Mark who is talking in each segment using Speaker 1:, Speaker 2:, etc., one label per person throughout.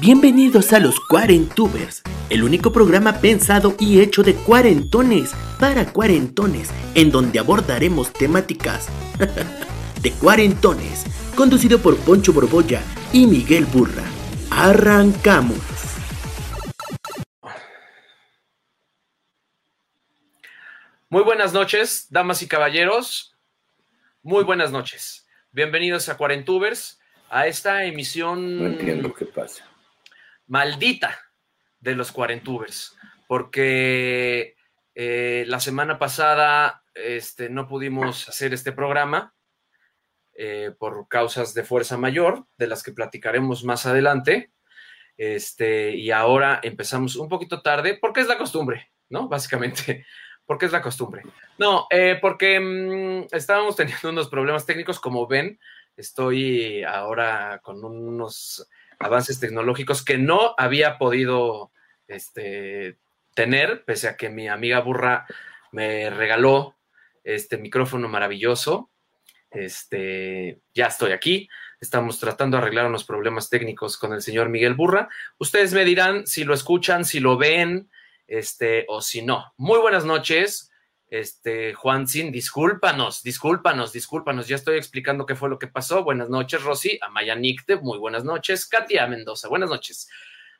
Speaker 1: Bienvenidos a los Cuarentubers, el único programa pensado y hecho de cuarentones para cuarentones, en donde abordaremos temáticas de cuarentones, conducido por Poncho Borbolla y Miguel Burra. Arrancamos.
Speaker 2: Muy buenas noches, damas y caballeros. Muy buenas noches. Bienvenidos a Cuarentubers, a esta emisión.
Speaker 3: No entiendo qué pasa
Speaker 2: maldita de los cuarentubers, porque eh, la semana pasada este, no pudimos hacer este programa eh, por causas de fuerza mayor, de las que platicaremos más adelante. Este, y ahora empezamos un poquito tarde, porque es la costumbre, ¿no? Básicamente, porque es la costumbre. No, eh, porque mm, estábamos teniendo unos problemas técnicos, como ven, estoy ahora con unos avances tecnológicos que no había podido este, tener, pese a que mi amiga burra me regaló este micrófono maravilloso. Este, ya estoy aquí. Estamos tratando de arreglar unos problemas técnicos con el señor Miguel Burra. Ustedes me dirán si lo escuchan, si lo ven, este, o si no. Muy buenas noches. Este, Juan Sin, discúlpanos, discúlpanos, discúlpanos. Ya estoy explicando qué fue lo que pasó. Buenas noches, Rosy. Amaya Nicte, muy buenas noches. Katia Mendoza, buenas noches.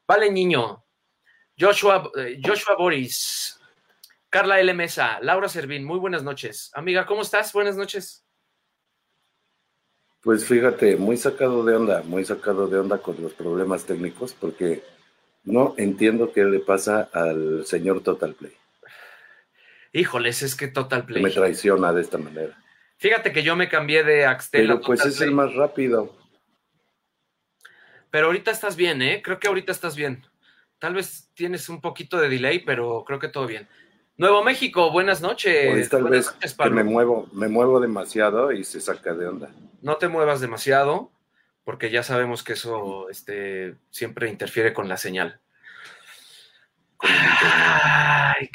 Speaker 2: Vale, niño. Joshua, eh, Joshua Boris. Carla L. Mesa. Laura Servín, muy buenas noches. Amiga, ¿cómo estás? Buenas noches.
Speaker 3: Pues fíjate, muy sacado de onda, muy sacado de onda con los problemas técnicos, porque no entiendo qué le pasa al señor Total Play.
Speaker 2: Híjoles, es que Total Play.
Speaker 3: Me traiciona de esta manera.
Speaker 2: Fíjate que yo me cambié de Axtel
Speaker 3: Pero pues es el más rápido.
Speaker 2: Pero ahorita estás bien, ¿eh? Creo que ahorita estás bien. Tal vez tienes un poquito de delay, pero creo que todo bien. Nuevo México, buenas noches.
Speaker 3: Pues tal vez que me muevo, me muevo demasiado y se saca de onda.
Speaker 2: No te muevas demasiado, porque ya sabemos que eso este, siempre interfiere con la señal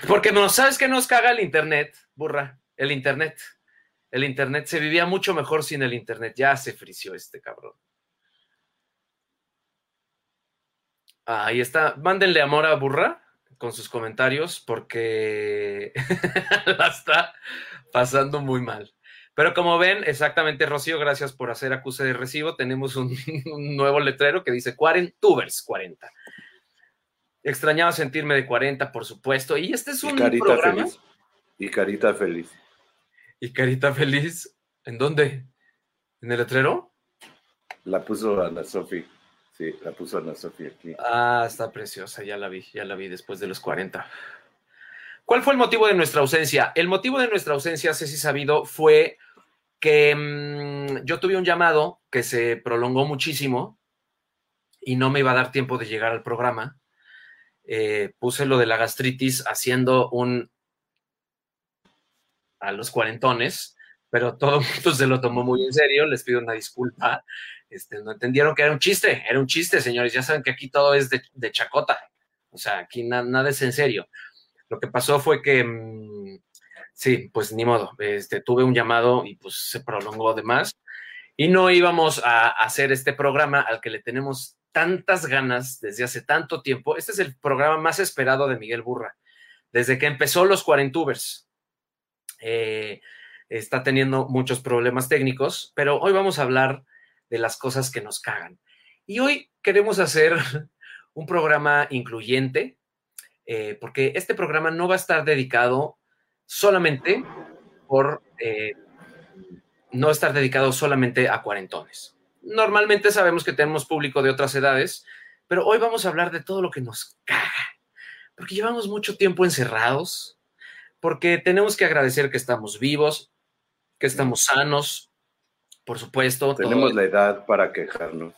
Speaker 2: porque no sabes que nos caga el internet, burra. El internet. El internet se vivía mucho mejor sin el internet. Ya se frició este cabrón. Ahí está. Mándenle amor a burra con sus comentarios porque la está pasando muy mal. Pero como ven, exactamente, Rocío, gracias por hacer acuse de recibo. Tenemos un, un nuevo letrero que dice Tubers 40. Extrañaba sentirme de 40, por supuesto. Y este es un carita programa.
Speaker 3: Feliz. Y carita feliz.
Speaker 2: ¿Y carita feliz? ¿En dónde? ¿En el letrero?
Speaker 3: La puso Ana Sofi. Sí, la puso Ana Sofi aquí.
Speaker 2: Ah, está preciosa, ya la vi, ya la vi después de los 40. ¿Cuál fue el motivo de nuestra ausencia? El motivo de nuestra ausencia, Ceci Sabido, fue que mmm, yo tuve un llamado que se prolongó muchísimo y no me iba a dar tiempo de llegar al programa. Eh, puse lo de la gastritis haciendo un a los cuarentones, pero todo el mundo se lo tomó muy en serio, les pido una disculpa, este, no entendieron que era un chiste, era un chiste, señores, ya saben que aquí todo es de, chacota, o sea, aquí nada es en serio. Lo que pasó fue que, mm, sí, pues ni modo, este, tuve un llamado y pues se prolongó de más y no íbamos a hacer este programa al que le tenemos tantas ganas desde hace tanto tiempo. Este es el programa más esperado de Miguel Burra. Desde que empezó los Cuarentubers. Eh, está teniendo muchos problemas técnicos, pero hoy vamos a hablar de las cosas que nos cagan. Y hoy queremos hacer un programa incluyente, eh, porque este programa no va a estar dedicado solamente por, eh, no estar dedicado solamente a cuarentones normalmente sabemos que tenemos público de otras edades, pero hoy vamos a hablar de todo lo que nos caga, porque llevamos mucho tiempo encerrados, porque tenemos que agradecer que estamos vivos, que estamos sanos, por supuesto.
Speaker 3: Tenemos la edad para quejarnos.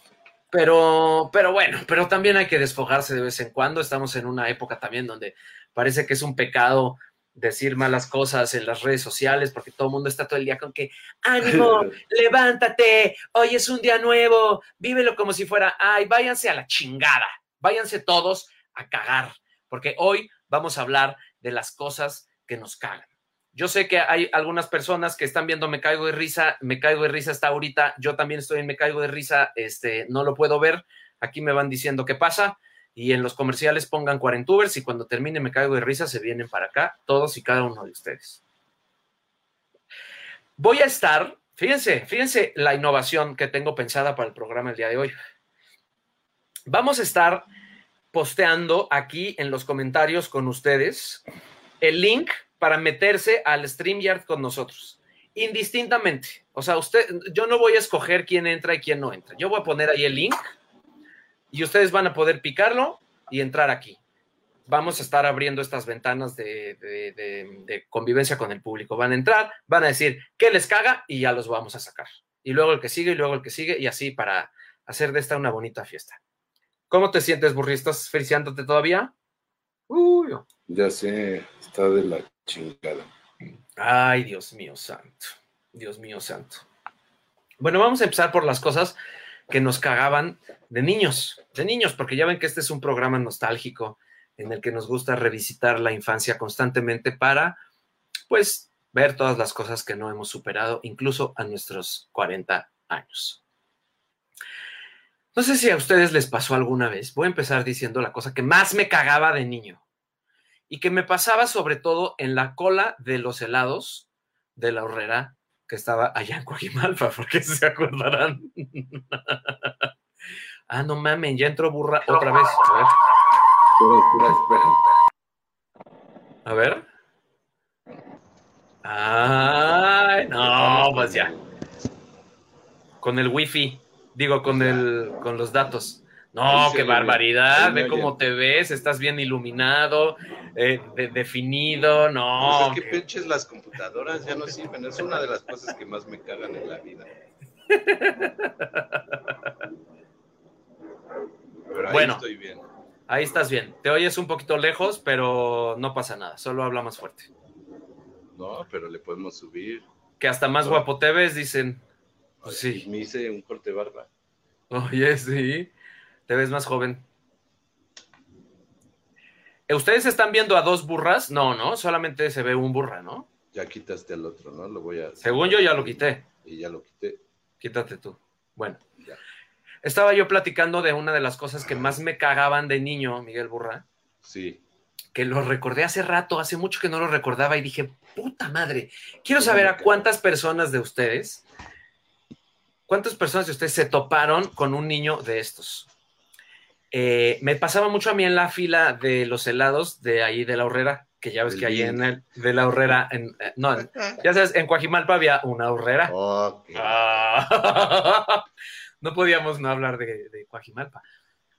Speaker 2: Pero, pero bueno, pero también hay que desfogarse de vez en cuando. Estamos en una época también donde parece que es un pecado decir malas cosas en las redes sociales porque todo el mundo está todo el día con que ánimo, levántate, hoy es un día nuevo, vívelo como si fuera, ay, váyanse a la chingada, váyanse todos a cagar, porque hoy vamos a hablar de las cosas que nos cagan. Yo sé que hay algunas personas que están viendo Me Caigo de Risa, Me Caigo de Risa hasta ahorita, yo también estoy en Me Caigo de Risa, este, no lo puedo ver, aquí me van diciendo qué pasa, y en los comerciales pongan Cuarentubers y cuando termine Me Caigo de Risa se vienen para acá, todos y cada uno de ustedes. Voy a estar, fíjense, fíjense la innovación que tengo pensada para el programa el día de hoy. Vamos a estar posteando aquí en los comentarios con ustedes el link para meterse al StreamYard con nosotros, indistintamente. O sea, usted, yo no voy a escoger quién entra y quién no entra. Yo voy a poner ahí el link y ustedes van a poder picarlo y entrar aquí. Vamos a estar abriendo estas ventanas de, de, convivencia con el público. Van a entrar, van a decir qué les caga y ya los vamos a sacar. Y luego el que sigue y luego el que sigue y así para hacer de esta una bonita fiesta. ¿Cómo te sientes, Burri? ¿Estás feliciándote todavía?
Speaker 3: Uy. Ya sé, está de la chingada.
Speaker 2: Ay, Dios mío santo. Dios mío santo. Bueno, vamos a empezar por las cosas que nos cagaban de niños, de niños, porque ya ven que este es un programa nostálgico en el que nos gusta revisitar la infancia constantemente para, pues, ver todas las cosas que no hemos superado, incluso a nuestros 40 años. No sé si a ustedes les pasó alguna vez. Voy a empezar diciendo la cosa que más me cagaba de niño y que me pasaba sobre todo en la cola de los helados de la horrera que estaba allá en Coajimalpa, porque se acordarán. ah, no mamen, ya entró burra otra vez. A ver. A ver. Ay, no, pues ya. Con el wifi, digo, con el, con los datos. No, qué barbaridad, ve cómo te ves, estás bien iluminado, eh, definido, no.
Speaker 3: Pues es que pinches las computadoras ya no sirven, es una de las cosas que más me cagan en la vida. Pero ahí bueno, estoy bien.
Speaker 2: Ahí estás bien. Te oyes un poquito lejos, pero no pasa nada, solo habla más fuerte.
Speaker 3: No, pero le podemos subir.
Speaker 2: Que hasta más guapo te ves, dicen.
Speaker 3: sí. Me hice un corte barba.
Speaker 2: Oye, sí. Te ves más joven. ¿Ustedes están viendo a dos burras? No, no, solamente se ve un burra, ¿no?
Speaker 3: Ya quitaste al otro, ¿no? Lo voy a.
Speaker 2: Según yo ya lo quité.
Speaker 3: Y ya lo quité.
Speaker 2: Quítate tú. Bueno. Estaba yo platicando de una de las cosas que más me cagaban de niño, Miguel Burra.
Speaker 3: Sí.
Speaker 2: Que lo recordé hace rato, hace mucho que no lo recordaba y dije, puta madre, quiero saber a cuántas personas de ustedes, cuántas personas de ustedes se toparon con un niño de estos. Eh, me pasaba mucho a mí en la fila de los helados de ahí de la horrera, que ya ves que ahí en el, de la horrera, en, eh, no, ya sabes, en Coajimalpa había una horrera. Ah. no podíamos no hablar de, de Coajimalpa.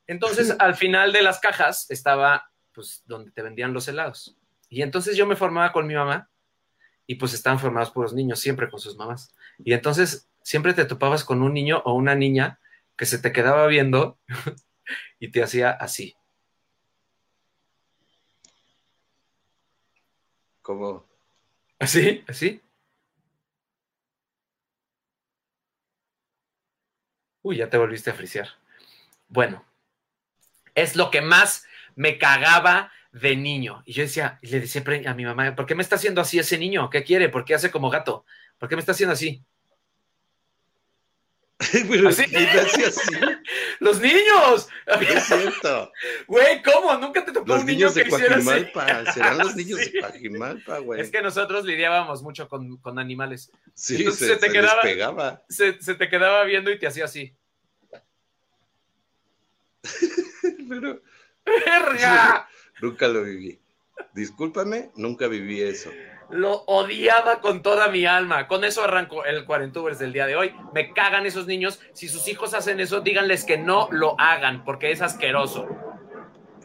Speaker 2: Entonces, al final de las cajas estaba, pues, donde te vendían los helados. Y entonces yo me formaba con mi mamá y pues estaban formados por los niños, siempre con sus mamás. Y entonces siempre te topabas con un niño o una niña que se te quedaba viendo y te hacía así.
Speaker 3: ¿Cómo?
Speaker 2: ¿Así? ¿Así? Uy, ya te volviste a frisear. Bueno, es lo que más me cagaba de niño. Y yo decía, y le decía a mi mamá, ¿por qué me está haciendo así ese niño? ¿Qué quiere? ¿Por qué hace como gato? ¿Por qué me está haciendo así? ¿Así? así? ¡Los niños!
Speaker 3: Es cierto.
Speaker 2: Güey, ¿cómo? Nunca te tocó
Speaker 3: los
Speaker 2: un niño
Speaker 3: niños de Coajimalpa. Serán los niños de Coajimalpa, güey.
Speaker 2: Es que nosotros lidiábamos mucho con, con animales.
Speaker 3: Sí, se, te quedaba, pegaba.
Speaker 2: Se, se, te quedaba viendo y te hacía así.
Speaker 3: Pero.
Speaker 2: ¡Verga!
Speaker 3: Nunca lo viví. Discúlpame, nunca viví eso
Speaker 2: lo odiaba con toda mi alma. Con eso arranco el Cuarentubers del día de hoy. Me cagan esos niños. Si sus hijos hacen eso, díganles que no lo hagan, porque es asqueroso.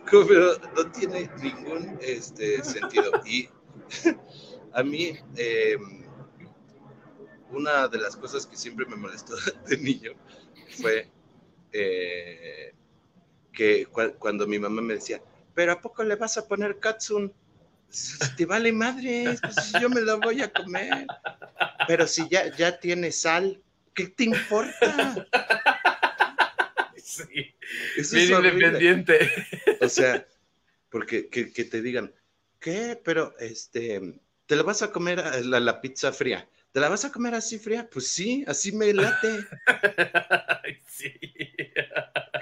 Speaker 3: Pero no tiene ningún este, sentido. Y a mí, em, una de las cosas que siempre me molestó de niño fue eh, que cuando mi mamá me decía, pero ¿a poco le vas a poner katsun? Te vale madre, pues yo me lo voy a comer. Pero si ya, ya tiene sal, ¿qué te importa?
Speaker 2: Sí, es independiente.
Speaker 3: O sea, porque que, te digan, ¿qué? Pero, este, ¿te lo vas a comer la, la pizza fría? ¿Te la vas a comer así fría? Pues sí, así me late. sí.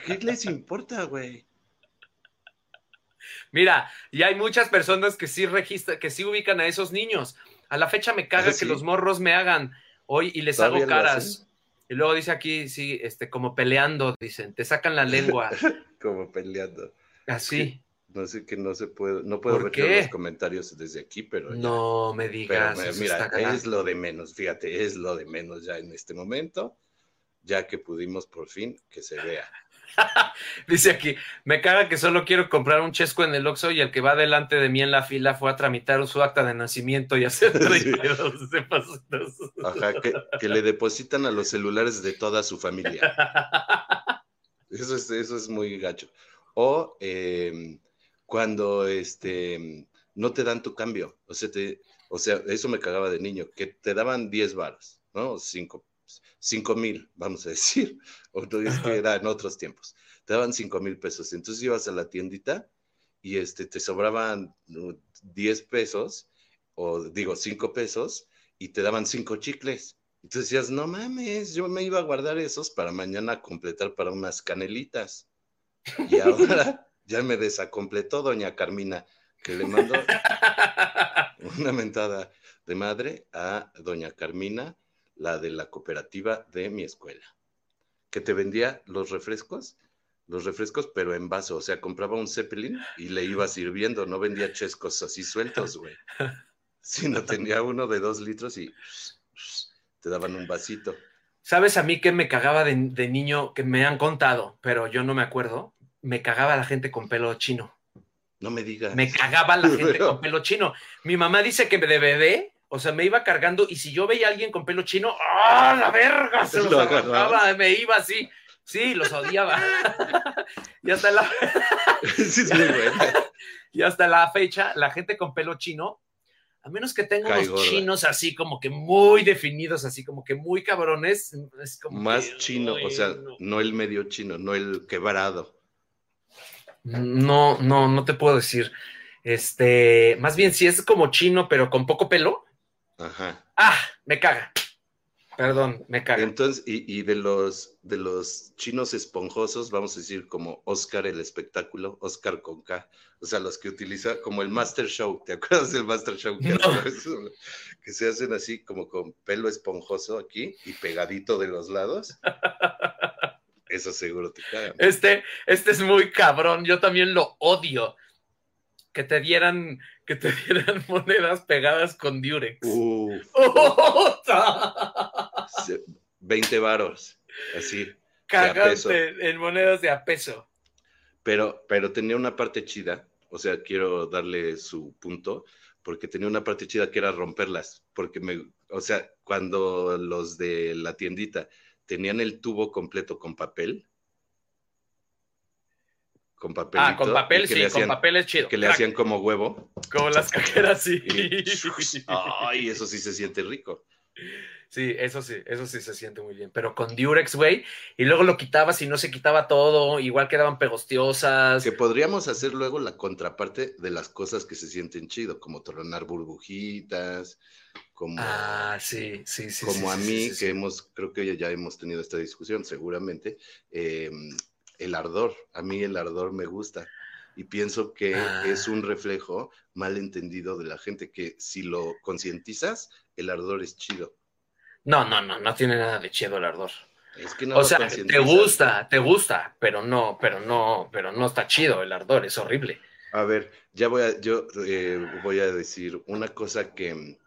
Speaker 3: ¿Qué les importa, güey?
Speaker 2: Mira, y hay muchas personas que sí registran, que sí ubican a esos niños. A la fecha me caga ¿Ah, que los morros me hagan hoy y les hago caras. Y luego dice aquí, sí, este, como peleando, dicen, te sacan la lengua.
Speaker 3: como peleando.
Speaker 2: Así.
Speaker 3: No sé que no se puede, no puedo ver los comentarios desde aquí, pero.
Speaker 2: No me digas.
Speaker 3: mira, es lo de menos, fíjate, es lo de menos ya en este momento, ya que pudimos por fin que se vea.
Speaker 2: Dice aquí, me caga que solo quiero comprar un chesco en el Oxxo y el que va delante de mí en la fila fue a tramitar su acta de nacimiento y hacer 32
Speaker 3: Ajá, que, le depositan a los celulares de toda su familia. Eso es, eso es muy gacho. O eh, cuando este, no te dan tu cambio. O sea, te, o sea, eso me cagaba de niño, que te daban 10 varos, ¿no? 5 cinco mil, vamos a decir, o es que era en otros tiempos, te daban cinco mil pesos. Entonces ibas a la tiendita y este, te sobraban 10 pesos, o digo 5 pesos, y te daban cinco chicles. Entonces decías, no mames, yo me iba a guardar esos para mañana completar para unas canelitas. Y ahora ya me desacompletó doña Carmina, que le mandó una mentada de madre a doña Carmina, la de la cooperativa de mi escuela, que te vendía los refrescos, los refrescos, pero en vaso, o sea, compraba un Zeppelin y le iba sirviendo, no vendía chescos así sueltos, güey, sino tenía uno de dos litros y te daban un vasito.
Speaker 2: ¿Sabes a mí que me cagaba de, de niño, que me han contado, pero yo no me acuerdo? me cagaba la gente con pelo chino.
Speaker 3: No me digas.
Speaker 2: Me cagaba la gente con pelo chino. Mi mamá dice que de bebé, o sea, me iba cargando y si yo veía a alguien con pelo chino, ¡ah, la verga! Se los agarraba, me iba así. Sí, los odiaba. y hasta la... y hasta la fecha, la gente con pelo chino, a menos que tenga unos chinos así como que muy definidos, así como que muy cabrones, es como
Speaker 3: más chino, o sea, no el medio chino, no el quebrado.
Speaker 2: No, no, no te puedo decir. Este, más bien si es como chino, pero con poco pelo.
Speaker 3: Ajá.
Speaker 2: Ah, me caga. Perdón, me caga.
Speaker 3: Entonces, y, de los de los chinos esponjosos, vamos a decir como Oscar el espectáculo, Oscar con K, o sea, los que utiliza como el Master Show, ¿te acuerdas del Master Show? Que, que se hacen así como con pelo esponjoso aquí y pegadito de los lados. Eso seguro te cae.
Speaker 2: Este, este es muy cabrón, yo también lo odio. Que te dieran, que te dieran monedas pegadas con Durex.
Speaker 3: Uf, 20 varos, así.
Speaker 2: Cagante en monedas de a peso.
Speaker 3: Pero, pero tenía una parte chida, o sea, quiero darle su punto, porque tenía una parte chida que era romperlas, porque me, o sea, cuando los de la tiendita tenían el tubo completo con papel. Con papel.
Speaker 2: Ah, con papel, sí, con papel es chido.
Speaker 3: Que le hacían como huevo.
Speaker 2: Como las cajeras, sí.
Speaker 3: ay, eso sí se siente rico.
Speaker 2: Sí, eso sí, eso sí se siente muy bien. Pero con Durex, güey, y luego lo quitabas y no se quitaba todo, igual quedaban pegostiosas.
Speaker 3: Que podríamos hacer luego la contraparte de las cosas que se sienten chido, como tronar burbujitas, como,
Speaker 2: ah, sí, sí, sí.
Speaker 3: Como a mí, que hemos, creo que ya hemos tenido esta discusión, seguramente, em, el ardor, a mí el ardor me gusta y pienso que es ah. un reflejo mal entendido de la gente, que si lo concientizas, el ardor es chido.
Speaker 2: No, no, no, no tiene nada de chido el ardor. Es que no o sea, te gusta, te gusta, pero no, pero no, pero no está chido el ardor, es horrible.
Speaker 3: A ver, ya voy a, yo eh, voy a decir una cosa que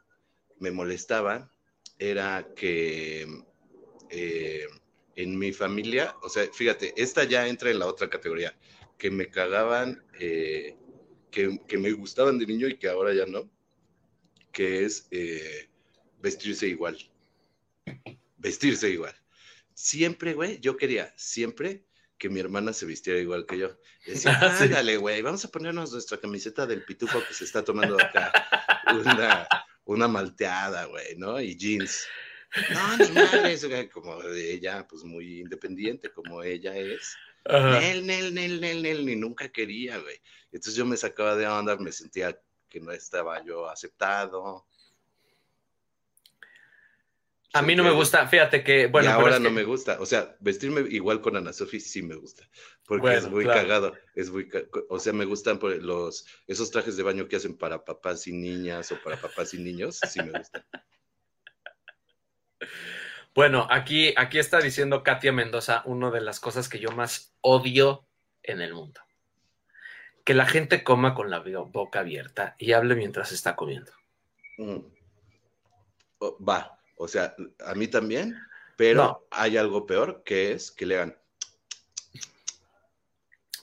Speaker 3: me molestaba, era que eh, en mi familia, o sea, fíjate, esta ya entra en la otra categoría, que me cagaban, eh, que, que, me gustaban de niño y que ahora ya no, que es vestirse igual. vestirse igual. Siempre, güey, yo quería, siempre que mi hermana se vistiera igual que yo. Decía,
Speaker 2: Sí.
Speaker 3: ándale, güey, vamos a ponernos nuestra camiseta del pitufo que se está tomando acá. Una, una malteada, güey, ¿no? Y jeans. No, ni madres, como ella, pues muy independiente, como ella es.
Speaker 2: Ajá.
Speaker 3: Nel, Nel, Nel, Nel, Nel, ni nunca quería, güey. Entonces yo me sacaba de onda, me sentía que no estaba yo aceptado.
Speaker 2: A mí no me gusta, fíjate que, bueno,
Speaker 3: y ahora no
Speaker 2: que-
Speaker 3: me gusta. O sea, vestirme igual con Ana Sofi sí me gusta. Porque
Speaker 2: Bueno,
Speaker 3: es muy
Speaker 2: claro.
Speaker 3: cagado. Es muy O sea, me gustan por los esos trajes de baño que hacen para papás y niñas o para papás y niños. Sí me gustan.
Speaker 2: Bueno, aquí, aquí está diciendo Katia Mendoza una de las cosas que yo más odio en el mundo. Que la gente coma con la boca abierta y hable mientras está comiendo.
Speaker 3: Mm. Va. O sea, a mí también. Pero
Speaker 2: No.
Speaker 3: hay algo peor que es que le hagan.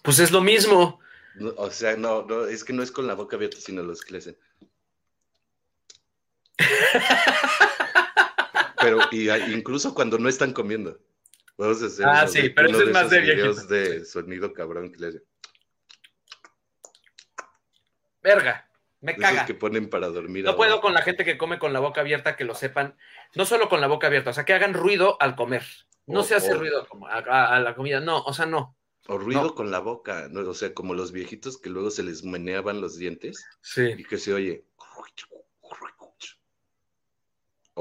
Speaker 2: Pues es lo mismo.
Speaker 3: no, o sea, no, no, es que no es con la boca abierta, sino los que le hacen. Pero y hay- incluso cuando no están comiendo. Vamos a hacer
Speaker 2: Ah,
Speaker 3: uno
Speaker 2: sí, pero
Speaker 3: uno
Speaker 2: ese es más de viejito.
Speaker 3: de sonido cabrón que le hacen.
Speaker 2: Verga, me
Speaker 3: Esos
Speaker 2: caga.
Speaker 3: que ponen para dormir.
Speaker 2: No
Speaker 3: ahora.
Speaker 2: puedo con la gente que come con la boca abierta, que lo sepan. No solo con la boca abierta, o sea, que hagan ruido al comer. No
Speaker 3: O-
Speaker 2: se hace
Speaker 3: o-
Speaker 2: ruido como a, a- a la comida, no, o sea, no.
Speaker 3: O ruido
Speaker 2: No.
Speaker 3: con la boca, ¿no? o sea, como los viejitos que luego se les meneaban los dientes
Speaker 2: Sí.
Speaker 3: y que se oye.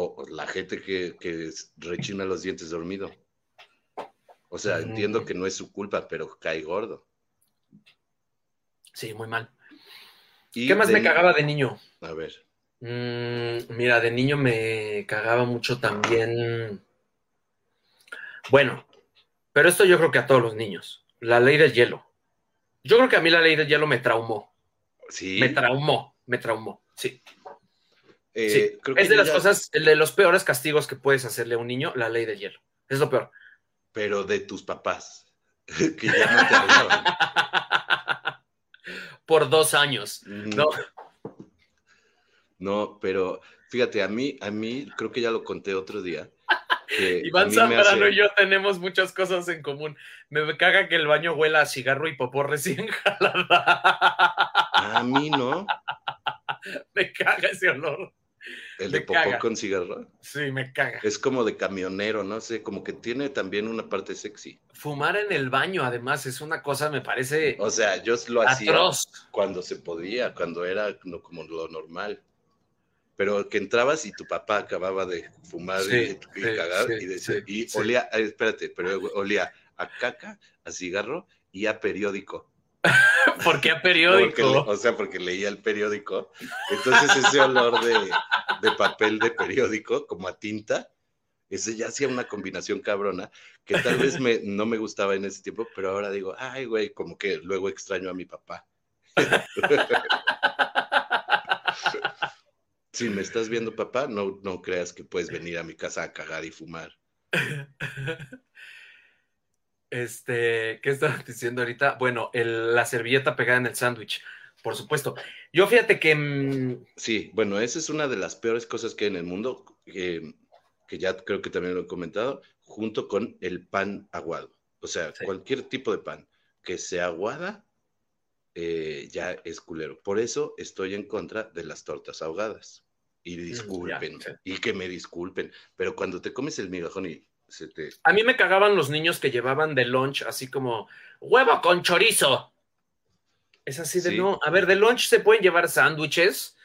Speaker 3: O la gente que, que rechina los dientes dormido. O sea,
Speaker 2: Mm.
Speaker 3: entiendo que no es su culpa, pero cae gordo.
Speaker 2: Sí, muy mal.
Speaker 3: Y
Speaker 2: ¿Qué más me cagaba de niño?
Speaker 3: A ver.
Speaker 2: Mm, mira, de niño me cagaba mucho también. Bueno, pero esto yo creo que a todos los niños. La ley del hielo. Yo creo que a mí la ley del hielo me traumó.
Speaker 3: Sí.
Speaker 2: Me traumó, me traumó. Sí,
Speaker 3: eh,
Speaker 2: sí.
Speaker 3: creo que
Speaker 2: Es de las
Speaker 3: ya-
Speaker 2: cosas, de los peores castigos que puedes hacerle a un niño, la ley del hielo. Es lo peor.
Speaker 3: Pero de tus papás, que ya no te hablaban.
Speaker 2: Por dos años. No.
Speaker 3: No, pero fíjate, a mí, a mí, creo que ya lo conté otro día.
Speaker 2: Iván Zambrano
Speaker 3: hace-
Speaker 2: y yo tenemos muchas cosas en común. Me caga que el baño huela a cigarro y popó recién jalada.
Speaker 3: A mí no,
Speaker 2: Me caga ese olor.
Speaker 3: El
Speaker 2: Me
Speaker 3: de popó
Speaker 2: caga.
Speaker 3: con cigarro.
Speaker 2: Sí, me caga.
Speaker 3: Es como de camionero, no sé, como que tiene también una parte sexy.
Speaker 2: Fumar en el baño, además, es una cosa, me parece
Speaker 3: O sea, yo lo hacía cuando se podía, cuando era no, como lo normal. Pero que entrabas y tu papá acababa de fumar
Speaker 2: Sí,
Speaker 3: y, y
Speaker 2: sí,
Speaker 3: cagar
Speaker 2: sí,
Speaker 3: y, decía- y olía, eh, espérate, pero olía a caca, a cigarro y a periódico.
Speaker 2: ¿Por qué a periódico?
Speaker 3: o sea, porque leía el periódico. Entonces ese olor de, de papel de periódico, como a tinta, ese ya hacía una combinación cabrona, que tal vez me, no me gustaba en ese tiempo, pero ahora digo, ay, güey, como que luego extraño a mi papá. Si me estás viendo, papá, no, no creas que puedes venir a mi casa a cagar y fumar.
Speaker 2: Este, ¿qué estaba diciendo ahorita? Bueno, el- la servilleta pegada en el sándwich, por supuesto. Yo fíjate que mm,
Speaker 3: Sí, bueno, esa es una de las peores cosas que hay en el mundo, que, que ya creo que también lo he comentado, junto con el pan aguado. O sea,
Speaker 2: Sí.
Speaker 3: cualquier tipo de pan que sea aguada, eh, ya es culero. Por eso estoy en contra de las tortas ahogadas. Y disculpen,
Speaker 2: Mm, sí.
Speaker 3: y que me disculpen, pero cuando te comes el migajón y se te...
Speaker 2: a mí me cagaban los niños que llevaban de lunch así como huevo con chorizo. Es así de
Speaker 3: Sí.
Speaker 2: no, a ver, de lunch se pueden llevar sándwiches,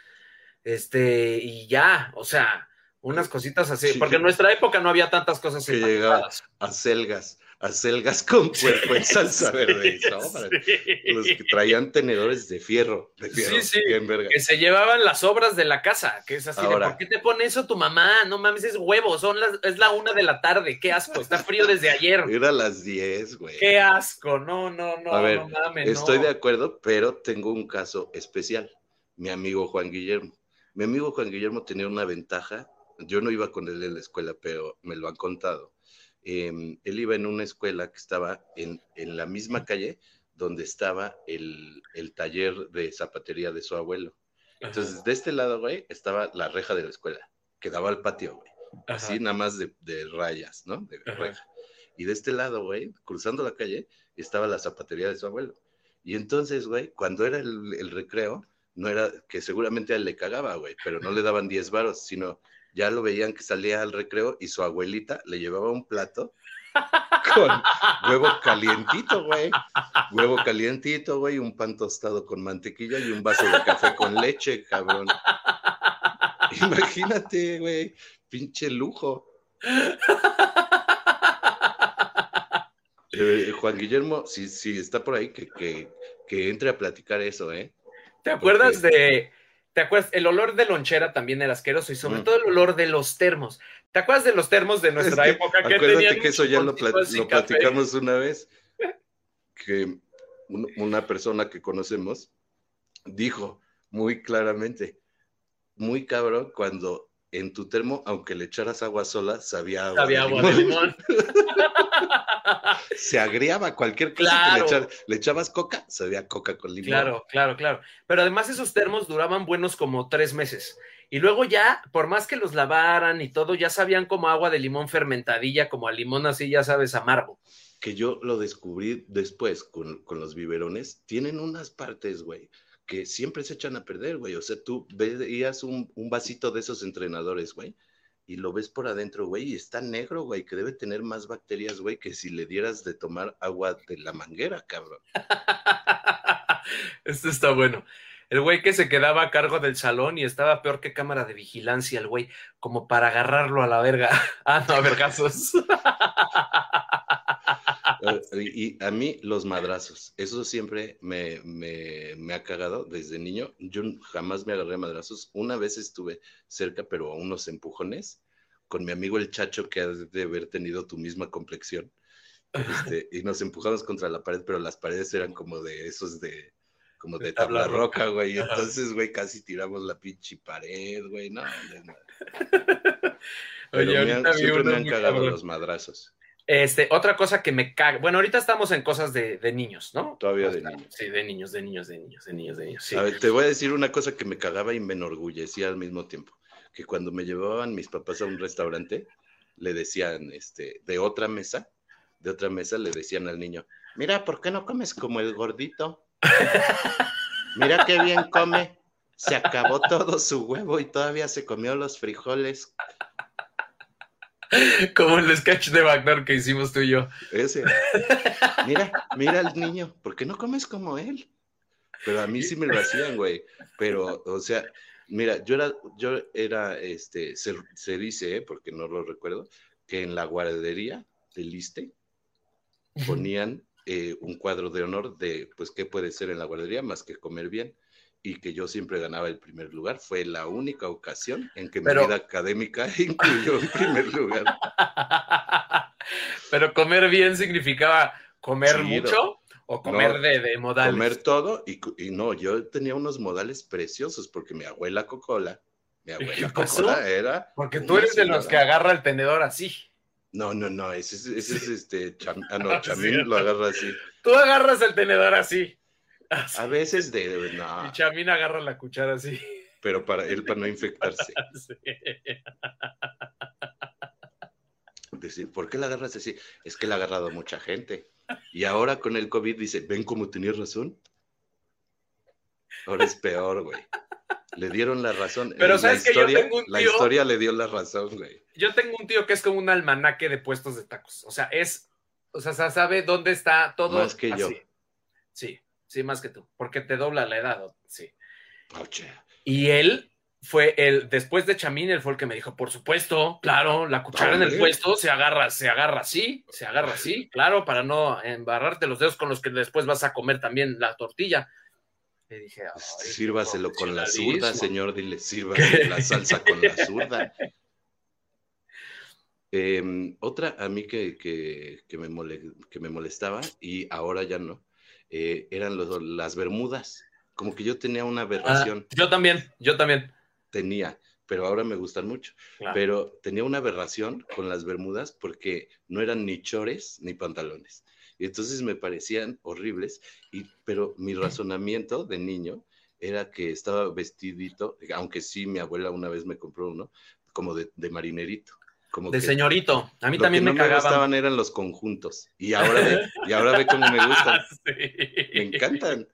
Speaker 2: este, y ya, o sea, unas cositas así,
Speaker 3: Sí.
Speaker 2: porque en nuestra época no había tantas cosas
Speaker 3: Que llegaba
Speaker 2: empaquetadas.
Speaker 3: acelgas, acelgas con puerco en salsa verde.
Speaker 2: Sí.
Speaker 3: Los que traían tenedores de fierro, de
Speaker 2: Sí,
Speaker 3: fierro,
Speaker 2: sí.
Speaker 3: bien verga.
Speaker 2: que se llevaban las obras de la casa, que es así
Speaker 3: Ahora.
Speaker 2: de, ¿por qué te pone eso tu mamá? No mames, es huevo, son las, es la una de la tarde, qué asco, está frío desde ayer.
Speaker 3: Era las 10, güey.
Speaker 2: Qué asco, no, no, no,
Speaker 3: A ver,
Speaker 2: no mames,
Speaker 3: Estoy
Speaker 2: no.
Speaker 3: de acuerdo, pero tengo un caso especial. Mi amigo Juan Guillermo. Mi amigo Juan Guillermo tenía una ventaja. Yo no iba con él en la escuela, pero me lo han contado. Eh, él iba en una escuela que estaba en, en la misma calle donde estaba el, el taller de zapatería de su abuelo. Entonces, de este lado, güey, estaba la reja de la escuela, que daba al patio, güey. así nada más de, de rayas, ¿no? De
Speaker 2: Ajá.
Speaker 3: reja. Y de este lado, güey, cruzando la calle, estaba la zapatería de su abuelo. Y entonces, güey, cuando era el, el recreo, no era que seguramente a él le cagaba, güey, pero no le daban 10 varos, sino ya lo veían que salía al recreo y su abuelita le llevaba un plato con huevo calientito, güey. Huevo calientito, güey, un pan tostado con mantequilla y un vaso de café con leche, cabrón. Imagínate, güey, pinche lujo. Eh, Juan Guillermo, si, si está por ahí, que, que, que entre a platicar eso, ¿eh?
Speaker 2: ¿Te acuerdas de... ¿Te acuerdas? El olor de lonchera también era asqueroso y sobre
Speaker 3: Mm.
Speaker 2: todo el olor de los termos. ¿Te acuerdas de los termos de nuestra
Speaker 3: Es que
Speaker 2: época que
Speaker 3: acuérdate
Speaker 2: tenían
Speaker 3: que eso ya lo, plat- platicamos una vez, que un- una persona que conocemos dijo muy claramente, muy cabrón, cuando en tu termo, aunque le echaras agua sola, sabía agua, de
Speaker 2: agua de
Speaker 3: limón. Se agriaba cualquier cosa que
Speaker 2: Claro.
Speaker 3: le, echar- le echabas coca, sabía coca con limón.
Speaker 2: Claro, claro, claro. Pero además esos termos duraban buenos como tres meses. Y luego ya, por más que los lavaran y todo, ya sabían como agua de limón fermentadilla, como a limón así, ya sabes, amargo.
Speaker 3: que yo lo descubrí después con, con los biberones, tienen unas partes, güey, que siempre se echan a perder, güey. O sea, tú veías un, un vasito de esos entrenadores, güey, y lo ves por adentro, güey, y está negro, güey, que debe tener más bacterias, güey, que si le dieras de tomar agua de la manguera, cabrón.
Speaker 2: Esto está bueno. El güey que se quedaba a cargo del salón y estaba peor que cámara de vigilancia, el güey, como para agarrarlo a la verga. Ah, no, a vergazos.
Speaker 3: Eh, Y, y a mí los madrazos, eso siempre me, me, me ha cagado desde niño. Yo jamás me agarré a madrazos. Una vez estuve cerca, pero a unos empujones, con mi amigo el Chacho, que ha de haber tenido tu misma complexión. Este, y nos empujamos contra la pared, pero las paredes eran como de esos de, como de
Speaker 2: tabla
Speaker 3: roca, güey. Entonces, güey, casi tiramos la pinche pared, güey. No, no.
Speaker 2: Oye,
Speaker 3: me han- siempre me han cagado
Speaker 2: cabrón.
Speaker 3: los madrazos.
Speaker 2: Este, otra cosa que me caga. Bueno, ahorita estamos en cosas de, de niños, ¿no?
Speaker 3: Todavía de niños.
Speaker 2: Sí, de niños, de niños, de niños, de niños, de niños. Sí.
Speaker 3: A ver, te voy a decir una cosa que me cagaba y me enorgullecía al mismo tiempo. Que cuando me llevaban mis papás a un restaurante, le decían, este, de otra mesa, de otra mesa, le decían al niño, mira, ¿por qué no comes como el gordito? Mira qué bien come. Se acabó todo su huevo y todavía se comió los frijoles.
Speaker 2: Como el sketch de Wagner que hicimos tú y yo.
Speaker 3: Ese. Mira, mira al niño, ¿por qué no comes como él? Pero a mí sí me lo hacían, güey. Pero, o sea, mira, yo era, yo era, este, se, se dice, ¿eh? porque no lo recuerdo, que en la guardería del Liste ponían eh, un cuadro de honor de, pues, qué puede ser en la guardería más que comer bien. Y que yo siempre ganaba el primer lugar. Fue la única ocasión en que
Speaker 2: Pero-
Speaker 3: mi vida académica incluyó en primer lugar.
Speaker 2: Pero comer bien significaba comer mucho o comer
Speaker 3: no,
Speaker 2: de, de modales.
Speaker 3: comer todo y, no, yo tenía unos modales preciosos porque mi abuela Cocola, mi abuela? Cocola era...
Speaker 2: Porque tú eres de los que agarra el tenedor así.
Speaker 3: No, no, no, ese es, ese es este, cham- ah, no, Chamín lo agarra así.
Speaker 2: Tú agarras el tenedor así. Así.
Speaker 3: A veces de, no,
Speaker 2: Y Chamín agarra la cuchara así.
Speaker 3: pero para él, para no infectarse.
Speaker 2: Sí.
Speaker 3: Decir, ¿por qué la agarras así? Es que la ha agarrado mucha gente. Y ahora con el COVID dice, ven como tenías razón. Ahora es peor, güey. Le dieron la razón.
Speaker 2: Pero ¿sabes
Speaker 3: la
Speaker 2: que yo
Speaker 3: historia,
Speaker 2: tengo un
Speaker 3: La
Speaker 2: tío-
Speaker 3: historia le dio la razón, güey.
Speaker 2: Yo tengo un tío que es como un almanaque de puestos de tacos. O sea, es, o sea, sa- sabe dónde está todo.
Speaker 3: Más que yo.
Speaker 2: Sí, sí, más que tú. Porque te dobla la edad, sí.
Speaker 3: Oche.
Speaker 2: Y él fue el, después de Chamín, él fue el que me dijo, por supuesto, claro, la cuchara en el puesto se agarra, se agarra así, se agarra así, claro, para no embarrarte los dedos con los que después vas a comer también la tortilla. Le dije, "Ay,
Speaker 3: Sírvaselo con la zurda,
Speaker 2: profesionalismo".
Speaker 3: señor, dile, sírvase la salsa con la zurda. Em, otra a mí que, que, que me mole- que me molestaba y ahora ya no, eh, eran los, las bermudas. Como que yo tenía una
Speaker 2: Ah,
Speaker 3: aberración,
Speaker 2: yo también, yo también.
Speaker 3: tenía, pero ahora me gustan mucho.
Speaker 2: Claro.
Speaker 3: Pero tenía una aberración con las bermudas porque no eran ni chores ni pantalones. Y entonces me parecían horribles, y, pero mi razonamiento de niño era que estaba vestidito, aunque sí mi abuela una vez me compró uno, como de, de marinerito. Como
Speaker 2: De
Speaker 3: que
Speaker 2: señorito. A mí
Speaker 3: lo
Speaker 2: también
Speaker 3: que
Speaker 2: me
Speaker 3: no me
Speaker 2: cagaban.
Speaker 3: gustaban eran los conjuntos. Y ahora ve, y ahora ve cómo me gustan.
Speaker 2: Sí.
Speaker 3: Me encantan.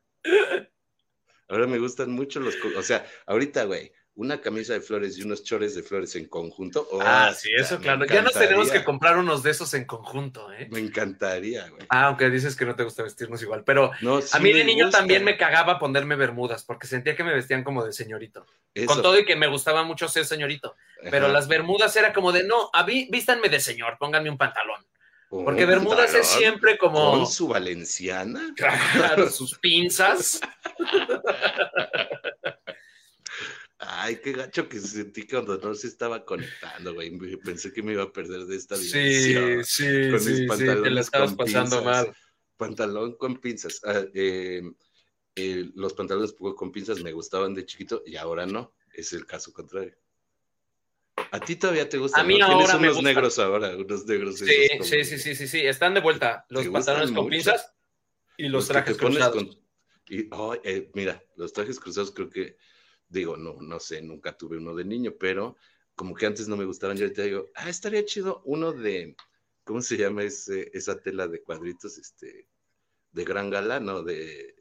Speaker 3: Ahora me gustan mucho los, o sea, ahorita, güey, una camisa de flores y unos chores de flores en conjunto. oh,
Speaker 2: Ah, sí, eso claro. Ya nos tenemos que comprar unos de esos en conjunto, ¿eh?
Speaker 3: Me encantaría, güey.
Speaker 2: Ah, aunque dices que no te gusta vestirnos igual, pero
Speaker 3: No,
Speaker 2: a mí de niño
Speaker 3: gusta.
Speaker 2: también me cagaba ponerme bermudas porque sentía que me vestían como de señorito.
Speaker 3: Eso.
Speaker 2: Con todo y que me gustaba mucho ser señorito, pero las bermudas era como de no, a mí vístanme de señor, pónganme un pantalón. Porque bermudas es siempre como
Speaker 3: Con su valenciana.
Speaker 2: Claro, sus pinzas.
Speaker 3: Ay, qué gacho que sentí cuando no se estaba conectando, güey. Pensé que me iba a perder de esta
Speaker 2: Sí,
Speaker 3: dimensión.
Speaker 2: sí,
Speaker 3: Con mis
Speaker 2: sí, sí, te
Speaker 3: pantalones
Speaker 2: la estabas pasando
Speaker 3: pinzas.
Speaker 2: mal.
Speaker 3: Pantalón con pinzas. Ah, eh, eh, los pantalones con pinzas me gustaban de chiquito y ahora no. Es el caso contrario. A ti todavía te gustan.
Speaker 2: A mí
Speaker 3: ¿no? Tienes
Speaker 2: ahora me
Speaker 3: unos
Speaker 2: gustan.
Speaker 3: negros ahora, unos negros.
Speaker 2: Sí,
Speaker 3: esos como-
Speaker 2: sí, sí, sí, sí, sí, están de vuelta los pantalones con
Speaker 3: mucho.
Speaker 2: pinzas y los, trajes
Speaker 3: te pones
Speaker 2: cruzados.
Speaker 3: con- y, oh, eh, mira, los trajes cruzados creo que, digo, no, no sé, nunca tuve uno de niño, pero como que antes no me gustaban, yo ahorita digo, ah, estaría chido uno de, ¿cómo se llama ese, esa tela de cuadritos? Este, de gran gala, ¿no? De,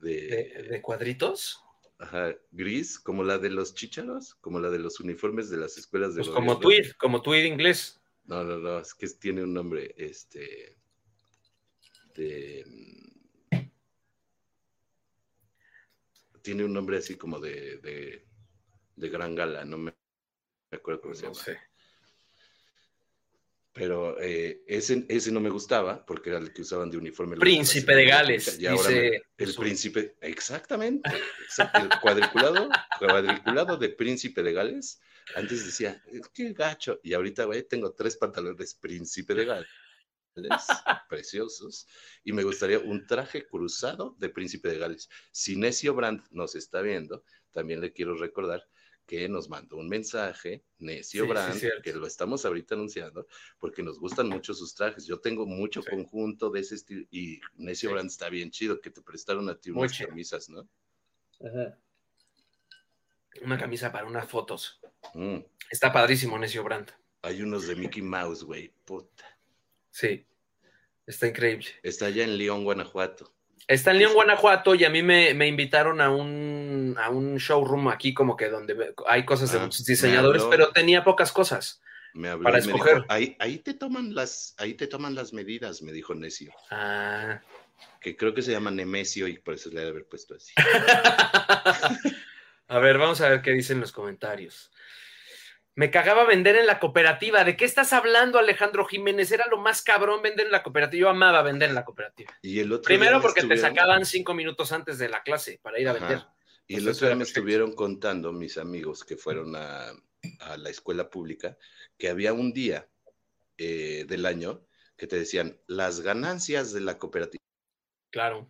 Speaker 3: de,
Speaker 2: ¿De, de cuadritos?
Speaker 3: ajá, gris, como la de los chícharos, como la de los uniformes de las escuelas de
Speaker 2: Pues como tweed, como tweed inglés.
Speaker 3: No, no, no, es que tiene un nombre, este, de... Tiene un nombre así como de, de, de gran gala, no me, me acuerdo cómo se
Speaker 2: No
Speaker 3: llama.
Speaker 2: sé.
Speaker 3: Pero eh, ese, ese no me gustaba porque era el que usaban de uniforme.
Speaker 2: Príncipe de Gales,
Speaker 3: Pública, y ahora
Speaker 2: dice
Speaker 3: me- el príncipe, exactamente, el cuadriculado, cuadriculado de príncipe de Gales. Antes decía, qué gacho, y ahorita, güey, tengo tres pantalones príncipe de Gales, preciosos, y me gustaría un traje cruzado de príncipe de Gales. Si Necio Brandt nos está viendo, también le quiero recordar que nos mandó un mensaje, Necio
Speaker 2: Sí, cierto.
Speaker 3: que lo estamos ahorita anunciando, porque nos gustan mucho sus trajes. Yo tengo mucho
Speaker 2: Sí.
Speaker 3: conjunto de ese estilo, y Necio
Speaker 2: Sí.
Speaker 3: Brandt está bien chido, que te prestaron a ti unas camisas, ¿no?
Speaker 2: Una camisa para unas fotos.
Speaker 3: Mm.
Speaker 2: Está padrísimo, Necio Brandt.
Speaker 3: Hay unos de Mickey Mouse, güey, puta.
Speaker 2: Sí. Está increíble.
Speaker 3: Está allá en León, Guanajuato.
Speaker 2: Está en León, Guanajuato, y a mí me, me invitaron a un, a un showroom aquí, como que donde hay cosas de
Speaker 3: Ah,
Speaker 2: muchos diseñadores, pero tenía pocas cosas.
Speaker 3: Me habló
Speaker 2: Para
Speaker 3: y me dijo,
Speaker 2: escoger.
Speaker 3: ahí, ahí te toman las, ahí te toman las medidas, me dijo Necio,
Speaker 2: Ah.
Speaker 3: que creo que se llama Nemesio y por eso le he de haber puesto así.
Speaker 2: a ver, vamos a ver qué dicen los comentarios. Me cagaba vender en la cooperativa. ¿De qué estás hablando, Alejandro Jiménez? Era lo más cabrón vender en la cooperativa. Yo amaba vender en la cooperativa.
Speaker 3: Y el otro
Speaker 2: Primero
Speaker 3: me
Speaker 2: porque te sacaban cinco minutos antes de la clase para ir a
Speaker 3: Ajá.
Speaker 2: vender.
Speaker 3: Y el otro día me
Speaker 2: perfecto.
Speaker 3: estuvieron contando mis amigos que fueron a, a la escuela pública que había un día eh, del año que te decían las ganancias de la cooperativa.
Speaker 2: Claro.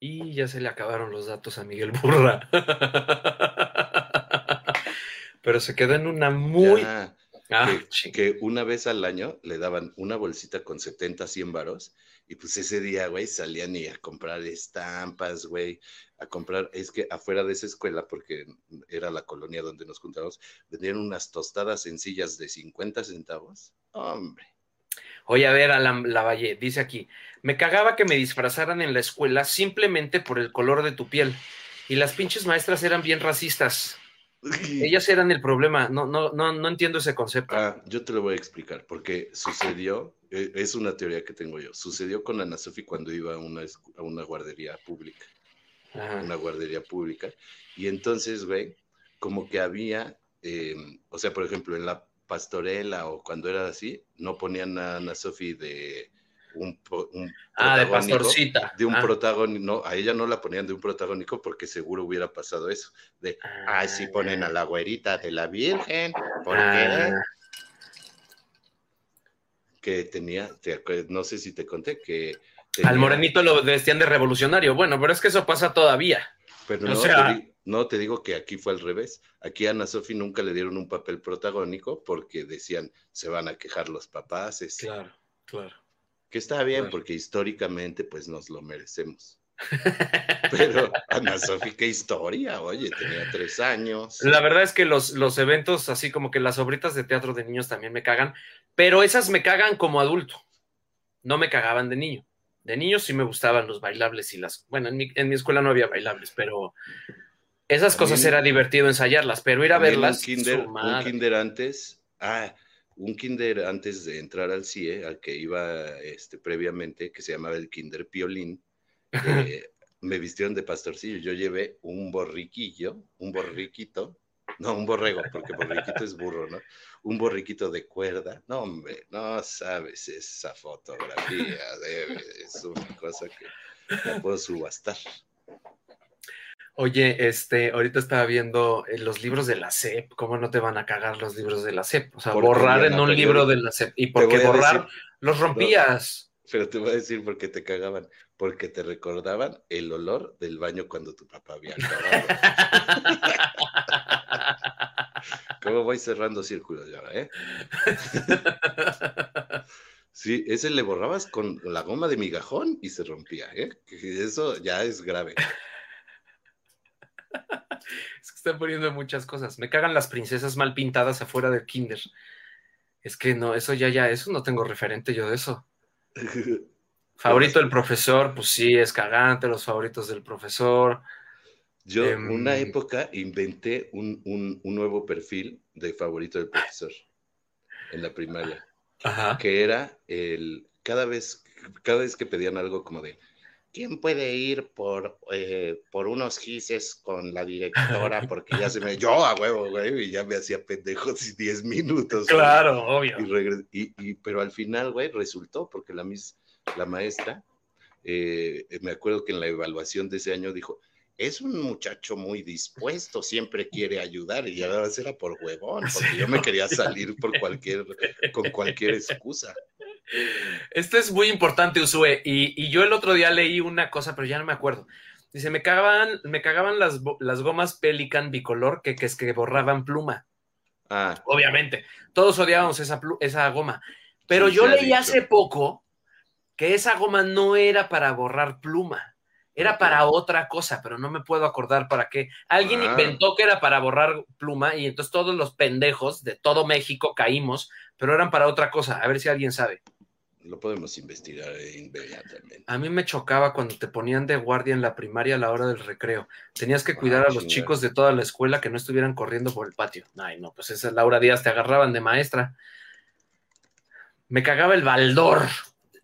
Speaker 2: Y ya se le acabaron los datos a Miguel Burra. Pero se quedó en una muy.
Speaker 3: Ya,
Speaker 2: Ah,
Speaker 3: que una vez al año le daban una bolsita con 70, 100 varos y pues ese día, güey, salían y a comprar estampas, güey, a comprar, es que afuera de esa escuela, porque era la colonia donde nos juntábamos, vendían unas tostadas sencillas de 50 centavos. Hombre,
Speaker 2: Oye, a ver, Alan Lavalle, dice aquí: Me cagaba que me disfrazaran en la escuela simplemente por el color de tu piel. Y las pinches maestras eran bien racistas. Ellas eran el problema. No, no, no, no entiendo ese concepto.
Speaker 3: Ah, yo te lo voy a explicar, porque sucedió, eh, es una teoría que tengo yo, sucedió con Ana Sofi cuando iba a una, a una guardería pública.
Speaker 2: Ajá.
Speaker 3: una guardería pública. Y entonces, güey, como que había, eh, o sea, por ejemplo, en la pastorela o cuando era así, no ponían a Ana Sofi de un,
Speaker 2: Ah, de pastorcita.
Speaker 3: De un
Speaker 2: Ah.
Speaker 3: protagónico, no, a ella no la ponían de un protagónico porque seguro hubiera pasado eso. De, ay, sí ponen a la güerita de la Virgen, porque
Speaker 2: Ah,
Speaker 3: que tenía, te no sé si te conté que...
Speaker 2: Al morenito lo vestían de revolucionario. Bueno, pero es que eso pasa todavía.
Speaker 3: Pero
Speaker 2: O
Speaker 3: no,
Speaker 2: sea-
Speaker 3: te di- no te digo que aquí fue al revés. Aquí a Ana Sofi nunca le dieron un papel protagónico porque decían se van a quejar los papás.
Speaker 2: Claro, claro.
Speaker 3: Que está bien porque históricamente pues nos lo merecemos. Pero Ana Sofía, qué historia, oye, tenía tres años.
Speaker 2: La verdad es que los, los eventos, así como que las obritas de teatro de niños también me cagan, pero esas me cagan como adulto. No me cagaban de niño. De niño sí me gustaban los bailables y las. Bueno, en mi, en mi escuela no había bailables, pero esas cosas era divertido ensayarlas, pero ir a verlas.
Speaker 3: Un kinder, un kinder antes, ah, un kinder antes de entrar al CIE, al que iba este, previamente, que se llamaba el Kinder Piolín, eh, me vistieron de pastorcillo. Yo llevé un borriquillo, un borriquito, no, un borrego, porque borriquito es burro, ¿no? Un borriquito de cuerda. No, hombre, no sabes esa fotografía, debe- es una cosa que la puedo subastar.
Speaker 2: Oye, este, ahorita estaba viendo eh, los libros de la SEP, ¿cómo no te van a cagar los libros de la SEP? O sea,
Speaker 3: Porque
Speaker 2: borrar en un libro de la SEP. ¿Y
Speaker 3: Te
Speaker 2: por qué
Speaker 3: voy a
Speaker 2: borrar?
Speaker 3: decir-
Speaker 2: Los rompías.
Speaker 3: Pero te voy a decir por qué te cagaban. Porque te recordaban el olor del baño cuando tu papá había acabado. ¿Cómo voy cerrando círculos ya, eh? Sí, ese le borrabas con la goma de migajón y se rompía, ¿eh? Eso ya es grave.
Speaker 2: Es que están poniendo muchas cosas. Me cagan las princesas mal pintadas afuera del kinder. Es que no, eso ya, ya, eso no tengo referente yo de eso. Favorito del profesor, pues sí, es cagante, los favoritos del profesor.
Speaker 3: Yo,
Speaker 2: Em.
Speaker 3: una época, inventé un, un- un nuevo perfil de favorito del profesor en la primaria.
Speaker 2: Ajá.
Speaker 3: que era el cada vez cada vez que pedían algo como de quién puede ir por eh, por unos gises con la directora porque ya se me yo a huevo güey y ya me hacía pendejos y 10 minutos güey.
Speaker 2: Claro, obvio.
Speaker 3: y, y- y- pero al final güey resultó porque la mis la maestra eh, me acuerdo que en la evaluación de ese año dijo es un muchacho muy dispuesto, siempre quiere ayudar y ya era por huevón, porque yo me quería salir por cualquier, con cualquier excusa.
Speaker 2: Esto es muy importante, Usue. Y, y yo el otro día leí una cosa, pero ya no me acuerdo. Dice, me cagaban, me cagaban las, gomas Pelican bicolor que, que es que borraban pluma.
Speaker 3: Ah,
Speaker 2: Obviamente, todos odiábamos esa, esa goma. Pero
Speaker 3: Sí,
Speaker 2: yo leí
Speaker 3: dicho.
Speaker 2: hace poco que esa goma no era para borrar pluma, era para otra cosa, pero no me puedo acordar para qué. Alguien
Speaker 3: Ah.
Speaker 2: inventó que era para borrar pluma y entonces todos los pendejos de todo México caímos, pero eran para otra cosa. A ver si alguien sabe.
Speaker 3: Lo podemos investigar inmediatamente.
Speaker 2: A mí me chocaba cuando te ponían de guardia en la primaria a la hora del recreo. Tenías que cuidar
Speaker 3: Ah,
Speaker 2: a los
Speaker 3: chingada.
Speaker 2: chicos de toda la escuela que no estuvieran corriendo por el patio. Ay, no, pues esa es Laura Díaz, te agarraban de maestra. Me cagaba el baldor.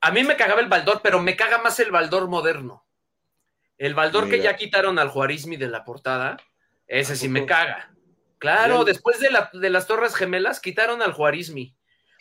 Speaker 2: A mí me cagaba el baldor, pero me caga más el baldor moderno. El baldor que ya quitaron al Juarismi de la portada, ese
Speaker 3: ¿A
Speaker 2: sí me caga. Claro, después de, la- de las Torres Gemelas quitaron al Juarismi,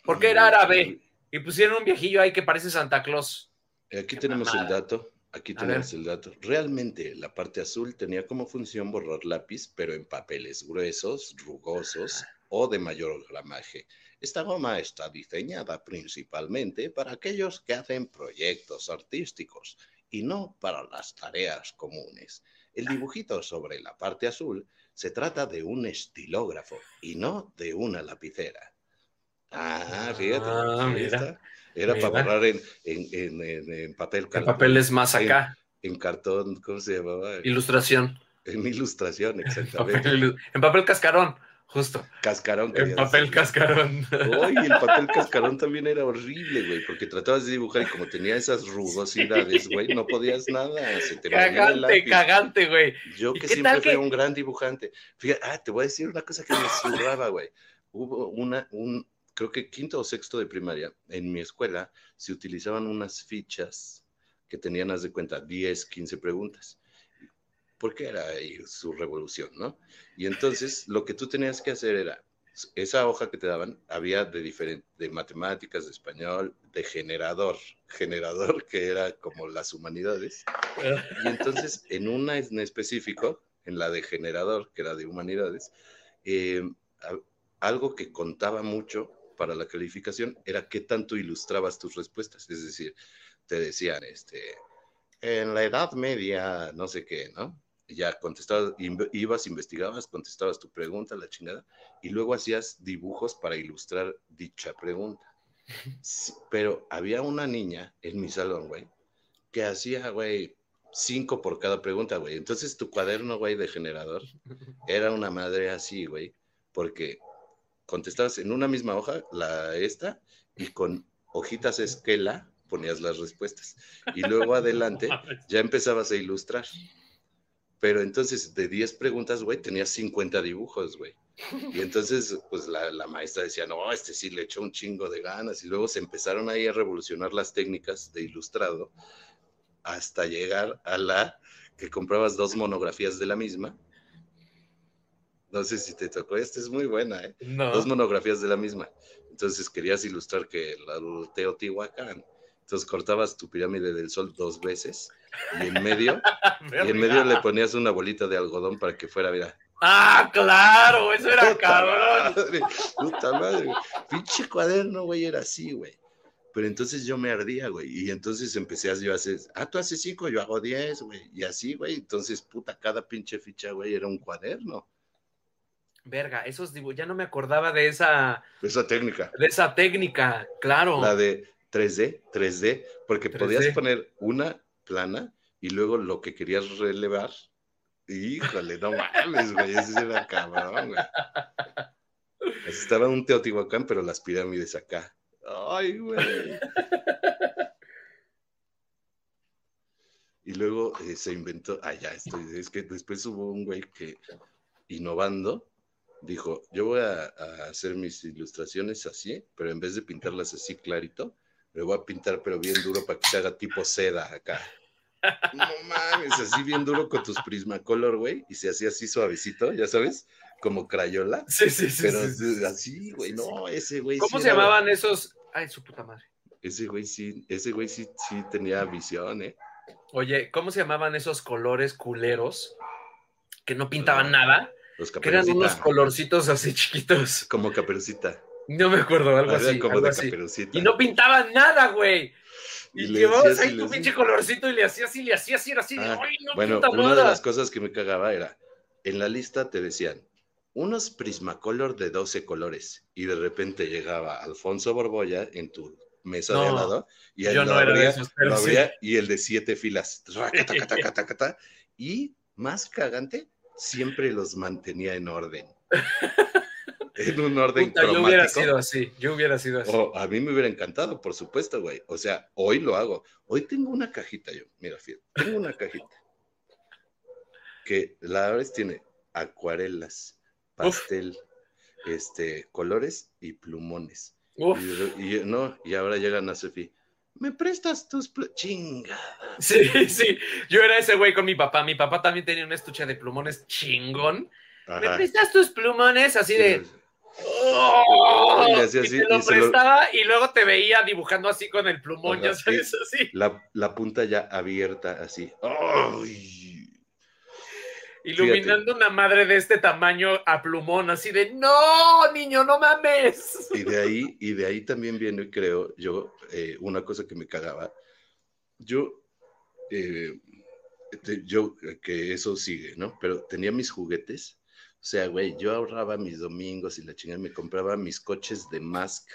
Speaker 2: porque era árabe y pusieron un viejillo ahí que parece Santa Claus.
Speaker 3: Aquí
Speaker 2: Qué
Speaker 3: tenemos
Speaker 2: mamada.
Speaker 3: el dato. Aquí tenemos el dato. Realmente la parte azul tenía como función borrar lápiz, pero en papeles gruesos, rugosos o de mayor gramaje. Esta goma está diseñada principalmente para aquellos que hacen proyectos artísticos y no para las tareas comunes. El dibujito sobre la parte azul se trata de un estilógrafo y no de una lapicera. Ah, fíjate.
Speaker 2: Ah, mira.
Speaker 3: está. Era
Speaker 2: Mira.
Speaker 3: para borrar en, en, en- en- papel
Speaker 2: El papel es más acá,
Speaker 3: en cartón, ¿cómo se llamaba?
Speaker 2: ilustración.
Speaker 3: En ilustración,
Speaker 2: En
Speaker 3: exactamente.
Speaker 2: papel, en papel cascarón, justo.
Speaker 3: Cascarón.
Speaker 2: En papel
Speaker 3: decir.
Speaker 2: cascarón.
Speaker 3: Oye, el papel cascarón también era horrible, güey, porque tratabas de dibujar y como tenía esas rugosidades, güey, no podías nada, se te movía el
Speaker 2: Cagante,
Speaker 3: lápiz.
Speaker 2: cagante, güey.
Speaker 3: Yo
Speaker 2: ¿Y
Speaker 3: que siempre fui
Speaker 2: que-
Speaker 3: un gran dibujante. Fíjate, ah, te voy a decir una cosa que me zurraba, güey. Hubo una, un, creo que quinto o sexto de primaria, en mi escuela se utilizaban unas fichas que tenían, haz de cuenta, 10, 15 preguntas. Porque era ahí su revolución, ¿no? Y entonces lo que tú tenías que hacer era, esa hoja que te daban, había de diferente, de matemáticas, de español, de generador, generador que era como las humanidades. Y entonces, en una en específico, en la de generador, que era de humanidades, eh, algo que contaba mucho para la calificación era qué tanto ilustrabas tus respuestas. Es decir, te decían, este, en la Edad Media, no sé qué, ¿no? Ya contestabas, ibas, investigabas, contestabas tu pregunta, la chingada, y luego hacías dibujos para ilustrar dicha pregunta. Pero había una niña en mi salón, güey, que hacía, güey, cinco por cada pregunta, güey. Entonces tu cuaderno, güey, de generador, era una madre así, güey, porque contestabas en una misma hoja, la esta, y con hojitas esquela ponías las respuestas. Y luego adelante ya empezabas a ilustrar. Pero entonces de 10 preguntas, güey, tenías 50 dibujos, güey. Y entonces, pues la, la, maestra decía, no, este sí le echó un chingo de ganas. Y luego se empezaron ahí a revolucionar las técnicas de ilustrado hasta llegar a la que comprabas dos monografías de la misma. No sé si te tocó, esta es muy buena, ¿eh? Dos monografías de la misma. Entonces querías ilustrar que la Teotihuacán. Entonces cortabas tu pirámide del sol dos veces y en medio, y en medio le ponías una bolita de algodón para que fuera, mira.
Speaker 2: Ah, claro, eso era cabrón.
Speaker 3: puta madre, pinche cuaderno, güey, era así, güey. Pero entonces yo me ardía, güey. Y entonces empecé a yo hacer, ah, tú haces cinco, yo hago diez, güey. Y así, güey. Entonces, puta, cada pinche ficha, güey, era un cuaderno.
Speaker 2: Verga, esos dibujos, ya no me acordaba de esa.
Speaker 3: De esa técnica.
Speaker 2: De esa técnica, claro.
Speaker 3: La de 3D, 3D, porque podías poner una plana y luego lo que querías relevar. Híjole, no mames, güey, ese era cabrón, güey. Estaba un Teotihuacán, pero las pirámides acá. Ay, güey. Y luego eh, se inventó, ah, ya estoy, es que después hubo un güey que, innovando, dijo, yo voy a, hacer mis ilustraciones así, pero en vez de pintarlas así clarito, me voy a pintar pero bien duro para que se haga tipo seda acá. No mames, así bien duro con tus Prismacolor, güey, y se hacía así suavecito, ya sabes, como Crayola.
Speaker 2: Sí, sí, sí.
Speaker 3: Pero así, güey, no, ese güey.
Speaker 2: ¿Cómo se llamaban esos? Ay, su puta madre.
Speaker 3: Ese güey sí, ese güey sí, sí tenía visión, ¿eh?
Speaker 2: Oye, ¿cómo se llamaban esos colores culeros que no pintaban nada?
Speaker 3: Los
Speaker 2: eran unos colorcitos así chiquitos.
Speaker 3: Como caperucita.
Speaker 2: No me acuerdo, algo así. Como de Caperucita. Y no pintaban nada, güey. Y, llevabas ahí tu pinche colorcito y le hacías y le hacías y era así.
Speaker 3: Ah, bueno, una de las cosas que me cagaba era, en la lista te decían, unos Prismacolor de 12 colores y de repente llegaba Alfonso Borbolla en tu mesa de al lado y ahí lo, abría, y el de siete filas y más cagante siempre los mantenía en orden en un orden cromático.
Speaker 2: Yo hubiera sido así, yo hubiera sido así.
Speaker 3: a mí me hubiera encantado, por supuesto, güey. O sea, hoy lo hago. Hoy tengo una cajita yo, mira, fíjate, tengo una cajita que la abres tiene acuarelas, pastel, este, colores y plumones. Y, no, y ahora llegan a Sofía. ¿Me prestas tus chingadas?
Speaker 2: Sí, sí. Yo era ese güey con mi papá. Mi papá también tenía un estuche de plumones chingón. ¿Me prestas tus plumones? Así de. ¡Oh! y, así, te lo prestaba y luego te veía dibujando así con el plumón, ya sabes, así.
Speaker 3: La, la, punta ya abierta, así. ¡Ay!
Speaker 2: Iluminando una madre de este tamaño a plumón, así de no, niño, no mames.
Speaker 3: Y de ahí, y de ahí también viene, creo, yo, eh, una cosa que me cagaba. Yo, eh, yo, que eso sigue, ¿no? Pero tenía mis juguetes. O sea, güey, yo ahorraba mis domingos y la chingada me compraba mis coches de Mask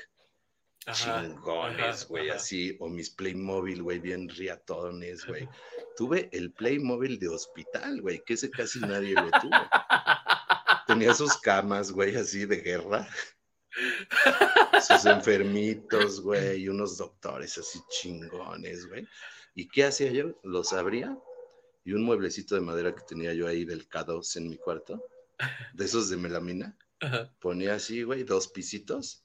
Speaker 3: chingones, güey, así, o mis Playmobil, güey, bien riatones, güey. Tuve el Playmobil de hospital, güey, que ese casi nadie lo tuvo. Tenía sus camas, güey, así de guerra. sus enfermitos, güey, y unos doctores así chingones, güey. ¿Y qué hacía yo? Los abría y un mueblecito de madera que tenía yo ahí del K2 en mi cuarto, de esos de melamina, ponía así, güey, dos pisitos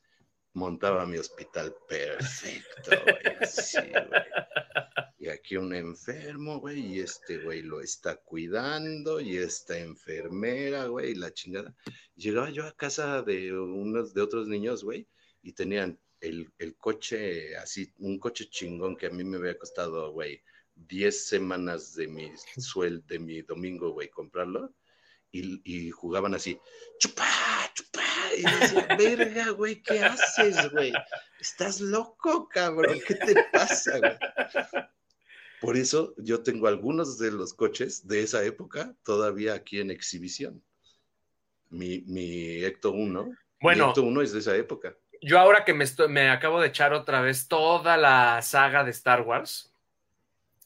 Speaker 3: montaba mi hospital perfecto, güey, Y aquí un enfermo, güey, y este güey lo está cuidando, y esta enfermera, güey, y la chingada. Llegaba yo a casa de unos, de otros niños, güey, y tenían el, el coche así, un coche chingón que a mí me había costado, güey, 10 semanas de mi sueldo, de mi domingo, güey, comprarlo y, jugaban así, chupa, chupa, y decía, verga, güey, ¿qué haces, güey? Estás loco, cabrón, ¿qué te pasa, güey? Por eso yo tengo algunos de los coches de esa época todavía aquí en exhibición. Mi, mi Ecto 1,
Speaker 2: bueno,
Speaker 3: mi Ecto 1 es de esa época.
Speaker 2: Yo ahora que me, estoy, me acabo de echar otra vez toda la saga de Star Wars,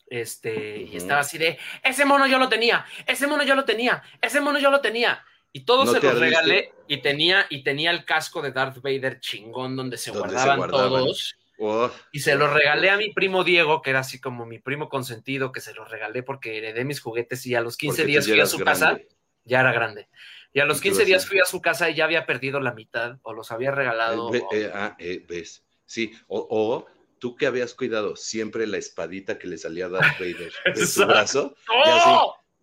Speaker 2: Este, y estaba así de, ese mono yo lo tenía, ese mono yo lo tenía, ese mono yo lo tenía. Y todos
Speaker 3: ¿No
Speaker 2: se los regalé y tenía, y tenía el casco de Darth Vader chingón donde se,
Speaker 3: Donde se
Speaker 2: guardaban, todos.
Speaker 3: Oh,
Speaker 2: Y se los regalé a mi primo Diego, que era así como mi primo consentido, que se los regalé porque heredé mis juguetes y a los 15
Speaker 3: porque tú
Speaker 2: días fui a su
Speaker 3: grande.
Speaker 2: casa, ya era grande. Y a los
Speaker 3: Y tú
Speaker 2: 15 días fui a su casa y ya había perdido la mitad o los había regalado.
Speaker 3: Eh,
Speaker 2: o-
Speaker 3: ah, eh, ves. Sí, o, o tú que habías cuidado siempre la espadita que le salía a Darth Vader de su brazo,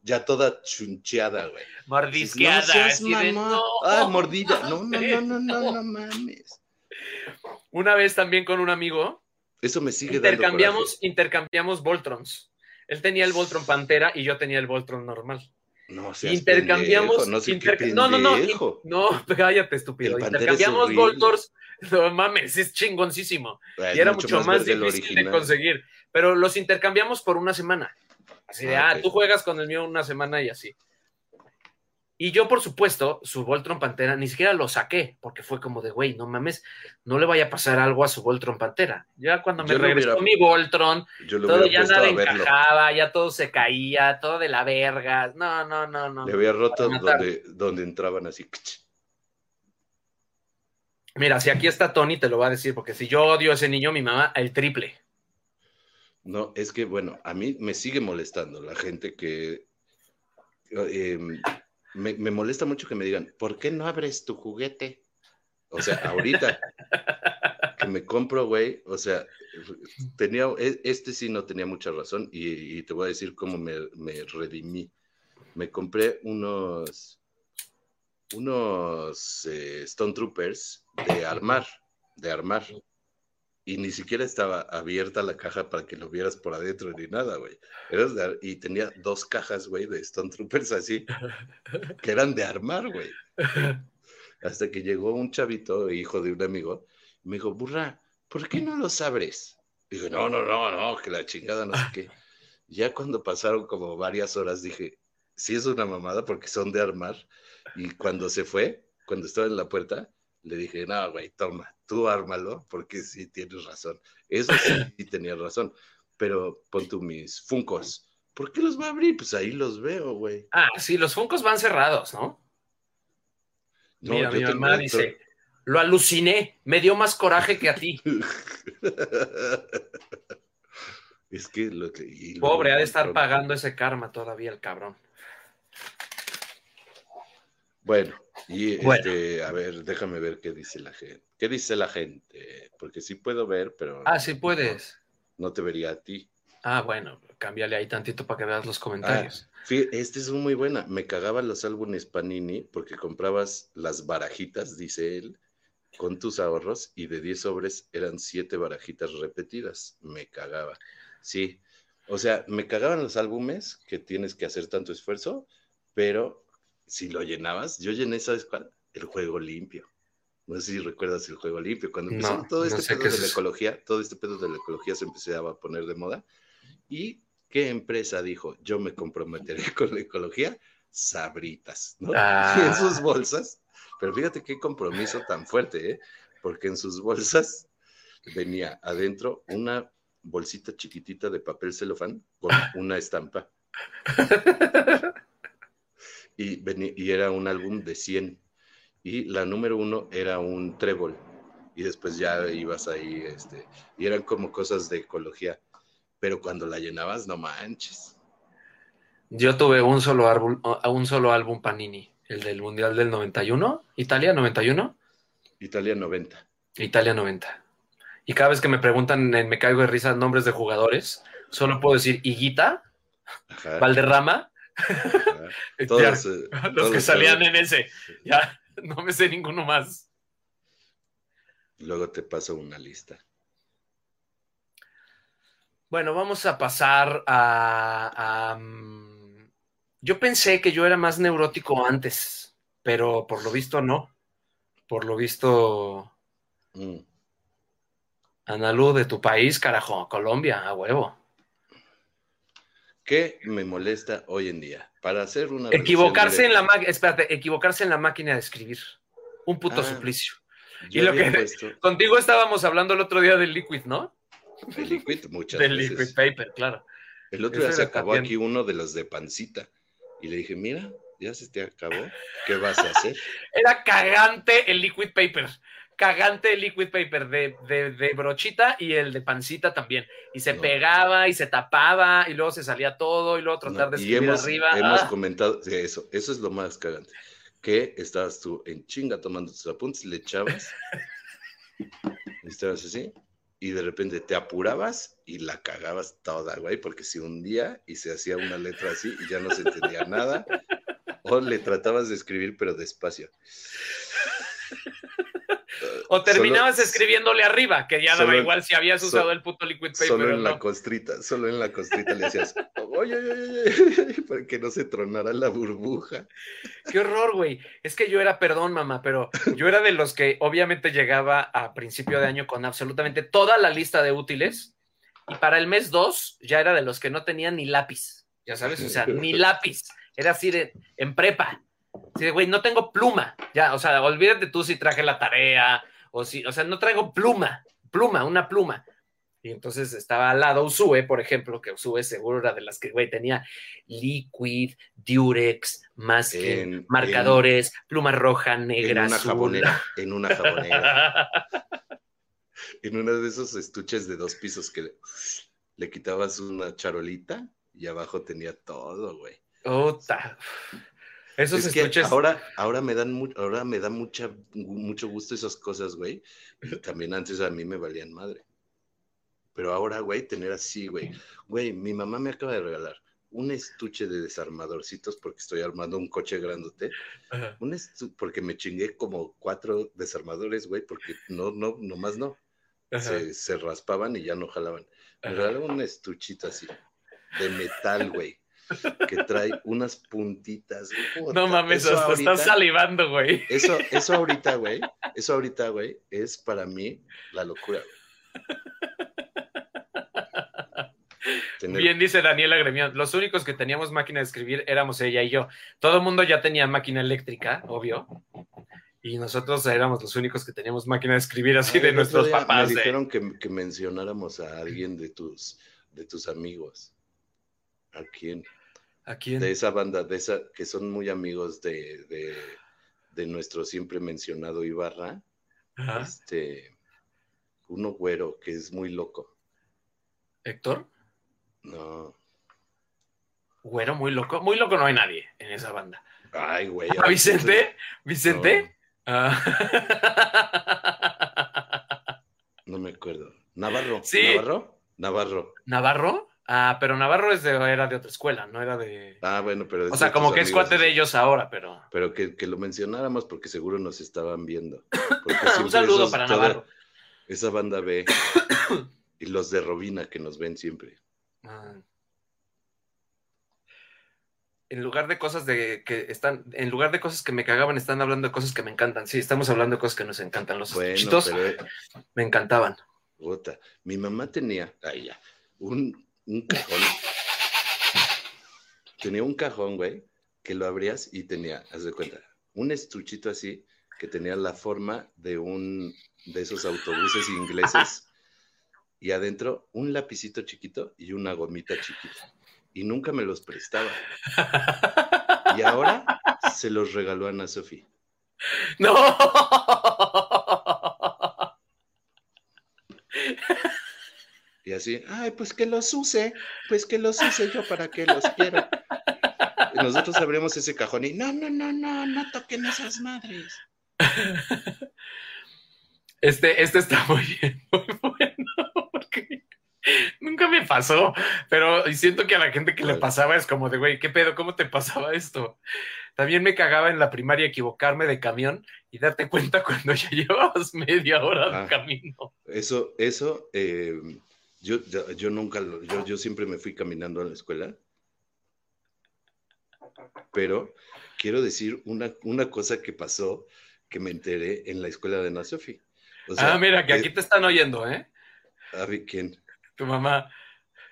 Speaker 3: ya toda chuncheada, güey.
Speaker 2: Mordisqueada.
Speaker 3: No seas.
Speaker 2: "No,
Speaker 3: Ah, mordida. No, no, no, no, no,
Speaker 2: no".
Speaker 3: mames.
Speaker 2: Una vez también con un amigo,
Speaker 3: Eso me sigue dando
Speaker 2: intercambiamos,
Speaker 3: coraje.
Speaker 2: intercambiamos Voltrons. Él tenía el Voltron Pantera y yo tenía el Voltron normal.
Speaker 3: No seas
Speaker 2: intercambiamos.
Speaker 3: pendejo, no sé qué
Speaker 2: no, no, no. No, cállate, estúpido. Intercambiamos. Voltors. No mames, es chingoncísimo.
Speaker 3: Es
Speaker 2: y era mucho, más,
Speaker 3: el
Speaker 2: difícil de conseguir. Pero los intercambiamos por una semana. Así de,
Speaker 3: Ah,
Speaker 2: ah, tú juegas con el mío una semana y así. Y yo, por supuesto, su Voltron Pantera, ni siquiera lo saqué, porque fue como de, güey, no mames, no le vaya a pasar algo a su Voltron Pantera. Ya cuando me regresó
Speaker 3: hubiera-
Speaker 2: mi Voltron, todo ya nada encajaba, ya todo se caía, todo de la verga. No, no, no, no.
Speaker 3: Le había roto donde entraban así.
Speaker 2: Mira, si aquí está Tony, te lo va a decir, porque si yo odio a ese niño, mi mamá, el triple.
Speaker 3: No, es que, bueno, a mí me sigue molestando la gente que... eh, me, me molesta mucho que me digan, ¿por qué no abres tu juguete? O sea, ahorita que me compro, güey, o sea, tenía, e- este sí no tenía mucha razón y, y te voy a decir cómo me, me redimí. Me compré unos, unos eh, Stone Troopers de armar, de armar. Y ni siquiera estaba abierta la caja para que lo vieras por adentro ni nada, güey. Y tenía dos cajas, güey, de Stone Troopers así, que eran de armar, güey. Hasta que llegó un chavito, hijo de un amigo, y me dijo, burra, ¿por qué no los abres? Digo, no, no, no, no, que la chingada, no sé qué. Ya cuando pasaron como varias horas, dije, sí es una mamada porque son de armar. Y cuando se fue, cuando estaba en la puerta, le dije, no, güey, toma, tú ármalo, porque sí tienes razón. Eso sí tenía razón. Pero pon tú mis funcos. ¿Por qué los va a abrir? Pues ahí los veo, güey.
Speaker 2: Ah, sí, los Funcos van cerrados, ¿no?
Speaker 3: No,
Speaker 2: Mira, mi mamá dice, lo aluciné, me dio más coraje que a ti.
Speaker 3: es que lo que. y
Speaker 2: Pobre, ha de estar pagando ese karma todavía el cabrón.
Speaker 3: Bueno, y
Speaker 2: Bueno.
Speaker 3: este, a ver, déjame ver qué dice la gente. ¿Qué dice la gente? Porque sí puedo ver, pero
Speaker 2: Ah, sí puedes.
Speaker 3: no te vería a ti.
Speaker 2: Ah, bueno, cámbiale ahí tantito para que veas los comentarios.
Speaker 3: Fí- Esta es muy buena. Me cagaban los álbumes Panini porque comprabas las barajitas, dice él, con tus ahorros y de 10 sobres eran 7 barajitas repetidas. Me cagaba. Sí. O sea, me cagaban los álbumes que tienes que hacer tanto esfuerzo, pero si lo llenabas, yo llené, ¿sabes cuál? El juego limpio. No sé si recuerdas el juego limpio. Cuando
Speaker 2: No,
Speaker 3: empezó todo
Speaker 2: no
Speaker 3: este
Speaker 2: sé
Speaker 3: pedo de la ecología, todo este pedo de la ecología se empezaba a poner de moda. ¿Y qué empresa dijo, yo me comprometeré con la ecología? Sabritas, ¿no?
Speaker 2: Ah.
Speaker 3: Y en sus bolsas, pero fíjate qué compromiso tan fuerte, ¿eh? Porque en sus bolsas venía adentro una bolsita chiquitita de papel celofán con una estampa. Y, era un álbum de 100. Y la número uno era un trébol. Y después ya ibas ahí, este, y eran como cosas de ecología. Pero cuando la llenabas, no manches.
Speaker 2: Yo tuve un solo, álbum, un solo álbum Panini, el del Mundial del 91, Italia 91,
Speaker 3: Italia 90.
Speaker 2: Italia 90. Y cada vez que me preguntan en Me Caigo de Risa nombres de jugadores, solo puedo decir Higuita, Valderrama,
Speaker 3: Todos, eh,
Speaker 2: los
Speaker 3: todos
Speaker 2: que salían en ese. Ya, no me sé ninguno más.
Speaker 3: Luego te paso una lista.
Speaker 2: Bueno, vamos a pasar a, a, mm, Yo pensé que yo era más neurótico antes, pero por lo visto no. Por lo visto,
Speaker 3: Mm.
Speaker 2: Analu de tu país, carajo, Colombia, a huevo.
Speaker 3: ¿Qué me molesta hoy en día? Para hacer una.
Speaker 2: Equivocarse en la espérate, equivocarse en la máquina de escribir. Un puto
Speaker 3: Ah.
Speaker 2: suplicio. Y lo que-
Speaker 3: puesto
Speaker 2: Contigo estábamos hablando el otro día del liquid, ¿no?
Speaker 3: el liquid muchas
Speaker 2: Del
Speaker 3: veces.
Speaker 2: liquid paper, claro.
Speaker 3: El otro día se acabó
Speaker 2: también.
Speaker 3: aquí uno de los de pancita. Y le dije, mira, ya se te acabó. ¿Qué vas a hacer?
Speaker 2: Era cagante el liquid paper. Cagante liquid paper de, de- de brochita y el de pancita también. Y se
Speaker 3: No.
Speaker 2: pegaba y se tapaba y luego se salía todo y luego tratar
Speaker 3: No,
Speaker 2: de
Speaker 3: y
Speaker 2: escribir
Speaker 3: hemos,
Speaker 2: arriba.
Speaker 3: hemos
Speaker 2: Ah,
Speaker 3: comentado eso. Eso es lo más cagante. Que estabas tú en chinga tomando tus apuntes, le echabas. y estabas así. Y de repente te apurabas y la cagabas toda, güey, porque se hundía y se hacía una letra así y ya no se entendía nada. O le tratabas de escribir, pero despacio.
Speaker 2: O terminabas
Speaker 3: solo-
Speaker 2: escribiéndole arriba, que ya daba igual si habías
Speaker 3: so-
Speaker 2: usado el puto liquid paper
Speaker 3: Solo
Speaker 2: o
Speaker 3: en la costrita, solo en la costrita le hacías, oye, oye, oye, oye", para que no se tronara la burbuja.
Speaker 2: Qué horror, güey. Es que yo era, perdón, mamá, pero yo era de los que obviamente llegaba a principio de año con absolutamente toda la lista de útiles y para el mes 2 ya era de los que no tenían ni lápiz, ya sabes, o sea, ni lápiz. Era así de, en prepa. De, güey, no tengo pluma. Ya, o sea, olvídate tú si traje la tarea o si, o sea, no traigo pluma, pluma, una pluma. Y entonces estaba al lado Usue, por ejemplo, que Usue seguro era de las que, güey, tenía liquid, Durex, masking,
Speaker 3: En-
Speaker 2: marcadores, pluma roja, negra,
Speaker 3: en una
Speaker 2: azul.
Speaker 3: jabonera, en una jabonera, en uno de esos estuches de dos pisos que le, le quitabas una charolita y abajo tenía todo, güey.
Speaker 2: Puta. Esos
Speaker 3: Es que ahora, ahora me dan mu- ahora me da mucha, mucho gusto esas cosas, güey. También antes a mí me valían madre. Pero ahora, güey, tener así, güey. Güey, mi mamá me acaba de regalar un estuche de desarmadorcitos porque estoy armando un coche grandote.
Speaker 2: Ajá,
Speaker 3: Un estu- porque me chingué como cuatro desarmadores, güey, porque no, no, nomás no. Se, se raspaban y ya no jalaban. Me regalaron un estuchito así, de metal, güey, que trae unas puntitas.
Speaker 2: No mames,
Speaker 3: eso
Speaker 2: hasta estás
Speaker 3: ahorita-
Speaker 2: salivando, güey.
Speaker 3: Eso, eso ahorita, güey, eso ahorita, güey, es para mí la locura, güey. Tener-
Speaker 2: Bien dice Daniela Gremión, los únicos que teníamos máquina de escribir éramos ella y yo. Todo el mundo ya tenía máquina eléctrica, obvio. Y nosotros éramos los únicos que teníamos máquina de escribir así
Speaker 3: Ay,
Speaker 2: de nuestros papás.
Speaker 3: Me
Speaker 2: de-
Speaker 3: dijeron que, que mencionáramos a alguien de tus, de tus amigos. ¿A quién?
Speaker 2: ¿A quién?
Speaker 3: De esa banda, de esa, que son muy amigos de, de, de nuestro siempre mencionado Ibarra.
Speaker 2: Ajá.
Speaker 3: Este, uno güero que es muy loco.
Speaker 2: ¿Héctor?
Speaker 3: No.
Speaker 2: Güero, muy loco. Muy loco no hay nadie en esa banda.
Speaker 3: Ay, güey.
Speaker 2: ¿A Vicente? ¿Vicente? Ah.
Speaker 3: No, no me acuerdo. Navarro.
Speaker 2: Sí.
Speaker 3: ¿Navarro? Navarro.
Speaker 2: ¿Navarro? Ah, pero Navarro es de, era de otra escuela, no era de...
Speaker 3: Ah, bueno, pero.
Speaker 2: O sea, como que es cuate de ellos ahora, pero...
Speaker 3: Pero que, que lo mencionáramos porque seguro nos estaban viendo.
Speaker 2: Un saludo para Navarro.
Speaker 3: Esa banda B y los de Robina que nos ven siempre.
Speaker 2: Ah. En lugar de cosas de que están, en lugar de cosas que me cagaban, están hablando de cosas que me encantan. Sí, estamos hablando de cosas que nos encantan. Los
Speaker 3: Bueno,
Speaker 2: chitos
Speaker 3: pero
Speaker 2: me encantaban.
Speaker 3: puta, mi mamá tenía, ahí ya, un, un cajón. Tenía un cajón, güey, que lo abrías y tenía, haz de cuenta, un estuchito así que tenía la forma de un de esos autobuses ingleses y adentro un lapicito chiquito y una gomita chiquita. Y nunca me los prestaba. Y ahora se los regaló a Ana Sofía.
Speaker 2: ¡No!
Speaker 3: Y así, ay, pues que los use, pues que los use yo para que los quiero. Y nosotros abrimos ese cajón y no, no, no, no, no toquen esas madres.
Speaker 2: Este, este está muy bien, muy bueno, porque nunca me pasó, pero siento que a la gente que le pasaba es como de, güey, ¿qué pedo? ¿Cómo te pasaba esto? También me cagaba en la primaria equivocarme de camión y darte cuenta cuando ya llevabas media hora de
Speaker 3: Ah.
Speaker 2: camino.
Speaker 3: Eso, eso, eh, yo, yo, yo nunca, lo- yo, yo siempre me fui caminando a la escuela. Pero quiero decir una, una cosa que pasó que me enteré en la escuela de Ana Sofi. O sea,
Speaker 2: ah, mira, que aquí te están oyendo, ¿eh?
Speaker 3: a ver, ¿quién?
Speaker 2: Tu mamá.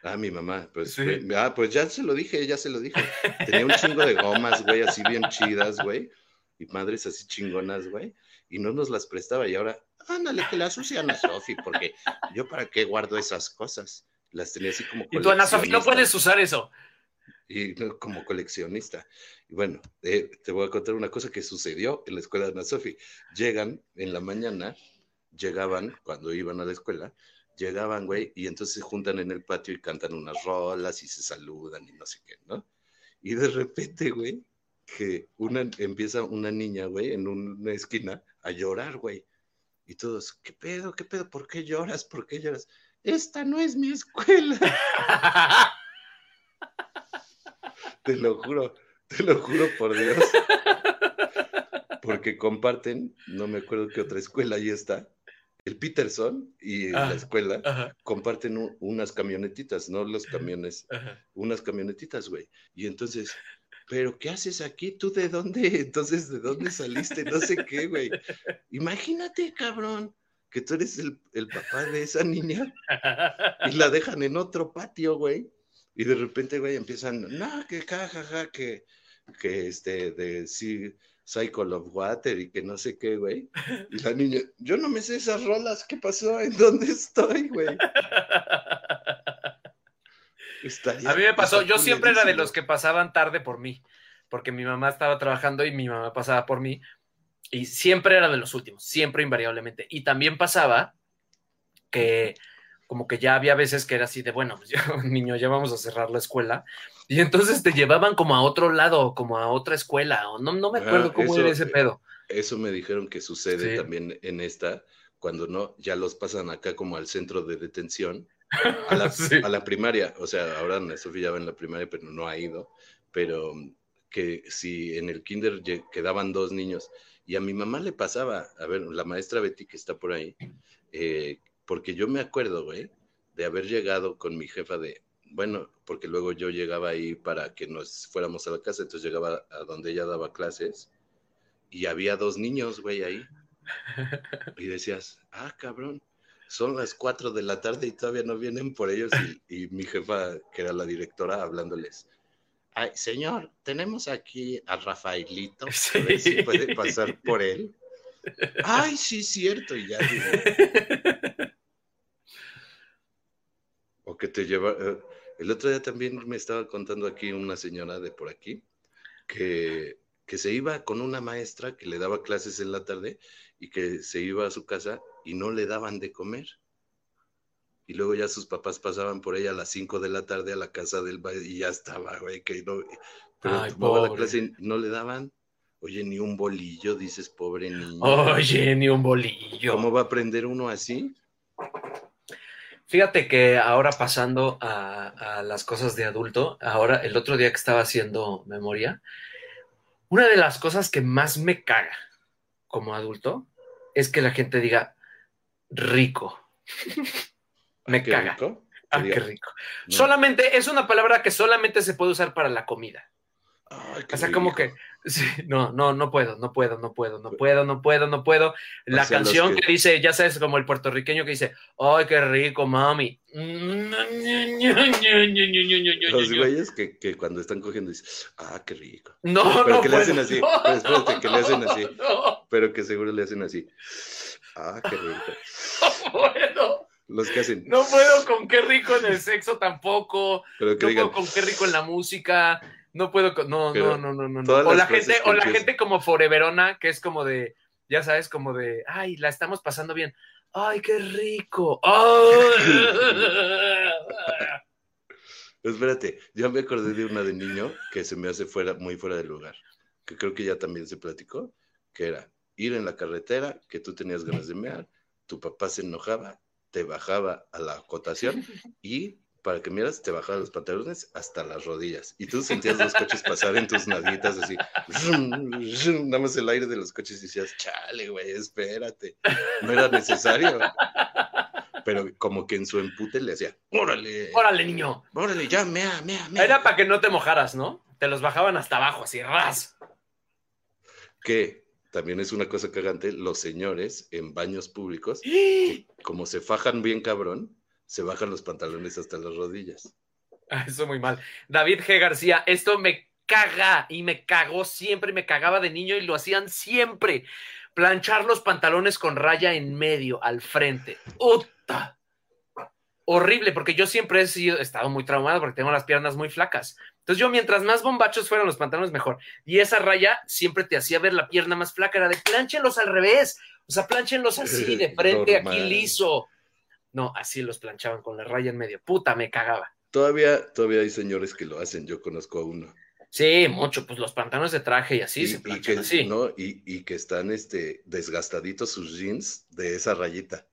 Speaker 3: Ah, mi mamá, pues,
Speaker 2: Sí.
Speaker 3: fue- ah, pues ya se lo dije, ya se lo dije. Tenía un chingo de gomas, güey, así bien chidas, güey, y madres así chingonas, güey, y no nos las prestaba, y ahora, ándale, que las use Ana Sofi, porque yo para qué guardo esas cosas. Las tenía así como
Speaker 2: Y tú, Ana Sofía, no puedes usar eso.
Speaker 3: Y como coleccionista. Y bueno, eh, te voy a contar una cosa que sucedió en la escuela de Ana Sofía. Llegan en la mañana, llegaban cuando iban a la escuela, llegaban, güey, y entonces se juntan en el patio y cantan unas rolas y se saludan y no sé qué, ¿no? Y de repente, güey, que una, empieza una niña, güey, en una esquina a llorar, güey. Y todos, ¿qué pedo? ¿Qué pedo? ¿Por qué lloras? ¿Por qué lloras? Esta no es mi escuela. te lo juro, te lo juro por Dios. Porque comparten, no me acuerdo qué otra escuela ahí está, el Peterson y la escuela comparten unas camionetitas, no los camiones, unas camionetitas, güey. Y entonces, ¿pero qué haces aquí? ¿Tú de dónde? Entonces, ¿de dónde saliste? No sé qué, güey. Imagínate, cabrón, que tú eres el, papá de esa niña y la dejan en otro patio, güey. Y de repente, güey, empiezan, no, que jajaja, que, que este, de sí Cycle of Water y que no sé qué, güey. Y la niña, yo no me sé esas rolas, ¿qué pasó? ¿En dónde estoy, güey?
Speaker 2: A mí me pasó, yo siempre era de los que pasaban tarde por mí, porque mi mamá estaba trabajando y mi mamá pasaba por mí, y siempre era de los últimos, siempre invariablemente. Y también pasaba que como que ya había veces que era así de, bueno, pues niño, ya vamos a cerrar la escuela. Y entonces te llevaban como a otro lado, como a otra escuela, o no, no me acuerdo ah, cómo era ese pedo.
Speaker 3: Eso me dijeron que sucede también en esta, cuando no, ya los pasan acá como al centro de detención, a la, a la primaria, o sea, ahora Sofía ya va en la primaria, pero no ha ido, pero que si en el kinder quedaban dos niños, y a mi mamá le pasaba, a ver, la maestra Betty que está por ahí, eh, porque yo me acuerdo, güey, de haber llegado con mi jefa de, bueno, porque luego yo llegaba ahí para que nos fuéramos a la casa, entonces llegaba a donde ella daba clases y había dos niños, güey, ahí. Y decías, ah, cabrón, son las cuatro de la tarde y todavía no vienen por ellos. Y, mi jefa, que era la directora, hablándoles, ay, señor, tenemos aquí a Rafaelito, a ver si puede pasar por él. Ay, sí, cierto, y ya. o que te lleva. Eh, el otro día también me estaba contando aquí una señora de por aquí que, que se iba con una maestra que le daba clases en la tarde y que se iba a su casa y no le daban de comer. Y luego ya sus papás pasaban por ella a las 5 de la tarde a la casa del y ya estaba, güey, que no. Pero tomaba la clase y no le daban. Oye, ni un bolillo, dices, pobre niño.
Speaker 2: Oye, ni un bolillo.
Speaker 3: ¿Cómo va a aprender uno así?
Speaker 2: Fíjate que ahora pasando a, las cosas de adulto, ahora el otro día que estaba haciendo memoria, una de las cosas que más me caga como adulto es que la gente diga rico. me caga. Ah, qué rico. Solamente es una palabra que solamente se puede usar para la comida o sea, como que, no, no, no puedo, no puedo, no puedo, no puedo, no puedo, no puedo. La canción que... dice, ya sabes, como el puertorriqueño que dice, ¡ay, qué rico, mami!
Speaker 3: Los güeyes que, que cuando están cogiendo dicen, ¡ah, qué rico!
Speaker 2: No,
Speaker 3: pero
Speaker 2: no
Speaker 3: que le hacen así, pero espérate, que le hacen así, pero que seguro le hacen así, ¡ah, qué rico!
Speaker 2: No puedo.
Speaker 3: Los que hacen.
Speaker 2: No puedo con qué rico en el sexo tampoco. no puedo con qué rico en la música no puedo, no, no, no, no, no, O la gente, o la gente como Foreverona, que es como de, ya sabes, como de, ay, la estamos pasando bien. Ay, qué rico.
Speaker 3: Espérate, yo me acordé de una de niño que se me hace fuera, muy fuera del lugar, que creo que ya también se platicó, que era ir en la carretera, que tú tenías ganas de mear, tu papá se enojaba, te bajaba a la acotación y para que miras, te bajaban los pantalones hasta las rodillas. Y tú sentías los coches pasar en tus nalguitas así. nada más el aire de los coches y decías, chale, güey, espérate. No era necesario. Pero como que en su empute le hacía, órale.
Speaker 2: Órale, niño.
Speaker 3: Órale, ya, mea, mea, mea.
Speaker 2: Era para que no te mojaras, ¿no? Te los bajaban hasta abajo, así, ras.
Speaker 3: Que también es una cosa cagante, los señores en baños públicos, como se fajan bien cabrón, se bajan los pantalones hasta las rodillas.
Speaker 2: Ah, eso muy mal. David G. García, esto me caga y me cagó siempre, me cagaba de niño y lo hacían siempre. Planchar los pantalones con raya en medio, al frente. Horrible, porque yo siempre he, sido, he estado muy traumado porque tengo las piernas muy flacas. Entonces yo mientras más bombachos fueran los pantalones, mejor. Y esa raya siempre te hacía ver la pierna más flaca, era de planchenlos al revés, o sea, planchenlos así, de frente, aquí liso. No, así los planchaban con la raya en medio. Puta, me cagaba.
Speaker 3: Todavía, todavía hay señores que lo hacen, yo conozco a uno.
Speaker 2: Sí, mucho, pues los pantalones de traje y así
Speaker 3: y,
Speaker 2: se
Speaker 3: y
Speaker 2: planchan
Speaker 3: que,
Speaker 2: así.
Speaker 3: ¿no? y, y que están este, desgastaditos sus jeans de esa rayita.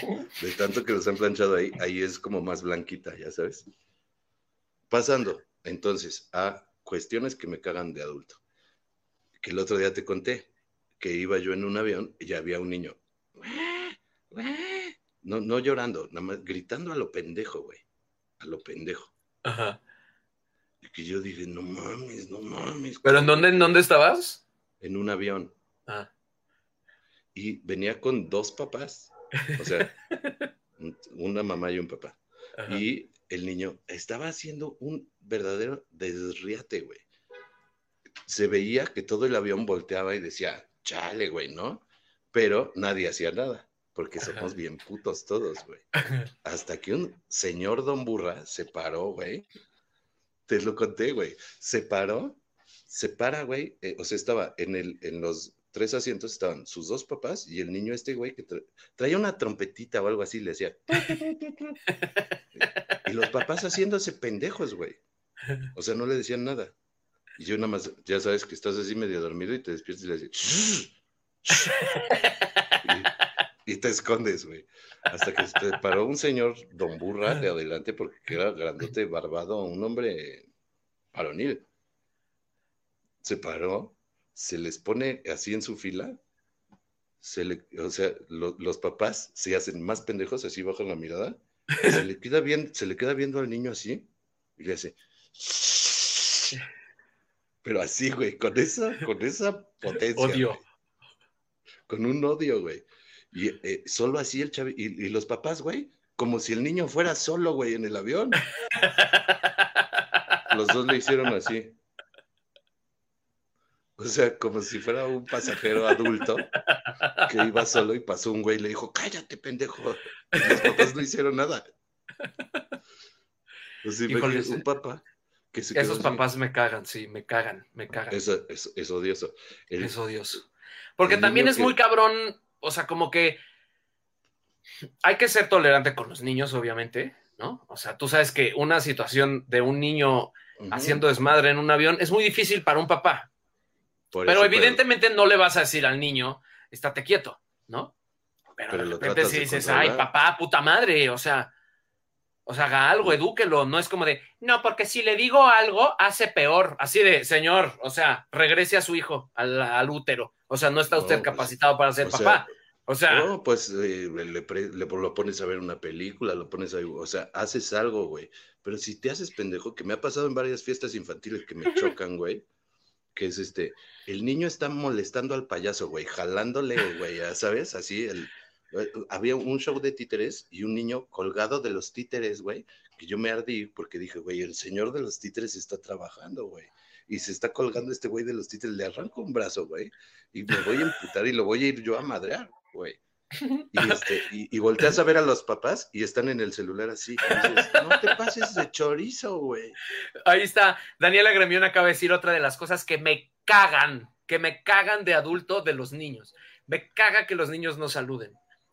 Speaker 3: De tanto que los han planchado ahí, ahí es como más blanquita, ya sabes. Pasando entonces a cuestiones que me cagan de adulto. Que el otro día te conté que iba yo en un avión y había un niño. No, no llorando, nada más gritando a lo pendejo, güey. A lo pendejo.
Speaker 2: Ajá.
Speaker 3: Y que yo dije, no mames, no mames.
Speaker 2: ¿Pero en dónde, en dónde estabas?
Speaker 3: En un avión.
Speaker 2: Ah.
Speaker 3: Y venía con dos papás. O sea, una mamá y un papá.
Speaker 2: ajá.
Speaker 3: Y el niño estaba haciendo un verdadero desriate, güey. Se veía que todo el avión volteaba y decía, chale, güey, ¿no? Pero nadie hacía nada, porque
Speaker 2: Ajá.
Speaker 3: somos bien putos todos, güey. Hasta que un señor Don Burra se paró, güey. Te lo conté, güey. Se paró, se para, güey. eh, o sea, estaba en, el, en los tres asientos, estaban sus dos papás y el niño este, güey, que tra- traía una trompetita o algo así, le hacía. y los papás haciéndose pendejos, güey. O sea, no le decían nada. Y yo nada más, ya sabes que estás así medio dormido y te despiertas y le dices, y, y te escondes, güey. Hasta que se paró un señor Don Burra de adelante porque era grandote, barbado, un hombre varonil. Se paró, se les pone así en su fila, se le, o sea, lo- los papás se hacen más pendejos, así bajan la mirada, se le queda bien, se le queda viendo al niño así y le hace. Pero así, güey, con esa, con esa potencia.
Speaker 2: Odio.
Speaker 3: güey. Con un odio, güey. Y eh, solo así el chavi, y, y los papás, güey, como si el niño fuera solo, güey, en el avión. Los dos le hicieron así. O sea, como si fuera un pasajero adulto que iba solo y pasó un güey y le dijo, cállate, pendejo. Y los papás no hicieron nada. O sea,
Speaker 2: Híjole,
Speaker 3: un papá que se quedó
Speaker 2: Esos
Speaker 3: así.
Speaker 2: papás me cagan, sí, me cagan, me cagan. Es,
Speaker 3: Eso, es, es odioso. El-
Speaker 2: odioso. Porque también es
Speaker 3: que-
Speaker 2: muy cabrón, o sea, como que hay que ser tolerante con los niños, obviamente, ¿no? O sea, tú sabes que una situación de un niño haciendo desmadre en un avión es muy difícil para un papá.
Speaker 3: Por
Speaker 2: Pero
Speaker 3: eso,
Speaker 2: evidentemente no le vas a decir al niño, estate quieto, ¿no? Pero,
Speaker 3: Pero
Speaker 2: de repente si dices,
Speaker 3: controlar.
Speaker 2: ay, papá, puta madre, o sea, o sea, haga algo, edúquelo, no es como de, no, porque si le digo algo, hace peor, así de, señor, o sea, regrese a su hijo, al, al útero, o sea, no está
Speaker 3: No,
Speaker 2: usted
Speaker 3: pues,
Speaker 2: capacitado para ser
Speaker 3: sea,
Speaker 2: papá, o sea,
Speaker 3: No, pues eh, le- lo pones a ver una película, lo pones a, o sea, haces algo, güey. Pero si te haces pendejo, que me ha pasado en varias fiestas infantiles que me chocan, güey, que es este, el niño está molestando al payaso, güey, jalándole, güey, sabes, así, el, eh, había un show de títeres y un niño colgado de los títeres, güey, que yo me ardí porque dije, güey, el señor de los títeres está trabajando, güey. Y se está colgando este güey de los títeres, le arranco un brazo, güey, y me voy a emputar y lo voy a ir yo a madrear, güey. Y, este, y, y volteas a ver a los papás y están en el celular así. dices, no te pases de chorizo, güey.
Speaker 2: ahí está, Daniela Gremión acaba de decir otra de las cosas que me cagan, que me cagan de adulto de los niños, me caga que los niños no saluden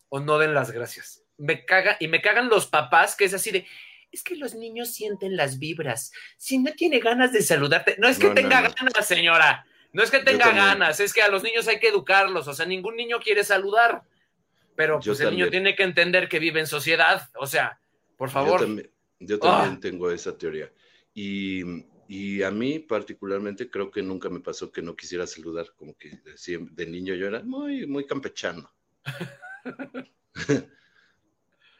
Speaker 2: o no den las gracias, me caga, y me cagan los papás que es así de, es que los niños sienten las vibras. Si no tiene ganas de saludarte, no es que
Speaker 3: No,
Speaker 2: tenga
Speaker 3: no.
Speaker 2: ganas, señora. No es que tenga ganas, es que a los niños hay que educarlos. O sea, ningún niño quiere saludar. Pero pues el niño tiene que entender que vive en sociedad. O sea, por
Speaker 3: Yo
Speaker 2: favor.
Speaker 3: también, yo también
Speaker 2: Ah.
Speaker 3: tengo esa teoría. Y, y a mí particularmente creo que nunca me pasó que no quisiera saludar, como que así de niño yo era muy, muy campechano.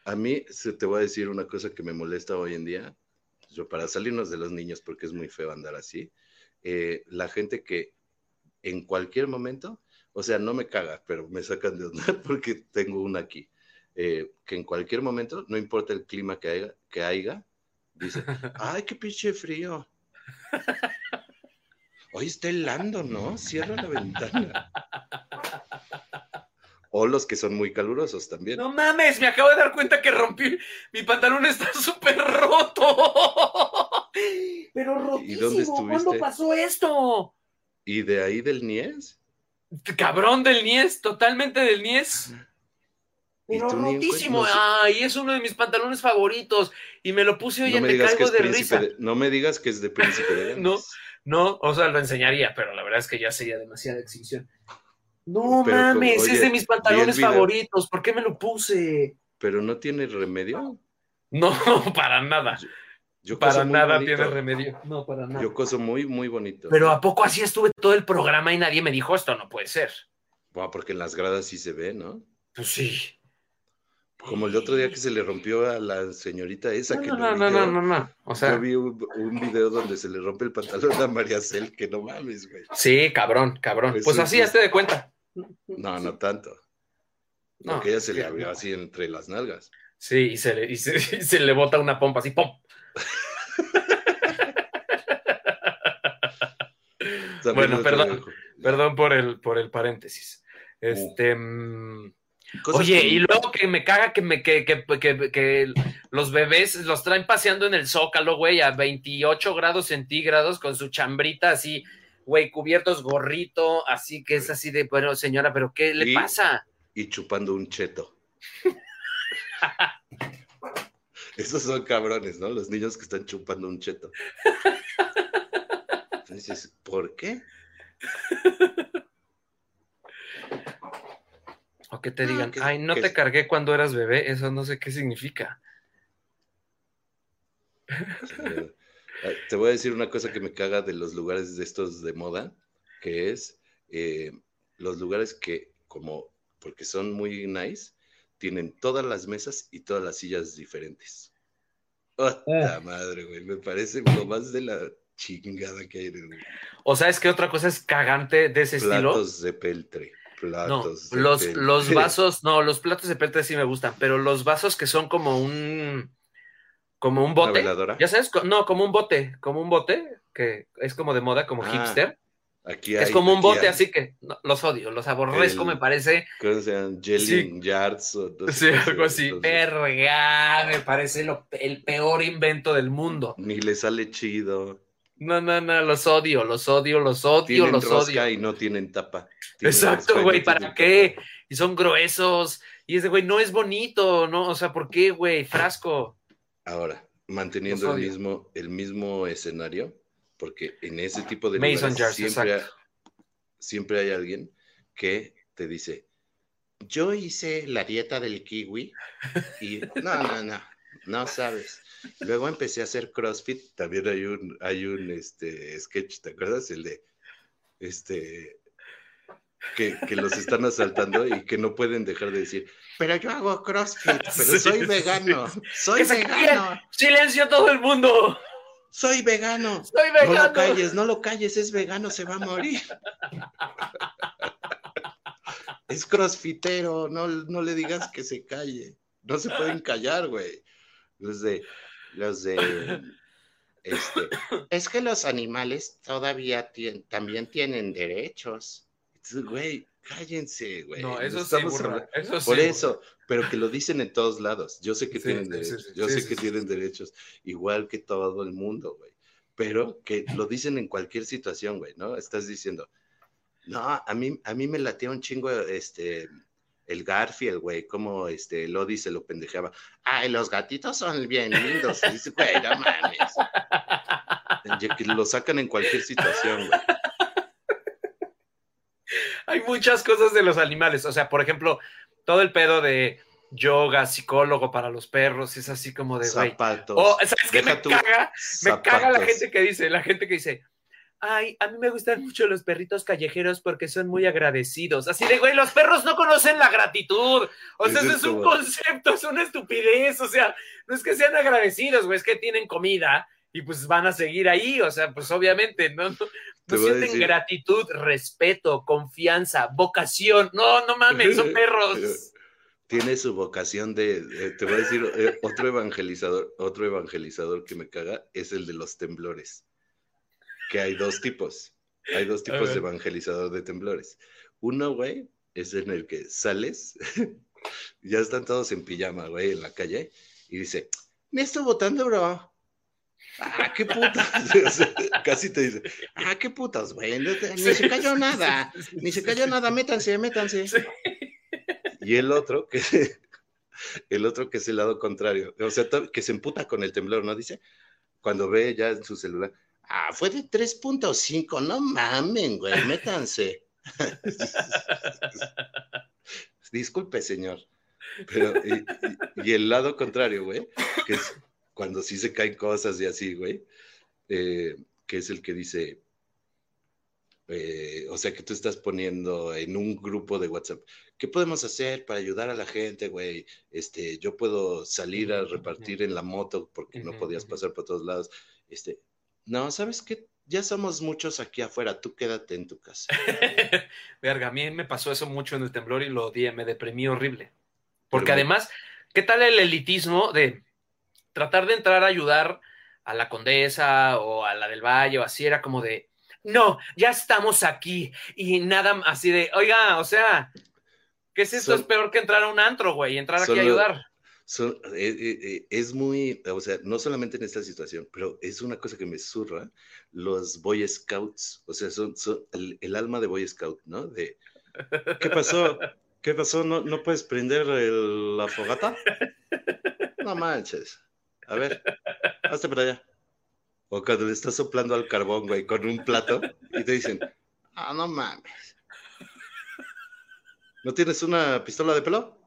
Speaker 3: a mí se te voy a decir una cosa que me molesta hoy en día, yo para salirnos de los niños porque es muy feo andar así, eh, la gente que en cualquier momento, o sea, no me caga, pero me sacan de onda porque tengo una aquí eh, que en cualquier momento, no importa el clima que haya, que haya dice, ay, qué pinche frío. Hoy está helando, ¿no? Cierra la ventana. O los que son muy calurosos también.
Speaker 2: No mames, me acabo de dar cuenta que rompí. Mi pantalón está súper roto. Pero rotísimo.
Speaker 3: dónde estuviste?
Speaker 2: ¿Cuándo pasó esto?
Speaker 3: ¿Y de ahí del Nies?
Speaker 2: Cabrón del Nies, totalmente del Nies.
Speaker 3: ¿Y
Speaker 2: Pero rotísimo. Ay, es uno de mis pantalones favoritos. Y me lo puse hoy
Speaker 3: No
Speaker 2: en
Speaker 3: me,
Speaker 2: Te
Speaker 3: digas que
Speaker 2: Caigo
Speaker 3: es
Speaker 2: de
Speaker 3: príncipe
Speaker 2: Risa.
Speaker 3: de- no me digas que es de príncipe de.
Speaker 2: No. No, o sea, lo enseñaría, pero la verdad es que ya sería demasiada exhibición. No
Speaker 3: Pero,
Speaker 2: mames,
Speaker 3: oye,
Speaker 2: es de mis pantalones favoritos. ¿Por qué me lo puse?
Speaker 3: Pero no tiene remedio.
Speaker 2: No, para nada.
Speaker 3: Yo
Speaker 2: Para nada tiene remedio. No, para nada.
Speaker 3: Yo coso muy, muy bonito.
Speaker 2: Pero ¿a poco así estuve todo el programa y nadie me dijo esto? No puede ser.
Speaker 3: Buah, porque en las gradas sí se ve, ¿no?
Speaker 2: Pues sí.
Speaker 3: Como el otro día que se le rompió a la señorita esa
Speaker 2: No,
Speaker 3: que
Speaker 2: no,
Speaker 3: lo
Speaker 2: no, no, no, no, no. O sea,
Speaker 3: Yo vi un, un video donde se le rompe el pantalón a María Cel, que no mames, güey.
Speaker 2: sí, cabrón, cabrón. Pues
Speaker 3: es-
Speaker 2: así, hazte de cuenta.
Speaker 3: No, no tanto.
Speaker 2: No,
Speaker 3: Porque ella se le abrió
Speaker 2: no.
Speaker 3: así entre las nalgas.
Speaker 2: Sí, y se le, y se, y se le bota una pompa así, ¡pum! Bueno, perdón. Perdón por el, por el paréntesis. Este. mm,
Speaker 3: Cosas
Speaker 2: Oye,
Speaker 3: que-
Speaker 2: y luego que me caga que me que, que, que- que los bebés los traen paseando en el zócalo, güey, a 28 grados centígrados con su chambrita así, güey, cubiertos gorrito, así que es así de, bueno, señora, pero ¿qué le
Speaker 3: Y-
Speaker 2: pasa?
Speaker 3: y chupando un cheto. Esos son cabrones, ¿no? Los niños que están chupando un cheto. Entonces, ¿por qué?
Speaker 2: O que te
Speaker 3: Ah,
Speaker 2: digan,
Speaker 3: que-
Speaker 2: ay, no
Speaker 3: que-
Speaker 2: te cargué cuando eras bebé, eso no sé qué significa.
Speaker 3: Eh, Te voy a decir una cosa que me caga de los lugares de estos de moda, que es eh, los lugares que, como, porque son muy nice, tienen todas las mesas y todas las sillas diferentes. ¡Ota madre, güey! Me parece lo más de la chingada que hay en el
Speaker 2: O sabes qué otra cosa es cagante de ese estilo?
Speaker 3: Platos de peltre.
Speaker 2: No,
Speaker 3: Platos de
Speaker 2: los,
Speaker 3: peltre.
Speaker 2: los vasos, no, los platos de peltre sí me gustan, pero los vasos que son como un, como un
Speaker 3: ¿Una
Speaker 2: bote, ya sabes, no, como un bote, como un bote, que es como de moda, como
Speaker 3: Ah,
Speaker 2: hipster,
Speaker 3: Aquí
Speaker 2: es como un bote,
Speaker 3: hay-
Speaker 2: así que no, los odio, los aborrezco,
Speaker 3: El-
Speaker 2: me parece,
Speaker 3: ¿Cómo se llaman? Jelly Yards o sé
Speaker 2: sí, algo así, verga, me parece lo- el peor invento del mundo.
Speaker 3: Ni le sale chido.
Speaker 2: No, no, no, los odio, los odio, los odio,
Speaker 3: Tienen
Speaker 2: los
Speaker 3: rosca
Speaker 2: odio.
Speaker 3: y no tienen tapa. Tienen
Speaker 2: Exacto,
Speaker 3: no
Speaker 2: güey, ¿para qué?
Speaker 3: tapa.
Speaker 2: Y son gruesos. Y ese güey no es bonito, ¿no? O sea, ¿por qué, güey? Frasco.
Speaker 3: Ahora, manteniendo el mismo, el mismo escenario, porque en ese tipo de
Speaker 2: Mason
Speaker 3: lugares
Speaker 2: jars,
Speaker 3: siempre, siempre hay alguien que te dice, yo hice la dieta del kiwi y no, no, no, no sabes. Luego empecé a hacer CrossFit, también hay un, hay un este, sketch, ¿te acuerdas? El de, este, que, que los están asaltando y que no pueden dejar de decir, pero yo hago CrossFit, pero
Speaker 2: Sí,
Speaker 3: soy
Speaker 2: sí,
Speaker 3: vegano, soy vegano,
Speaker 2: ¡Silencio todo el mundo!
Speaker 3: Soy vegano.
Speaker 2: ¡Soy
Speaker 3: No
Speaker 2: vegano!
Speaker 3: lo calles, no lo calles, es vegano, se va a morir. Es crossfitero, no, no le digas que se calle. No se pueden callar, güey. Los de, los de, este, es que los animales todavía tien- también tienen derechos. Güey, cállense, güey.
Speaker 2: No, eso sí, burra, eso sí,
Speaker 3: Por
Speaker 2: burra.
Speaker 3: eso, pero que lo dicen en todos lados. Yo sé que
Speaker 2: Sí,
Speaker 3: tienen derechos, yo sé que tienen derechos, igual que todo el mundo, güey. Pero que lo dicen en cualquier situación, güey, ¿no? Estás diciendo, no, a mí, a mí me latía un chingo este, el Garfield, güey, como este, Lodi se lo pendejeaba. Ay, los gatitos son bien lindos. Y dice, güey, no mames. Que lo sacan en cualquier situación, güey.
Speaker 2: Hay muchas cosas de los animales. O sea, por ejemplo, todo el pedo de yoga, psicólogo para los perros, es así como de, güey.
Speaker 3: Zapatos.
Speaker 2: O, ¿sabes qué me caga? Me caga la gente que dice, la gente que dice, ay, a mí me gustan mucho los perritos callejeros porque son muy agradecidos. Así de, güey, los perros no conocen la gratitud. O sea,
Speaker 3: Eso es
Speaker 2: un concepto, es una estupidez. O sea, no es que sean agradecidos, güey, es que tienen comida y pues van a seguir ahí. O sea, pues obviamente, no, no, sienten
Speaker 3: decir-
Speaker 2: gratitud, respeto, confianza, vocación. No, no mames, son perros.
Speaker 3: tiene su vocación de, te voy a decir, eh, otro evangelizador, otro evangelizador que me caga es el de los temblores. Que hay dos tipos. Hay dos tipos de evangelizador de temblores. Uno, güey, es en el que sales, ya están todos en pijama, güey, en la calle, y dice, me estoy votando, bro. Ah, qué putas. casi te dice, ah, qué putas, güey. Ni se cayó nada. Ni se cayó nada. Métanse, métanse. Y el otro, que el otro que es el lado contrario. O sea, que se emputa con el temblor, ¿no? Dice, cuando ve ya en su celular, ah, fue de 3.5. No mamen, güey. Métanse. Disculpe, señor. Pero, y el lado contrario, güey, que es cuando sí se caen cosas y así, güey, eh, que es el que dice, eh, o sea, que tú estás poniendo en un grupo de WhatsApp, ¿qué podemos hacer para ayudar a la gente, güey? Este, yo puedo salir a repartir en la moto porque no podías pasar por todos lados. Este, no, ¿sabes qué? Ya somos muchos aquí afuera, tú quédate en tu casa.
Speaker 2: Verga, a mí me pasó eso mucho en el temblor y lo odié, me deprimí horrible. Porque además, ¿qué tal el elitismo de tratar de entrar a ayudar a la condesa o a la del valle o así era como de, no, ya estamos aquí y nada así de, oiga, o sea, ¿qué es esto? es peor que entrar a un antro, güey, entrar aquí a ayudar.
Speaker 3: Son, eh, eh, eh, es muy, o sea, no solamente en esta situación, pero es una cosa que me surra, los Boy Scouts, o sea, son, el, alma de Boy Scout, ¿no? De, ¿qué pasó? ¿Qué pasó? ¿No, no puedes prender la fogata? No manches. A ver, hazte para allá. O cuando le estás soplando al carbón, güey, con un plato y te dicen, ah, no mames. ¿No tienes una pistola de pelo?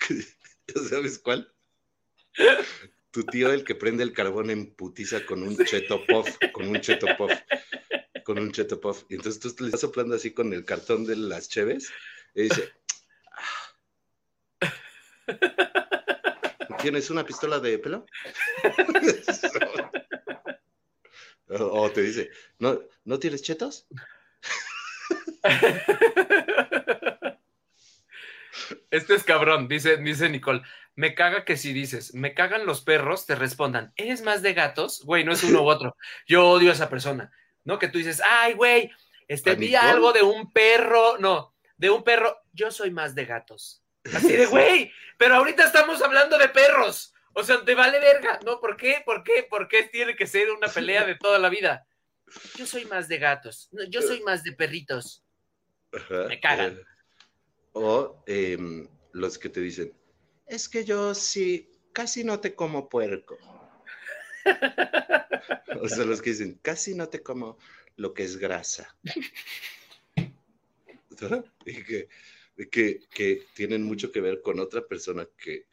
Speaker 3: ¿Ya sabes cuál? Tu tío, el que prende el carbón en putiza con un cheto puff, con un cheto puff, con un cheto puff. Y entonces tú le estás soplando así con el cartón de las cheves y dice, ah. ¿Tienes una pistola de pelo? o, te dice, ¿no, ¿no tienes chetos?
Speaker 2: Este es cabrón, dice, dice Nicole. Me caga que si dices, me cagan los perros, te respondan, ¿eres más de gatos? Güey, no es uno u otro. Yo odio a esa persona, ¿no? Que tú dices, ay, güey, este, vi algo de un perro, no, de un perro, yo soy más de gatos. Así de, güey, pero ahorita estamos hablando de perros. O sea, te vale verga. ¿No? ¿Por qué? ¿Por qué? ¿Por qué tiene que ser una pelea de toda la vida? Yo soy más de gatos. Yo soy más de perritos. Me cagan. Eh,
Speaker 3: o em, los que te dicen, es que yo sí, casi no te como puerco. o sea, los que dicen, casi no te como lo que es grasa. Y que que, tienen mucho que ver con otra persona que,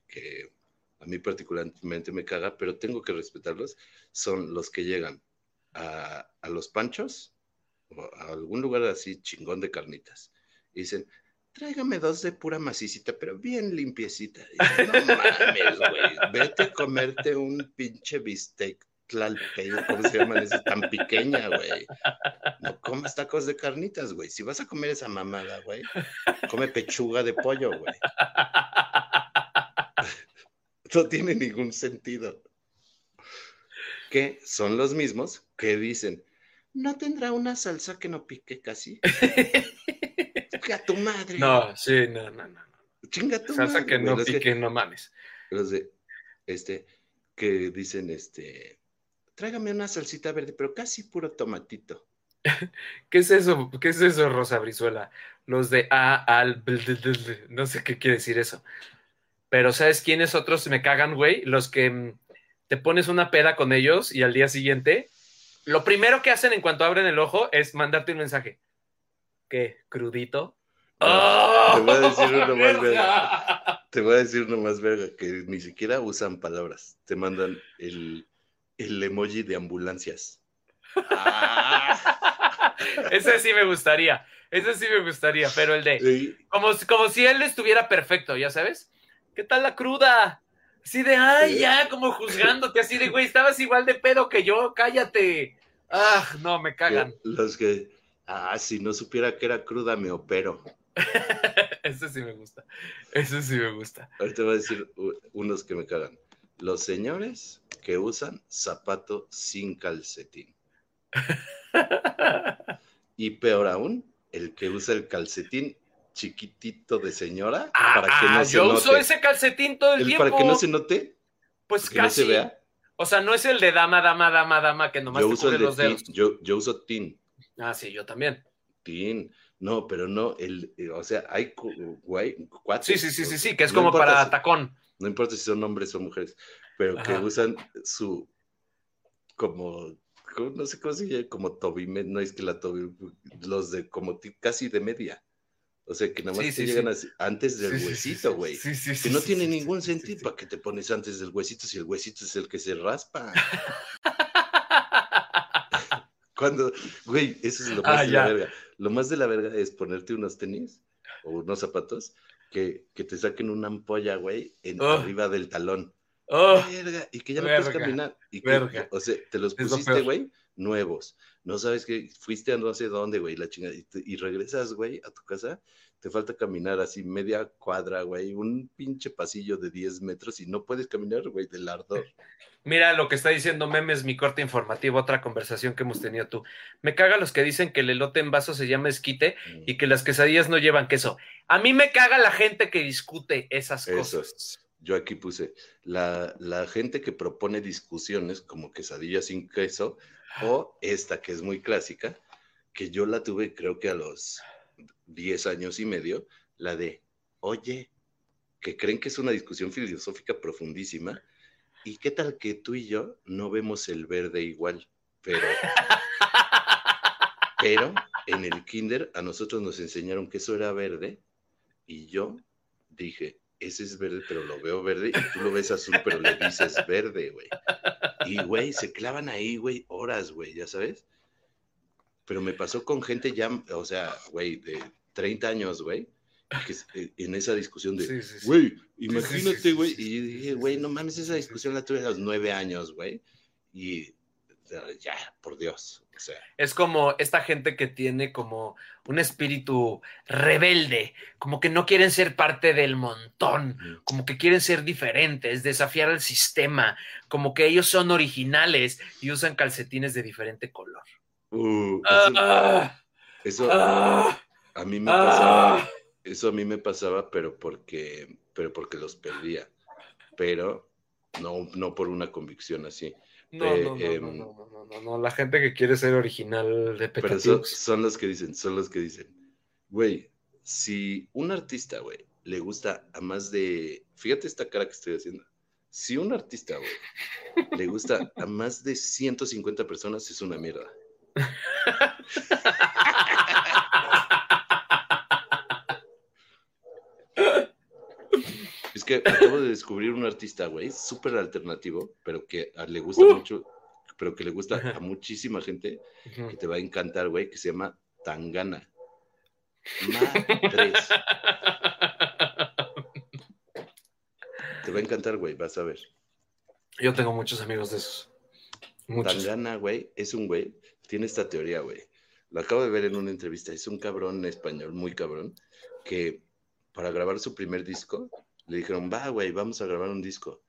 Speaker 3: a mí particularmente me caga, pero tengo que respetarlos, son los que llegan a, los panchos o a algún lugar así chingón de carnitas y dicen, tráigame dos de pura macicita, pero bien limpiecita. no mames, güey, vete a comerte un pinche bistec tlalpeño, ¿cómo se llaman esas? Tan pequeña, güey. No comas tacos de carnitas, güey. Si vas a comer esa mamada, güey, come pechuga de pollo, güey. No tiene ningún sentido. Que son los mismos que dicen, ¿no tendrá una salsa que no pique casi? Chinga tu madre.
Speaker 2: No, sí, no, no, no.
Speaker 3: Chinga tu
Speaker 2: salsa que no pique, no mames.
Speaker 3: Los de, este, que dicen, este, tráigame una salsita verde, pero casi puro tomatito.
Speaker 2: ¿Qué es eso? ¿Qué es eso, Rosa Brizuela? Los de A al no sé qué quiere decir eso. Pero ¿sabes quiénes otros me cagan, güey? Los que mm, te pones una peda con ellos y al día siguiente, lo primero que hacen en cuanto abren el ojo es mandarte un mensaje. ¿Qué? ¿Crudito?
Speaker 3: te voy a decir uno más verga. Te voy a decir uno más verga, que ni siquiera usan palabras. Te mandan el el emoji de ambulancias.
Speaker 2: Ese sí me gustaría. Ese sí me gustaría, pero el de. Como, como si él estuviera perfecto, ¿ya sabes? ¿Qué tal la cruda? Así de, ay, ya, como juzgándote, así de, güey, estabas igual de pedo que yo, cállate. Ah, no, me cagan.
Speaker 3: Los que, ah, si no supiera que era cruda, me opero.
Speaker 2: Ese sí me gusta. Ese sí me gusta.
Speaker 3: Ahorita voy a decir unos que me cagan los señores que usan zapato sin calcetín. y peor aún, el que usa el calcetín chiquitito de señora
Speaker 2: Ah,
Speaker 3: para que no se
Speaker 2: yo
Speaker 3: note.
Speaker 2: uso ese calcetín todo el,
Speaker 3: El
Speaker 2: tiempo.
Speaker 3: para que no se note,
Speaker 2: Pues
Speaker 3: no
Speaker 2: casi.
Speaker 3: se vea.
Speaker 2: O sea, no es el de dama, dama, dama, dama, que nomás
Speaker 3: Yo
Speaker 2: te
Speaker 3: uso
Speaker 2: cubre
Speaker 3: el de
Speaker 2: los dedos.
Speaker 3: yo, yo uso teen,
Speaker 2: Ah, sí, yo también.
Speaker 3: teen. No, pero no, el, eh, o sea, hay cu- güey, cuates,
Speaker 2: Sí, sí, sí, sí, sí, que es
Speaker 3: no
Speaker 2: como para
Speaker 3: si-
Speaker 2: tacón.
Speaker 3: No importa si son hombres o mujeres, pero que usan su como, como- no sé cómo se llama, como tobi, no es que la tobi, los de como casi de media. O sea, que nada más
Speaker 2: Sí,
Speaker 3: te
Speaker 2: sí,
Speaker 3: llegan
Speaker 2: sí.
Speaker 3: antes del huesito,
Speaker 2: sí,
Speaker 3: güey.
Speaker 2: Sí, sí,
Speaker 3: Que
Speaker 2: sí,
Speaker 3: no
Speaker 2: sí,
Speaker 3: tiene ningún sentido. ¿Para qué te pones antes del huesito si el huesito es el que se raspa? Cuando, güey, eso es lo más
Speaker 2: Ah,
Speaker 3: de la verga. Lo más de la verga es ponerte unos tenis o unos zapatos que, que te saquen una ampolla, güey, en
Speaker 2: Oh.
Speaker 3: arriba del talón.
Speaker 2: Oh,
Speaker 3: Verga, y que ya no puedes
Speaker 2: verga,
Speaker 3: caminar. Y que,
Speaker 2: verga.
Speaker 3: o sea, te los pusiste, güey, nuevos. No sabes que fuiste a no sé dónde, güey, la chingada. Y, te- y regresas, güey, a tu casa. Te falta caminar así media cuadra, güey, un pinche pasillo de 10 metros y no puedes caminar, güey, del ardor.
Speaker 2: Mira lo que está diciendo Memes, mi corte informativo, otra conversación que hemos tenido tú. Me caga los que dicen que el elote en vaso se llama esquite y que las quesadillas no llevan queso. A mí me caga la gente que discute esas
Speaker 3: Eso.
Speaker 2: cosas.
Speaker 3: Yo aquí puse la, la gente que propone discusiones como quesadilla sin queso o esta que es muy clásica, que yo la tuve creo que a los 10 años y medio, la de, oye, que creen que es una discusión filosófica profundísima, ¿y qué tal que tú y yo no vemos el verde igual? Pero, pero en el kinder a nosotros nos enseñaron que eso era verde y yo dije, ese es verde, pero lo veo verde y tú lo ves azul, pero le dices verde, güey. Y, güey, se clavan ahí, güey, horas, güey, ya sabes. Pero me pasó con gente ya, o sea, güey, de 30 años, güey, que eh, en esa discusión de,
Speaker 2: Sí, sí, sí.
Speaker 3: güey,
Speaker 2: sí,
Speaker 3: imagínate,
Speaker 2: sí,
Speaker 3: güey.
Speaker 2: sí,
Speaker 3: Y yo dije, güey, no mames, esa discusión la tuve a los nueve años, güey. Y ya, por Dios, o sea.
Speaker 2: Es como esta gente que tiene como un espíritu rebelde, como que no quieren ser parte del montón, como que quieren ser diferentes, desafiar al sistema, como que ellos son originales y usan calcetines de diferente color.
Speaker 3: Uh, eso, eso a mí me pasaba. Eso a mí me pasaba, pero porque, pero porque los perdía. Pero no, no por una convicción así.
Speaker 2: No,
Speaker 3: Eh,
Speaker 2: no, no,
Speaker 3: em,
Speaker 2: no, no, no, no, no, la gente que quiere ser original de
Speaker 3: Pero son, son los que dicen, son los que dicen, güey, si un artista, güey, le gusta a más de, fíjate esta cara que estoy haciendo, si un artista, güey, le gusta a más de 150 personas, es una mierda. Es que acabo de descubrir un artista, güey, súper alternativo, pero que le gusta
Speaker 2: Uh.
Speaker 3: mucho, pero que le gusta a muchísima gente,
Speaker 2: Ujú.
Speaker 3: que te va a encantar, güey, que se llama Tangana. Madres. Te va a encantar, güey, vas a ver.
Speaker 2: Yo tengo muchos amigos de esos. Muchos.
Speaker 3: Tangana, güey, es un güey, tiene esta teoría, güey. Lo acabo de ver en una entrevista, es un cabrón español, muy cabrón, que para grabar su primer disco, le dijeron, va, güey, vamos a grabar un disco,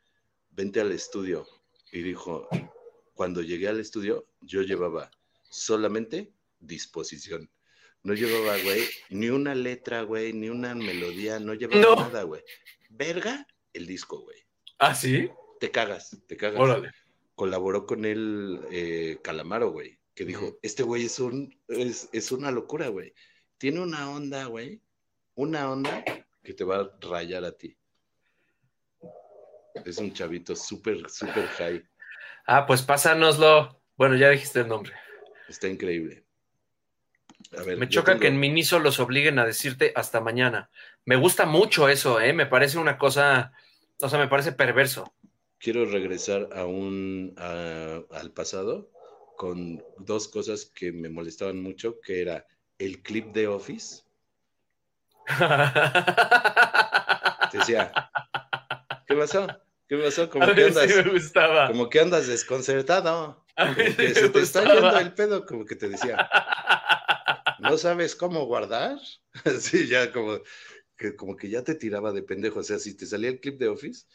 Speaker 3: vente al estudio. Y dijo, cuando llegué al estudio, yo llevaba solamente disposición. No llevaba, güey, ni una letra, güey, ni una melodía, no llevaba
Speaker 2: No.
Speaker 3: nada, güey. Verga, el disco, güey.
Speaker 2: ¿Ah, sí?
Speaker 3: Te cagas, te cagas
Speaker 2: Órale.
Speaker 3: colaboró con él eh, Calamaro, güey, que dijo, este güey es, un, es, es una locura, güey. Tiene una onda, güey, una onda que te va a rayar a ti. Es un chavito súper, súper high.
Speaker 2: Ah, pues pásanoslo. Bueno, ya dijiste el nombre.
Speaker 3: Está increíble. A ver,
Speaker 2: Me choca
Speaker 3: tengo-
Speaker 2: que en Miniso los obliguen a decirte hasta mañana. Me gusta mucho eso, ¿eh? Me parece una cosa, o sea, me parece perverso.
Speaker 3: quiero regresar a un, a- al pasado con dos cosas que me molestaban mucho, que era el clip de Office. Te decía, ¿qué pasó? ¿Qué pasó? ¿Cómo
Speaker 2: A
Speaker 3: que
Speaker 2: mí sí
Speaker 3: andas?
Speaker 2: me gustaba.
Speaker 3: Como que andas desconcertado. Como que se te está yendo el pedo, como que te decía, ¿no sabes cómo guardar? Sí, ya como que, como que ya te tiraba de pendejo. O sea, si te salía el clip de Office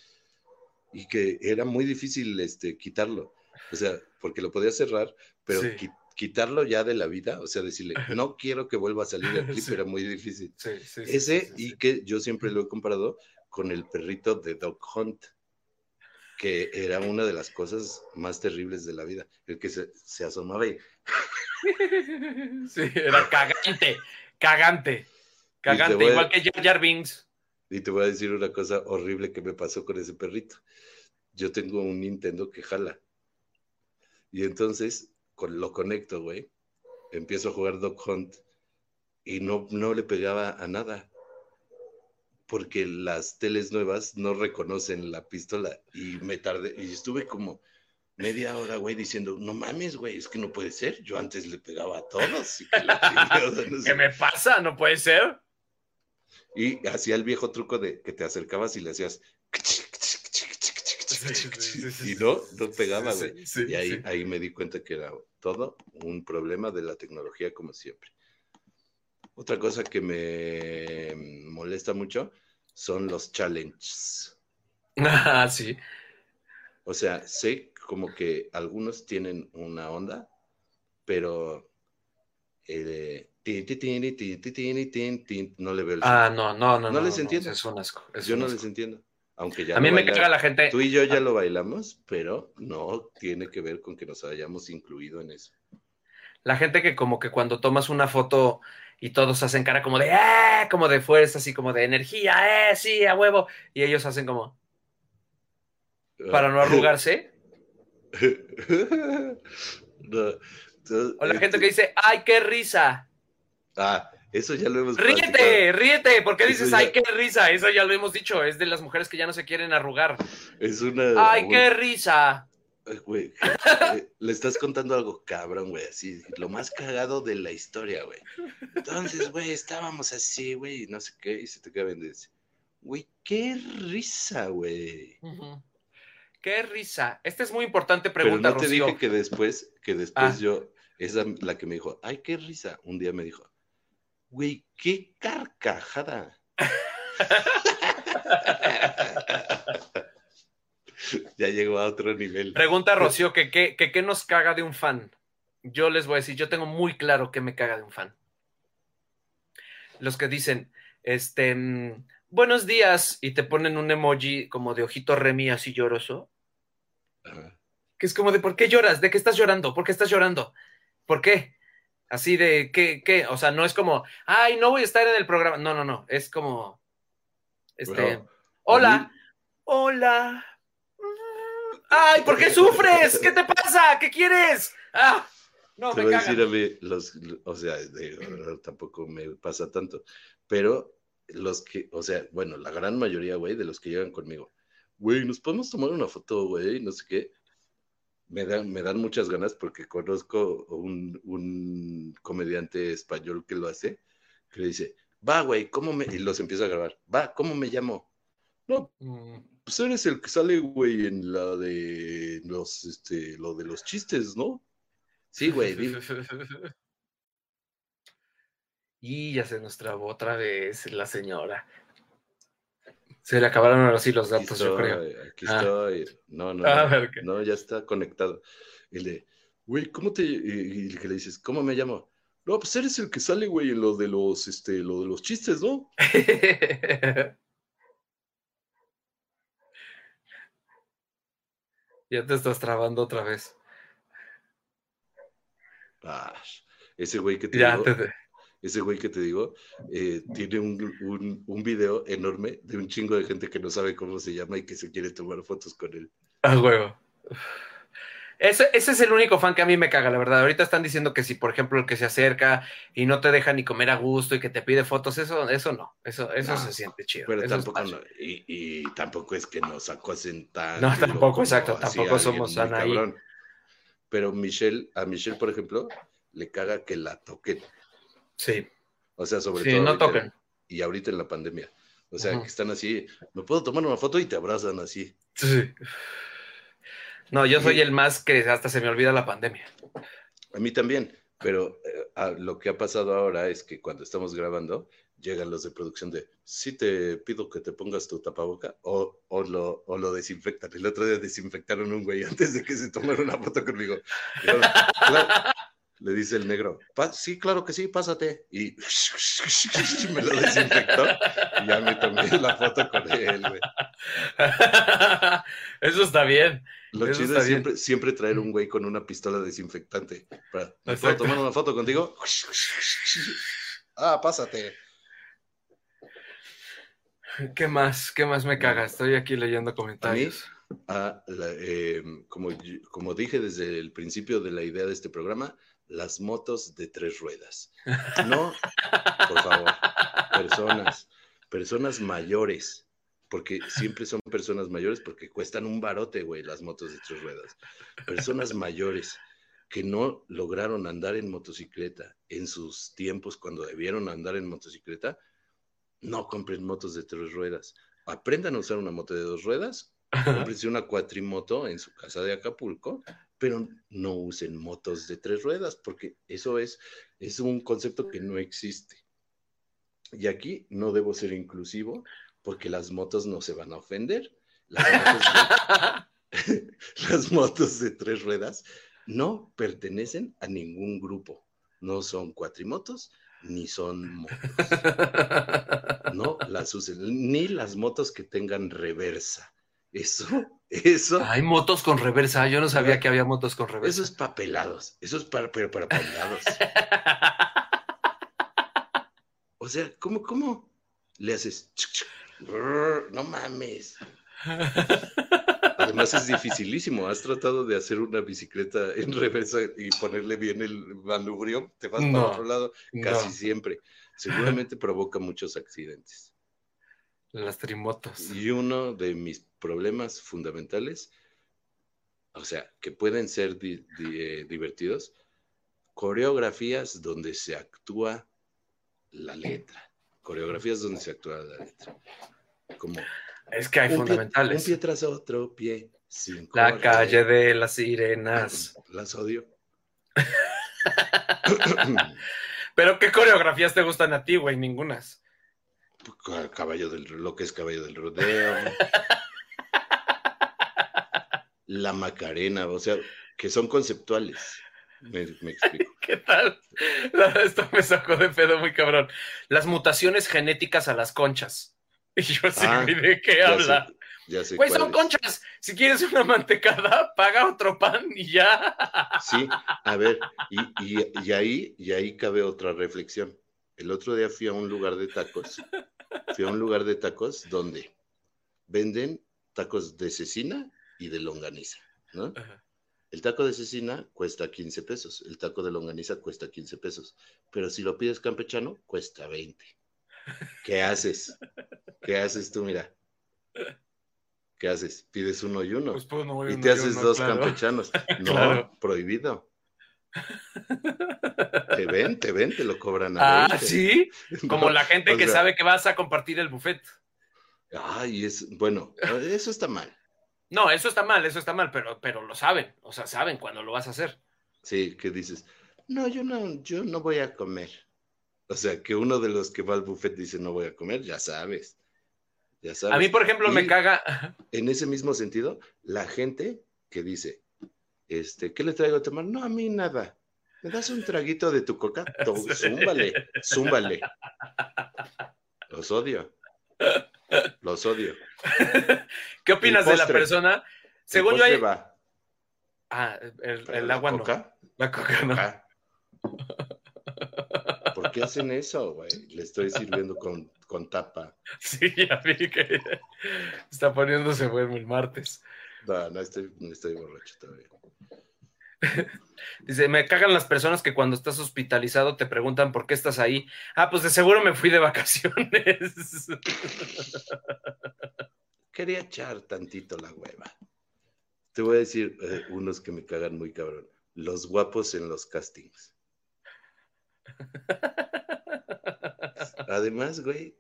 Speaker 3: y que era muy difícil este, quitarlo. O sea, porque lo podías cerrar, pero
Speaker 2: Sí.
Speaker 3: quitarlo ya de la vida, o sea, decirle, no quiero que vuelva a salir el clip,
Speaker 2: Sí.
Speaker 3: era muy difícil.
Speaker 2: Sí,
Speaker 3: Ese, y que yo siempre lo he comparado con el perrito de Dog Hunt, que era una de las cosas más terribles de la vida, el que se, se asomaba y
Speaker 2: Sí, era cagante, cagante, cagante,
Speaker 3: a-
Speaker 2: igual que Jar Jar Binks.
Speaker 3: Y te voy a decir una cosa horrible que me pasó con ese perrito. Yo tengo un Nintendo que jala. Y entonces con, lo conecto, güey. Empiezo a jugar Dog Hunt y no, no le pegaba a nada. Porque las teles nuevas no reconocen la pistola. Y me tardé. Y estuve como media hora, güey, diciendo, no mames, güey, es que no puede ser. Yo antes le pegaba a todos. Y, que la chingada, no sé
Speaker 2: ¿Qué me pasa? ¿No puede ser?
Speaker 3: Y hacía el viejo truco de que te acercabas y le hacías. y no, no pegaba, güey.
Speaker 2: Sí,
Speaker 3: y ahí, ahí me di cuenta que era todo un problema de la tecnología, como siempre. Otra cosa que me molesta mucho son los challenges.
Speaker 2: Ah, sí.
Speaker 3: O sea, sé como que algunos tienen una onda, pero eh, no le veo el
Speaker 2: Ah, no, no, no.
Speaker 3: No, les no, entiendo.
Speaker 2: Es un asco. Es
Speaker 3: Yo
Speaker 2: un asco.
Speaker 3: no les entiendo. Aunque ya
Speaker 2: A mí me
Speaker 3: baila-
Speaker 2: caga la gente.
Speaker 3: Tú y yo ya lo bailamos, pero no tiene que ver con que nos hayamos incluido en eso.
Speaker 2: La gente que como que cuando tomas una foto y todos hacen cara como de ¡eh! como de fuerza, así como de energía, ¡eh! Sí, a huevo. Y ellos hacen como para no arrugarse.
Speaker 3: No,
Speaker 2: O la
Speaker 3: eh,
Speaker 2: gente que dice ¡ay, qué risa!
Speaker 3: Ah, eso ya lo hemos platicado.
Speaker 2: ¡Ríete! ¡Ríete! ¿Por qué dices
Speaker 3: ya-
Speaker 2: ¡ay, qué risa! Eso ya lo hemos dicho. Es de las mujeres que ya no se quieren arrugar.
Speaker 3: Es una.
Speaker 2: ¡Ay, qué risa!
Speaker 3: Güey, eh, le estás contando algo cabrón, güey, así, lo más cagado de la historia, güey. Entonces, güey, estábamos así, güey, y no sé qué, y se te queda viendo güey, qué risa, güey.
Speaker 2: ¡Qué risa! Esta es muy importante
Speaker 3: Pero
Speaker 2: pregunta,
Speaker 3: no te
Speaker 2: Rocío.
Speaker 3: dije que después, que después
Speaker 2: Ah.
Speaker 3: yo, esa la que me dijo, ay, qué risa, un día me dijo, güey, qué carcajada. ya llegó a otro nivel.
Speaker 2: Pregunta Rocío que qué que, qué nos caga de un fan. Yo les voy a decir, yo tengo muy claro qué me caga de un fan. Los que dicen, este, mm, buenos días, y te ponen un emoji como de ojito remi así lloroso,
Speaker 3: Ajá.
Speaker 2: que es como de, ¿por qué lloras? ¿De qué estás llorando? ¿Por qué estás llorando? ¿Por qué? Así de, ¿qué? ¿Qué? O sea, no es como, ay, no voy a estar en el programa. No, no, no, es como, este,
Speaker 3: Bueno,
Speaker 2: hola, hola. Mm, Ay, ¿por qué sufres? ¿Qué te pasa? ¿Qué quieres? Ah, no,
Speaker 3: Te
Speaker 2: me
Speaker 3: voy a decir a mí, los, o sea, tampoco me pasa tanto, pero los que, o sea, bueno, la gran mayoría, güey, de los que llegan conmigo, güey, nos podemos tomar una foto, güey, no sé qué, me dan, me dan muchas ganas porque conozco un, un comediante español que lo hace, que le dice, va, güey, ¿cómo me, y los empieza a grabar, va, ¿cómo me llamo? No,
Speaker 2: Mm,
Speaker 3: pues eres el que sale, güey, en la de los, este, lo de los chistes, ¿no? Sí, güey.
Speaker 2: Y ya se nos trabó otra vez la señora. Se le acabaron ahora sí los datos, yo creo.
Speaker 3: aquí
Speaker 2: Ah.
Speaker 3: estoy. No, no,
Speaker 2: A
Speaker 3: no, no, ya está conectado. Y le, güey, ¿cómo te...? Y, y que le dices, ¿cómo me llamo? No, pues eres el que sale, güey, en lo de los, este, lo de los chistes, ¿no?
Speaker 2: ya te estás trabando otra vez.
Speaker 3: Ah, ese güey que te
Speaker 2: Ya
Speaker 3: digo,
Speaker 2: te...
Speaker 3: ese güey que te digo, eh, tiene un, un, un video enorme de un chingo de gente que no sabe cómo se llama y que se quiere tomar fotos con él.
Speaker 2: A huevo. Ese, ese es el único fan que a mí me caga, la verdad. Ahorita están diciendo que si, por ejemplo, el que se acerca y no te deja ni comer a gusto y que te pide fotos, eso, eso no. Eso, eso
Speaker 3: No,
Speaker 2: se siente chido.
Speaker 3: Pero tampoco, no, y, y tampoco es que nos acosen tan.
Speaker 2: No, tampoco, exacto, tampoco somos Anaí.
Speaker 3: cabrón. Pero Michelle, a Michelle, por ejemplo, le caga que la toquen.
Speaker 2: Sí,
Speaker 3: O sea, sobre
Speaker 2: sí,
Speaker 3: todo.
Speaker 2: no.
Speaker 3: Y ahorita en la pandemia. O sea, que están así, me puedo tomar una foto y te abrazan así.
Speaker 2: Sí. No, yo soy el más que hasta se me olvida la pandemia.
Speaker 3: A mí también. Pero eh, a- lo que ha pasado ahora es que cuando estamos grabando, llegan los de producción de, sí te pido que te pongas tu tapaboca o, o, lo, o lo desinfectan. El otro día desinfectaron un güey antes de que se tomara una foto conmigo. "Claro, le dice el negro, sí, claro que sí, pásate. Y me lo desinfectó y ya me tomé la foto con él, güey.
Speaker 2: Eso está bien.
Speaker 3: Lo chido es siempre, siempre, traer un güey con una pistola desinfectante. Para, ¿Puedo tomar una foto contigo? ah, pásate.
Speaker 2: ¿Qué más? ¿Qué más me caga? Estoy aquí leyendo comentarios.
Speaker 3: A em, como, como dije desde el principio de la idea de este programa, las motos de tres ruedas. No, por favor, personas, personas mayores, porque siempre son personas mayores porque cuestan un barote, güey, las motos de tres ruedas. Personas mayores que no lograron andar en motocicleta en sus tiempos cuando debieron andar en motocicleta, no compren motos de tres ruedas. Aprendan a usar una moto de dos ruedas, comprense una cuatrimoto en su casa de Acapulco, pero no usen motos de tres ruedas, porque eso es, es un concepto que no existe. Y aquí no debo ser inclusivo, porque las motos no se van a ofender. Las motos de, las motos de tres ruedas no pertenecen a ningún grupo. No son cuatrimotos, ni son motos. No las usen, ni las motos que tengan reversa. Eso, eso.
Speaker 2: Hay motos con reversa, yo no sabía que había motos con reversa.
Speaker 3: Eso es papelados, eso es para, para, para papelados. o sea, ¿cómo, cómo le haces? No mames. Además es dificilísimo. Has tratado de hacer una bicicleta en reversa y ponerle bien el manubrio, te vas para otro lado casi siempre. Seguramente provoca muchos accidentes.
Speaker 2: Las trimotos.
Speaker 3: Y uno de mis problemas fundamentales, o sea, que pueden ser eh, divertidos, coreografías donde se actúa la letra. Coreografías donde se actúa la letra. Como
Speaker 2: es que hay fundamentales.
Speaker 3: un pie tras otro pie.
Speaker 2: la calle de las sirenas.
Speaker 3: Las odio.
Speaker 2: Pero ¿qué coreografías te gustan a ti, güey? Ningunas.
Speaker 3: Caballo del, lo que es caballo del rodeo. la Macarena, o sea, que son conceptuales. Me, explico.
Speaker 2: ¿Qué tal? Esto me sacó de pedo muy cabrón. Las mutaciones genéticas a las conchas. Y yo sí, ah, ¿de qué habla? ya sé pues son conchas. Si quieres una mantecada, paga otro pan y ya.
Speaker 3: Sí, a ver, y, ahí, y ahí cabe otra reflexión. El otro día fui a un lugar de tacos. Fui a un lugar de tacos donde venden tacos de cecina y de longaniza, ¿no? El taco de cecina cuesta 15 pesos, el taco de longaniza cuesta 15 pesos, pero si lo pides campechano, cuesta 20. ¿Qué haces? ¿Qué haces tú, mira? ¿Qué haces? Pides uno y uno. Pues, y te haces dos campechanos. No, prohibido. Te ven, te ven, te lo cobran
Speaker 2: a Ah, sí. Como la gente que sabe que vas a compartir el buffet.
Speaker 3: Ay, es bueno, eso está mal.
Speaker 2: No, eso está mal, eso está mal, pero, pero lo saben, o sea, saben cuando lo vas a hacer.
Speaker 3: Sí, que dices, no, yo no, yo no voy a comer. O sea, que uno de los que va al buffet dice no voy a comer, ya sabes. Ya sabes.
Speaker 2: A mí, por ejemplo, me caga.
Speaker 3: En ese mismo sentido, la gente que dice, este, ¿qué le traigo a tomar? No, a mí nada. ¿Me das un traguito de tu coca? Zúmbale, zúmbale. Los odio. Los odio.
Speaker 2: ¿Qué opinas de la persona? Según yo hay... Ah, el, agua no. La coca no. Ah
Speaker 3: qué hacen eso, güey? Le estoy sirviendo con, tapa.
Speaker 2: Sí, ya vi que está poniéndose bueno el martes.
Speaker 3: No, no estoy, no estoy borracho todavía.
Speaker 2: Dice, me cagan las personas que cuando estás hospitalizado te preguntan por qué estás ahí. Ah, pues de seguro me fui de vacaciones.
Speaker 3: Quería echar tantito la hueva. Te voy a decir eh, unos que me cagan muy cabrón. Los guapos en los castings. Además, güey,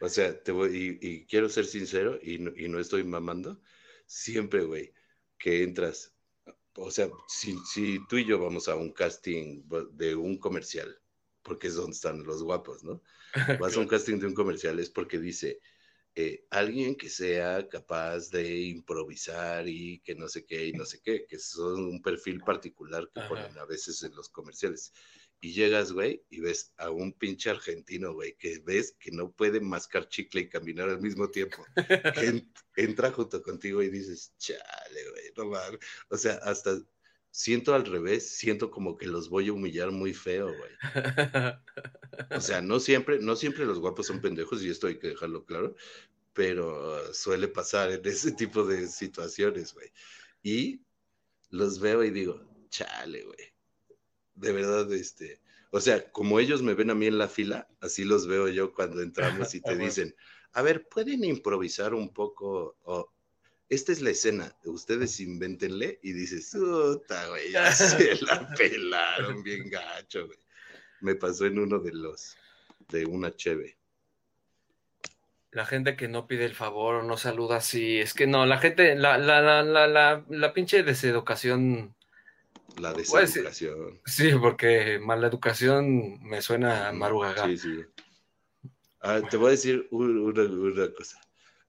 Speaker 3: o sea, te voy, y, quiero ser sincero y no, estoy mamando, siempre, güey, que entras, o sea, si, tú y yo vamos a un casting de un comercial, porque es donde están los guapos, ¿no? Vas a un casting de un comercial, es porque dice, eh, alguien que sea capaz de improvisar y que no sé qué y no sé qué, que son un perfil particular que
Speaker 2: Ajá.
Speaker 3: ponen a veces en los comerciales. Y llegas, güey, y ves a un pinche argentino, güey, que ves que no puede mascar chicle y caminar al mismo tiempo. Entra junto contigo y dices, chale, güey, no mames. O sea, hasta siento al revés, siento como que los voy a humillar muy feo, güey. O sea, no siempre, no siempre los guapos son pendejos, y esto hay que dejarlo claro, pero suele pasar en ese tipo de situaciones, güey. Y los veo y digo, chale, güey. De verdad, este, o sea, como ellos me ven a mí en la fila, así los veo yo cuando entramos y te dicen, a ver, ¿pueden improvisar un poco? O, esta es la escena, ustedes invéntenle y dices, puta, güey, ya se la pelaron bien gacho, güey. Me pasó en uno de los, de una cheve.
Speaker 2: La gente que no pide el favor o no saluda así, es que no, la gente, la, la, la, la, la, la pinche deseducación,
Speaker 3: La
Speaker 2: Pues,
Speaker 3: deseducación.
Speaker 2: sí, porque mala educación me suena a marugaga.
Speaker 3: Sí, sí. Ah, te voy a decir un- una, una cosa.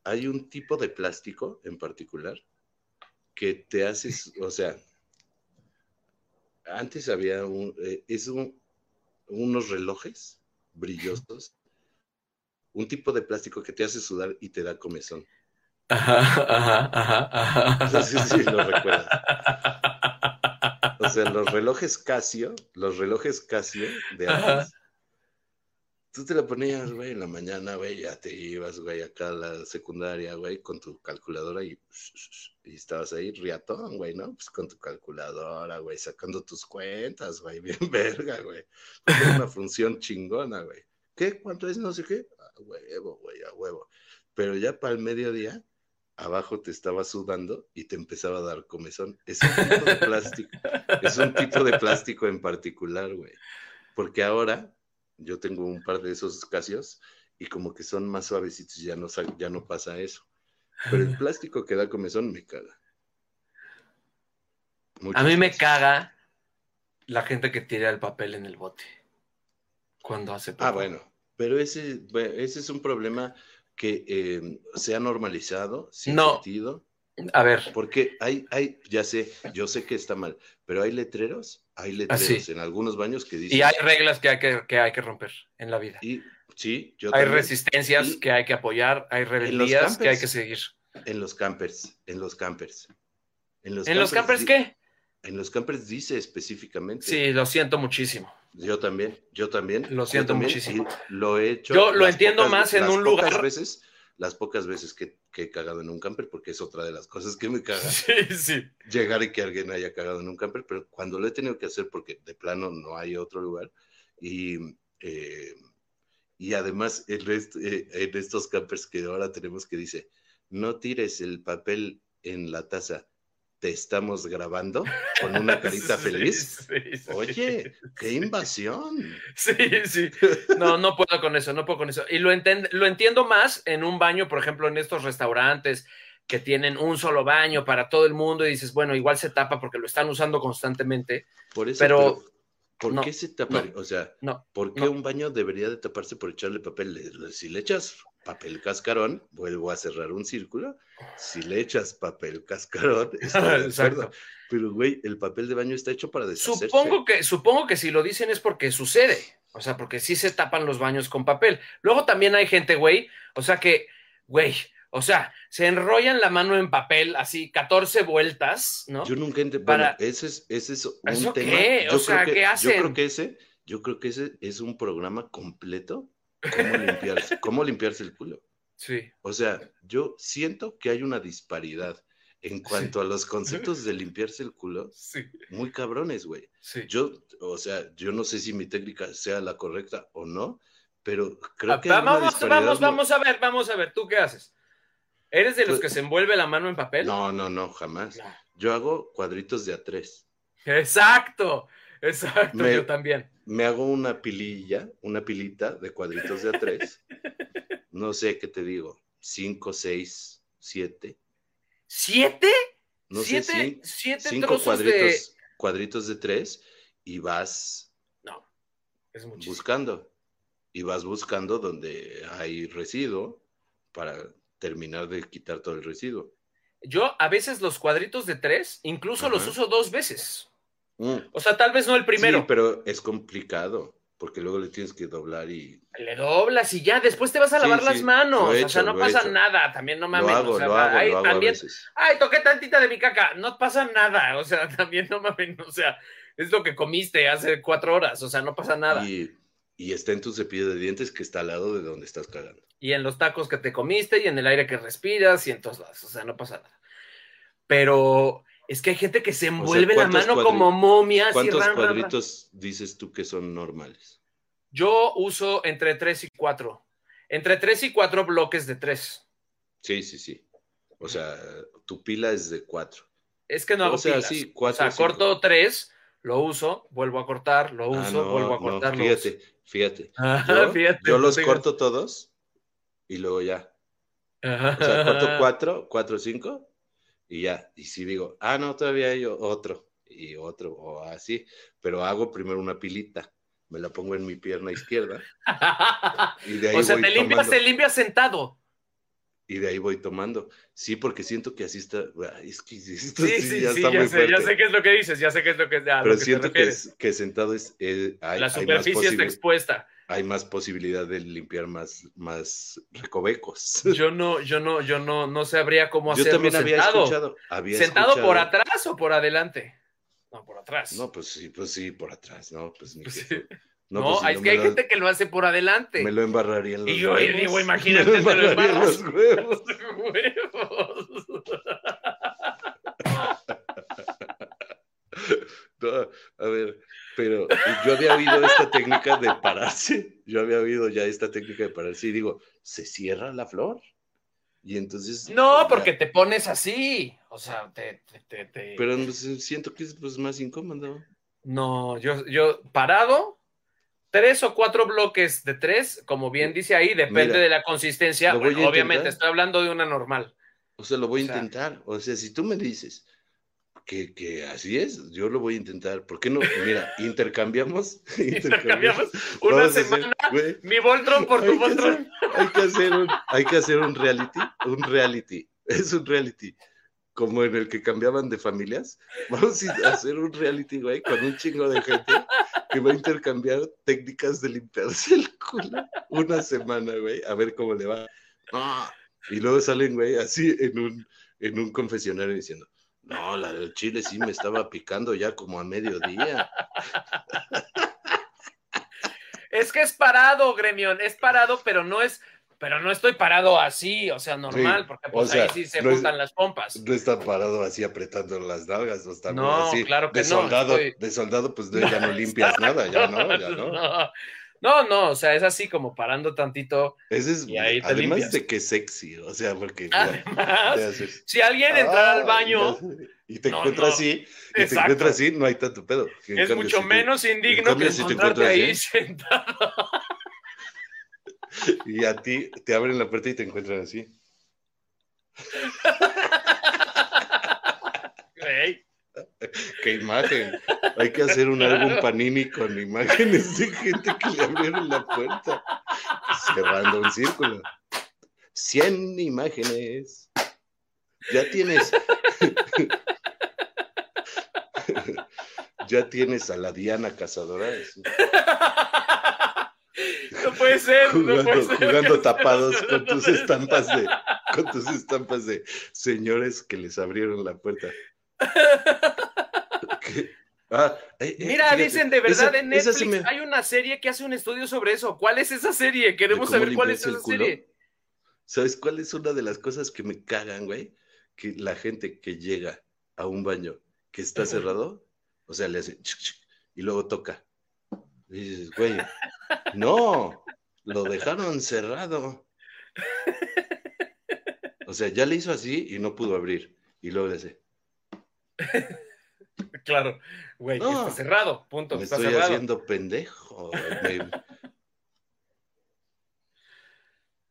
Speaker 3: Hay un tipo de plástico en particular que te haces, o sea, antes había un, eh, es un- unos relojes brillosos, un tipo de plástico que te hace sudar y te da comezón.
Speaker 2: Ajá, ajá, ajá, ajá.
Speaker 3: No sé si lo recuerdas. O sea, los relojes Casio, los relojes Casio de antes, tú te la ponías, güey, en la mañana, güey, ya te ibas, güey, acá a la secundaria, güey, con tu calculadora y, y estabas ahí riatón, güey, ¿no? Pues con tu calculadora, güey, sacando tus cuentas, güey, bien verga, güey. Era una función chingona, güey. ¿Qué? ¿Cuánto es? No sé qué. A huevo, güey, a huevo. Pero ya para el mediodía, abajo te estaba sudando y te empezaba a dar comezón. Es un tipo de plástico, es un tipo de plástico en particular, güey. Porque ahora yo tengo un par de esos casios y como que son más suavecitos, ya no, ya no pasa eso. Pero el plástico que da comezón me caga.
Speaker 2: A mí me caga la gente que tira el papel en el bote cuando hace
Speaker 3: Ah,
Speaker 2: popó.
Speaker 3: bueno, pero ese, ese es un problema que eh, se ha normalizado, sin
Speaker 2: No.
Speaker 3: sentido.
Speaker 2: A ver,
Speaker 3: Porque hay, hay, ya sé, yo sé que está mal, pero hay letreros, hay letreros
Speaker 2: sí.
Speaker 3: en algunos baños que dicen.
Speaker 2: y hay reglas que hay que, que hay que romper en la vida.
Speaker 3: y- sí, yo
Speaker 2: Hay
Speaker 3: también,
Speaker 2: resistencias
Speaker 3: Y-
Speaker 2: que hay que apoyar, hay rebeldías que hay
Speaker 3: campers.
Speaker 2: que seguir.
Speaker 3: En los campers, en los campers. En los
Speaker 2: ¿En los campers qué?
Speaker 3: En los campers dice específicamente.
Speaker 2: Sí, lo siento muchísimo.
Speaker 3: Yo también, yo también.
Speaker 2: Lo siento
Speaker 3: también,
Speaker 2: muchísimo.
Speaker 3: Lo he hecho.
Speaker 2: Yo lo entiendo
Speaker 3: pocas-
Speaker 2: más en un
Speaker 3: pocas
Speaker 2: lugar-
Speaker 3: veces, las pocas veces que, que he cagado en un camper, porque es otra de las cosas que me caga.
Speaker 2: Sí, sí.
Speaker 3: llegar y que alguien haya cagado en un camper, pero cuando lo he tenido que hacer porque de plano no hay otro lugar y, eh, y además en, eh, en estos campers que ahora tenemos que dice, no tires el papel en la taza, te estamos grabando con una carita feliz.
Speaker 2: sí, sí.
Speaker 3: Oye, qué invasión.
Speaker 2: Sí, sí. No, no puedo con eso, no puedo con eso. Y lo, enten- lo entiendo más en un baño, por ejemplo, en estos restaurantes que tienen un solo baño para todo el mundo y dices, bueno, igual se tapa porque lo están usando constantemente.
Speaker 3: Por eso,
Speaker 2: Pero-
Speaker 3: ¿por
Speaker 2: no,
Speaker 3: qué se? O sea,
Speaker 2: No,
Speaker 3: ¿por qué
Speaker 2: no.
Speaker 3: un baño debería de taparse por echarle papel? Si le echas papel cascarón, vuelvo a cerrar un círculo. Si le echas papel cascarón, estoy de. Pero, güey, el papel de baño está hecho para deshacerse.
Speaker 2: Supongo que, supongo que si lo dicen es porque sucede. O sea, porque sí se tapan los baños con papel. Luego también hay gente, güey, o sea que, güey, o sea, se enrollan la mano en papel así 14 vueltas, ¿no?
Speaker 3: Yo nunca entendí.
Speaker 2: Para-
Speaker 3: Bueno, ese es, ese es un
Speaker 2: ¿Eso
Speaker 3: tema.
Speaker 2: qué? O
Speaker 3: Yo
Speaker 2: sea,
Speaker 3: creo que,
Speaker 2: ¿qué
Speaker 3: Yo
Speaker 2: hacen?
Speaker 3: creo que ese, yo creo que ese es un programa completo. Cómo limpiarse, cómo limpiarse el culo.
Speaker 2: Sí.
Speaker 3: O sea, yo siento que hay una disparidad en cuanto a los conceptos de limpiarse el culo,
Speaker 2: Sí,
Speaker 3: muy cabrones, güey.
Speaker 2: sí.
Speaker 3: Yo, o sea, yo no sé si mi técnica sea la correcta o no, pero creo
Speaker 2: Ah,
Speaker 3: que
Speaker 2: vamos, vamos,
Speaker 3: muy-
Speaker 2: vamos a ver, vamos a ver, ¿tú qué haces? ¿Eres de los
Speaker 3: Pues-
Speaker 2: que se envuelve la mano en papel?
Speaker 3: No, no, no, jamás. Yo hago cuadritos de a tres.
Speaker 2: Exacto, exacto,
Speaker 3: Me-
Speaker 2: yo también.
Speaker 3: Me hago una pililla, una pilita de cuadritos de a tres. No sé qué te digo, cinco, seis, siete.
Speaker 2: ¿Siete?
Speaker 3: No sé,
Speaker 2: ¿Siete,
Speaker 3: cin-
Speaker 2: siete
Speaker 3: cinco
Speaker 2: trozos
Speaker 3: cuadritos, cuadritos de tres y vas
Speaker 2: de... No, es
Speaker 3: buscando. Y vas buscando donde hay residuo para terminar de quitar todo el residuo.
Speaker 2: Yo a veces los cuadritos de tres, incluso los uso dos veces.
Speaker 3: Mm.
Speaker 2: O sea, tal vez no el primero.
Speaker 3: Sí, pero es complicado, porque luego le tienes que doblar y
Speaker 2: Le doblas y ya, después te vas a lavar
Speaker 3: sí,
Speaker 2: las manos. o sea, no
Speaker 3: he
Speaker 2: pasa nada. También no mames.
Speaker 3: lo hago,
Speaker 2: o sea,
Speaker 3: lo hago,
Speaker 2: ay,
Speaker 3: lo hago
Speaker 2: también,
Speaker 3: a veces.
Speaker 2: Ay, toqué tantita de mi caca. No pasa nada. O sea, también no mames. O sea, es lo que comiste hace cuatro horas. O sea, no pasa nada. Y,
Speaker 3: Y, y está en tu cepillo de dientes que está al lado de donde estás cagando.
Speaker 2: en los tacos que te comiste y en el aire que respiras y en todos lados. O sea, no pasa nada. Pero es que hay gente que se envuelve la
Speaker 3: ¿cuántos
Speaker 2: mano como momia. así,
Speaker 3: ¿Cuántos
Speaker 2: ran, ran, ran.
Speaker 3: cuadritos dices tú que son normales?
Speaker 2: Yo uso entre tres y cuatro. Entre tres y cuatro bloques de tres.
Speaker 3: Sí, sí, sí. O sea, tu pila es de cuatro.
Speaker 2: Es que no hago
Speaker 3: O sea,
Speaker 2: pilas.
Speaker 3: sí, cuatro,
Speaker 2: o sea,
Speaker 3: cinco.
Speaker 2: corto tres, lo uso, vuelvo a cortar, lo uso,
Speaker 3: Ah, no,
Speaker 2: vuelvo a
Speaker 3: no,
Speaker 2: cortar, lo
Speaker 3: fíjate,
Speaker 2: uso.
Speaker 3: Fíjate.
Speaker 2: Ajá,
Speaker 3: Yo,
Speaker 2: fíjate,
Speaker 3: yo los corto todos y luego ya.
Speaker 2: Ajá.
Speaker 3: O sea, corto cuatro, cuatro, cinco y ya. Y si digo, ah, no, todavía hay otro y otro o así, pero hago primero una pilita, me la pongo en mi pierna izquierda y de ahí
Speaker 2: o sea,
Speaker 3: voy
Speaker 2: te limpias, te limpias sentado.
Speaker 3: Y de ahí voy tomando. Sí, porque siento que así está. Ay, Es que esto
Speaker 2: Sí,
Speaker 3: sí,
Speaker 2: sí,
Speaker 3: ya
Speaker 2: sí,
Speaker 3: está
Speaker 2: ya
Speaker 3: muy
Speaker 2: sé, ya sé qué es lo que dices, ya sé qué es lo que,
Speaker 3: Pero
Speaker 2: lo que te
Speaker 3: siento que, es- que sentado es, eh, hay,
Speaker 2: La
Speaker 3: hay
Speaker 2: superficie está expuesta.
Speaker 3: hay más posibilidad de limpiar más, más recovecos.
Speaker 2: Yo no, yo no, yo no, no sabría cómo
Speaker 3: Yo
Speaker 2: hacerlo
Speaker 3: también había
Speaker 2: sentado.
Speaker 3: escuchado. Había
Speaker 2: ¿Sentado
Speaker 3: escuchado-
Speaker 2: por atrás o por adelante? No, por atrás.
Speaker 3: No, pues sí, pues sí, por atrás, ¿no? Pues ni
Speaker 2: Pues
Speaker 3: que-. No,
Speaker 2: No,
Speaker 3: pues
Speaker 2: es
Speaker 3: no
Speaker 2: que hay
Speaker 3: lo-
Speaker 2: gente que lo hace por adelante.
Speaker 3: Me lo embarraría en los
Speaker 2: Y yo
Speaker 3: huevos.
Speaker 2: digo, imagínate,
Speaker 3: Me lo en
Speaker 2: embarras.
Speaker 3: los huevos. No, a ver, pero yo había oído esta técnica de pararse. Yo había oído ya esta técnica de pararse y digo, ¿se cierra la flor? Y entonces.
Speaker 2: No,
Speaker 3: ya-
Speaker 2: porque te pones así. O sea, te. te- te- te-
Speaker 3: Pero pues, siento que es pues, más incómodo.
Speaker 2: No, yo, yo parado, tres o cuatro bloques de tres, como bien dice ahí, depende
Speaker 3: Mira,
Speaker 2: de la consistencia. Bueno, obviamente, estoy hablando de una normal.
Speaker 3: O sea, lo voy a
Speaker 2: O sea-
Speaker 3: intentar. O sea, si tú me dices que, que así es, yo lo voy a intentar. ¿Por qué no? Mira, intercambiamos.
Speaker 2: Intercambiamos una
Speaker 3: Vamos hacer-
Speaker 2: semana.
Speaker 3: güey,
Speaker 2: Mi Voltron por tu
Speaker 3: hay, que
Speaker 2: Voltron.
Speaker 3: hacer, hay que hacer un, hay que hacer un reality. Un reality. Es un reality. Como en el que cambiaban de familias. Vamos a hacer un reality, güey, con un chingo de gente que va a intercambiar técnicas de limpiarse el culo una semana, güey, a ver cómo le va. Y luego salen, güey, así en un, en un confesionario diciendo, no, la del chile sí me estaba picando ya como a mediodía.
Speaker 2: Es que es parado, Gremión, es parado, pero no es, pero no estoy parado así, o sea, normal,
Speaker 3: Sí,
Speaker 2: porque
Speaker 3: o
Speaker 2: pues
Speaker 3: sea,
Speaker 2: ahí sí se
Speaker 3: no es-
Speaker 2: juntan las pompas.
Speaker 3: No está parado así apretando las nalgas, no está
Speaker 2: No,
Speaker 3: así.
Speaker 2: claro que
Speaker 3: de
Speaker 2: no,
Speaker 3: soldado,
Speaker 2: estoy-
Speaker 3: de soldado, pues no, ya no limpias nada, ya no, ya no.
Speaker 2: no. No, no, o sea, es así como parando tantito.
Speaker 3: Ese es,
Speaker 2: Y ahí te
Speaker 3: además
Speaker 2: limpias.
Speaker 3: de que sexy, o sea, porque te
Speaker 2: Además,
Speaker 3: haces-
Speaker 2: si alguien entrara al
Speaker 3: Ah,
Speaker 2: y
Speaker 3: te
Speaker 2: No,
Speaker 3: encuentras
Speaker 2: no.
Speaker 3: así, y te
Speaker 2: Exacto.
Speaker 3: encuentras así, no hay tanto pedo.
Speaker 2: Es
Speaker 3: cambio,
Speaker 2: mucho
Speaker 3: si te-
Speaker 2: menos indigno que encontrarte ahí
Speaker 3: así-
Speaker 2: sentado.
Speaker 3: Y a ti te abren la puerta y te encuentran así.
Speaker 2: Güey,
Speaker 3: ¡Qué imagen! Hay que hacer un álbum Panini con imágenes de gente que le abrieron la puerta, cerrando un círculo. 100 imágenes. Ya tienes. ya tienes a la Diana cazadora.
Speaker 2: No puede ser, no
Speaker 3: Jugando,
Speaker 2: puede ser.
Speaker 3: jugando tapados con tus estampas de con tus estampas de señores que les abrieron la puerta. ¿Qué? Ah, eh, eh,
Speaker 2: Mira,
Speaker 3: fíjate,
Speaker 2: dicen de verdad
Speaker 3: esa-
Speaker 2: en Netflix
Speaker 3: sí me-
Speaker 2: hay una serie que hace un estudio sobre eso. ¿Cuál es esa serie? Queremos saber cuál es esa serie.
Speaker 3: ¿Sabes cuál es una de las cosas que me cagan, güey? Que la gente que llega a un baño que está cerrado, o sea, le hace y luego toca. Y dices, güey, no, lo dejaron cerrado. O sea, ya le hizo así y no pudo abrir. Y luego le hace,
Speaker 2: Claro, güey,
Speaker 3: No.
Speaker 2: está cerrado, punto,
Speaker 3: me
Speaker 2: está
Speaker 3: estoy
Speaker 2: cerrado.
Speaker 3: haciendo pendejo. Me-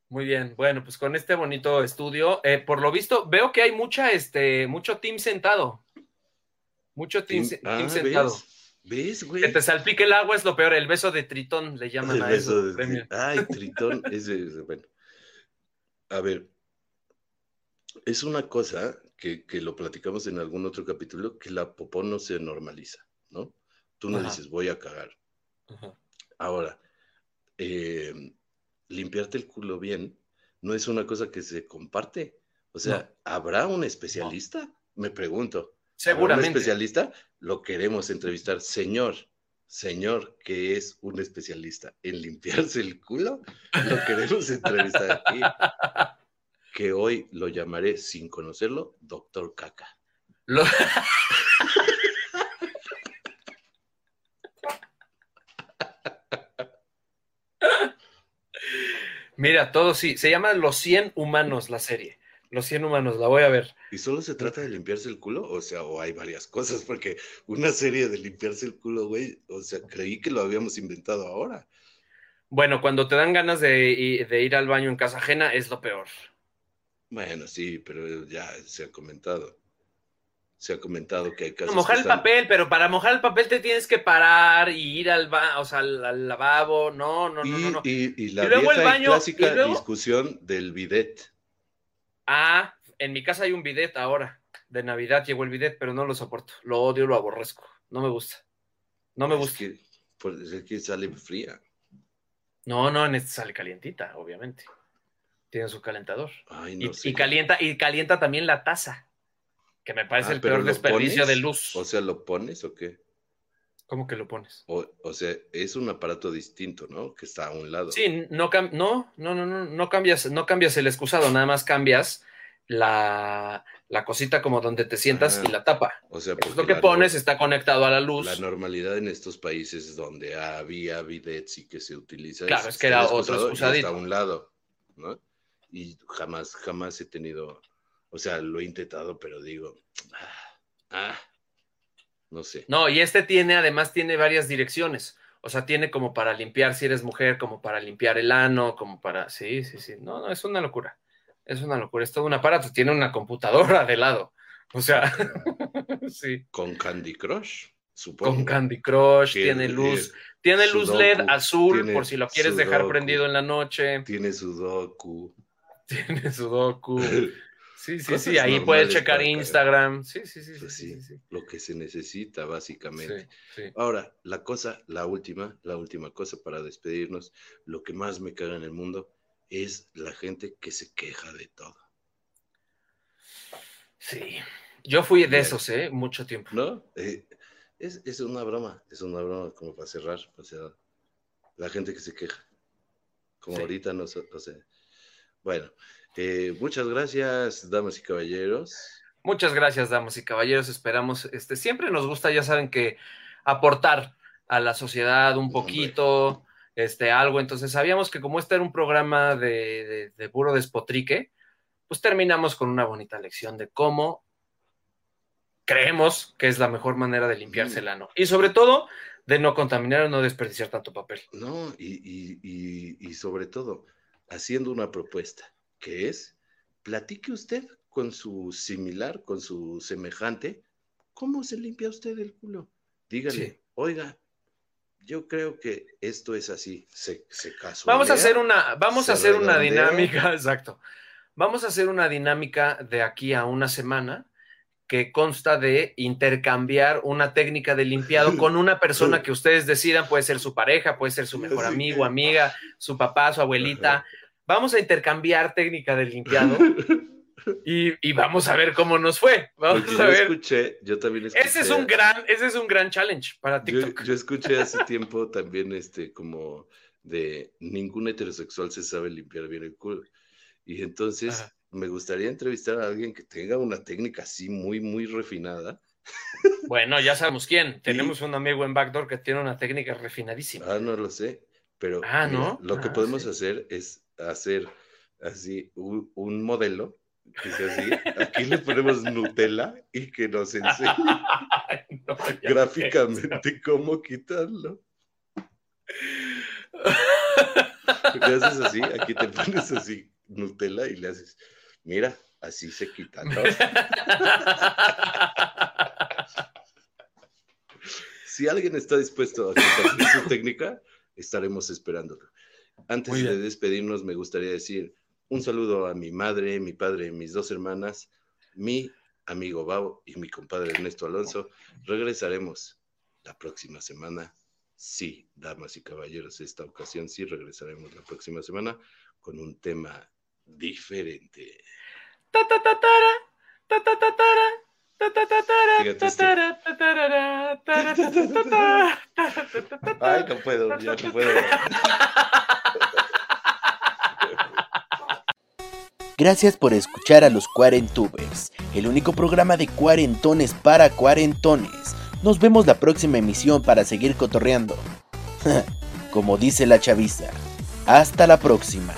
Speaker 2: Muy bien, bueno, pues con este bonito estudio, eh, por lo visto, veo que hay mucha, este, mucho team sentado. Mucho team, team
Speaker 3: ah,
Speaker 2: sentado.
Speaker 3: ¿ves? ¿Ves, güey?
Speaker 2: Que te salpique el agua es lo peor, el beso de tritón le llaman
Speaker 3: El
Speaker 2: a
Speaker 3: beso
Speaker 2: eso.
Speaker 3: de-. Ay, Tritón, ese, ese, bueno. a ver, es una cosa que, que lo platicamos en algún otro capítulo, que la popó no se normaliza, ¿no? Tú no
Speaker 2: Ajá.
Speaker 3: dices, voy a cagar. Ahora, eh, limpiarte el culo bien no es una cosa que se comparte. O sea, ¿habrá un especialista? Me pregunto. ¿Habrá un
Speaker 2: Seguramente.
Speaker 3: especialista? Lo queremos entrevistar. Señor, señor, que es un especialista en limpiarse el culo, lo queremos entrevistar aquí. Que hoy lo llamaré, sin conocerlo, doctor Caca.
Speaker 2: Lo- Mira, todo sí. Se llama Los 100 Humanos la serie. Los 100 Humanos, la voy a ver.
Speaker 3: ¿Y solo se trata de limpiarse el culo? O sea, o hay varias cosas, porque una serie de limpiarse el culo, güey, o sea, creí que lo habíamos inventado ahora.
Speaker 2: Bueno, cuando te dan ganas de, ir al baño en casa ajena, es lo peor.
Speaker 3: Bueno, sí, pero ya se ha comentado. Se ha comentado que hay casos
Speaker 2: mojar
Speaker 3: que
Speaker 2: el
Speaker 3: están-
Speaker 2: papel, pero para mojar el papel te tienes que parar y ir al, ba- o sea, al, al lavabo. No, no,
Speaker 3: y,
Speaker 2: no, no. no.
Speaker 3: y- y la
Speaker 2: Y luego
Speaker 3: vieja y
Speaker 2: baño,
Speaker 3: clásica
Speaker 2: y luego-
Speaker 3: discusión del bidet.
Speaker 2: Ah, en mi casa hay un bidet ahora. De Navidad llegó el bidet, pero no lo soporto. Lo odio, lo aborrezco. No me gusta. No me
Speaker 3: Es
Speaker 2: gusta.
Speaker 3: que, pues, es que sale fría.
Speaker 2: No, no, en este sale calientita, obviamente. Tiene su calentador.
Speaker 3: Ay,
Speaker 2: Y,
Speaker 3: no sé.
Speaker 2: y calienta, y calienta también la taza. Que me parece
Speaker 3: Ah,
Speaker 2: el peor
Speaker 3: ¿lo
Speaker 2: desperdicio
Speaker 3: pones?
Speaker 2: de luz.
Speaker 3: O sea, ¿lo pones o qué?
Speaker 2: ¿Cómo que lo pones?
Speaker 3: O, o sea, es un aparato distinto, ¿no? Que está a un lado.
Speaker 2: Sí, no, no, no, no, no, no cambias, no cambias el excusado, nada más cambias la, la cosita como donde te sientas
Speaker 3: Ah,
Speaker 2: y la tapa.
Speaker 3: O sea, porque
Speaker 2: lo que pones está conectado a la luz.
Speaker 3: La normalidad en estos países donde había bidets y que se utiliza.
Speaker 2: Claro, es que era otro excusadito.
Speaker 3: Está a un lado, ¿no? Y jamás, jamás he tenido, o sea, lo he intentado, pero digo, ah, ah, no sé.
Speaker 2: No, y este tiene, además, tiene varias direcciones. O sea, tiene como para limpiar si eres mujer, como para limpiar el ano, como para. Sí, sí, sí. No, no, es una locura. Es una locura. Es todo un aparato. Tiene una computadora de lado. O sea, sí.
Speaker 3: Con Candy Crush, supongo.
Speaker 2: Con Candy Crush, tiene luz, tiene luz LED azul por si lo quieres dejar prendido en la noche.
Speaker 3: Tiene Sudoku.
Speaker 2: Tiene Sudoku. Sí, sí, sí. Ahí puedes checar. Instagram. Sí, sí, sí,
Speaker 3: Pues
Speaker 2: sí,
Speaker 3: sí,
Speaker 2: sí,
Speaker 3: lo que se necesita básicamente. Ahora, la cosa, la última, la última cosa para despedirnos, lo que más me caga en el mundo es la gente que se queja de todo,
Speaker 2: Sí. Yo fui de esos, ¿eh? Mucho tiempo.
Speaker 3: ¿no? Eh, es, es una broma, es una broma como para cerrar, o sea, la gente que se queja, como ahorita no, sé- o sea, bueno, eh, muchas gracias, damas y caballeros.
Speaker 2: Muchas gracias, damas y caballeros. Esperamos, este, siempre nos gusta, ya saben que aportar a la sociedad un
Speaker 3: Hombre.
Speaker 2: poquito, este, algo. Entonces, sabíamos que como este era un programa de, de, de puro despotrique, pues terminamos con una bonita lección de cómo creemos que es la mejor manera de limpiarse el ano. Y sobre todo, de no contaminar o no desperdiciar tanto papel.
Speaker 3: No, y, y- y- y sobre todo, haciendo una propuesta, que es, platique usted con su similar, con su semejante, ¿cómo se limpia usted el culo? Dígale,
Speaker 2: Sí.
Speaker 3: oiga, yo creo que esto es así, se, se casualea.
Speaker 2: Vamos a hacer una, vamos a hacer una dinámica, exacto. Vamos a hacer una dinámica de aquí a una semana que consta de intercambiar una técnica de limpiado con una persona que ustedes decidan, puede ser su pareja, puede ser su mejor amigo, amiga, su papá, su abuelita. Vamos a intercambiar técnica de limpiado y, y vamos a ver cómo nos fue. Vamos a
Speaker 3: yo
Speaker 2: ver.
Speaker 3: escuché, yo también escuché.
Speaker 2: Ese es un gran, ese es un gran challenge para
Speaker 3: Yo,
Speaker 2: TikTok.
Speaker 3: yo escuché hace tiempo también este como de ningún heterosexual se sabe limpiar bien el culo. Y entonces
Speaker 2: Ajá.
Speaker 3: me gustaría entrevistar a alguien que tenga una técnica así muy, muy refinada.
Speaker 2: Bueno, ya sabemos quién. Tenemos un amigo en Backdoor que tiene una técnica refinadísima.
Speaker 3: Ah, no lo sé. Pero
Speaker 2: Ah,
Speaker 3: mira,
Speaker 2: ¿no?
Speaker 3: lo que
Speaker 2: Ah,
Speaker 3: podemos
Speaker 2: sí.
Speaker 3: hacer es hacer así un, un modelo que sea así. Aquí le ponemos Nutella y que nos enseñe
Speaker 2: no,
Speaker 3: gráficamente cómo quitarlo. Le haces así, aquí te pones así Nutella y le haces, mira, así se quita. ¿no? Si alguien está dispuesto a compartir su técnica, estaremos esperándolo. Antes de despedirnos, me gustaría decir, Un saludo a mi madre, mi padre, mis dos hermanas, mi amigo Babo y mi compadre Ernesto Alonso. Regresaremos la próxima semana. Sí, damas y caballeros, esta ocasión sí regresaremos la próxima semana con un tema diferente. Ay, no puedo, ya no puedo.
Speaker 4: Gracias por escuchar a los Cuarentubers, el único programa de cuarentones para cuarentones. Nos vemos la próxima emisión para seguir cotorreando. Como dice la chaviza. Hasta la próxima.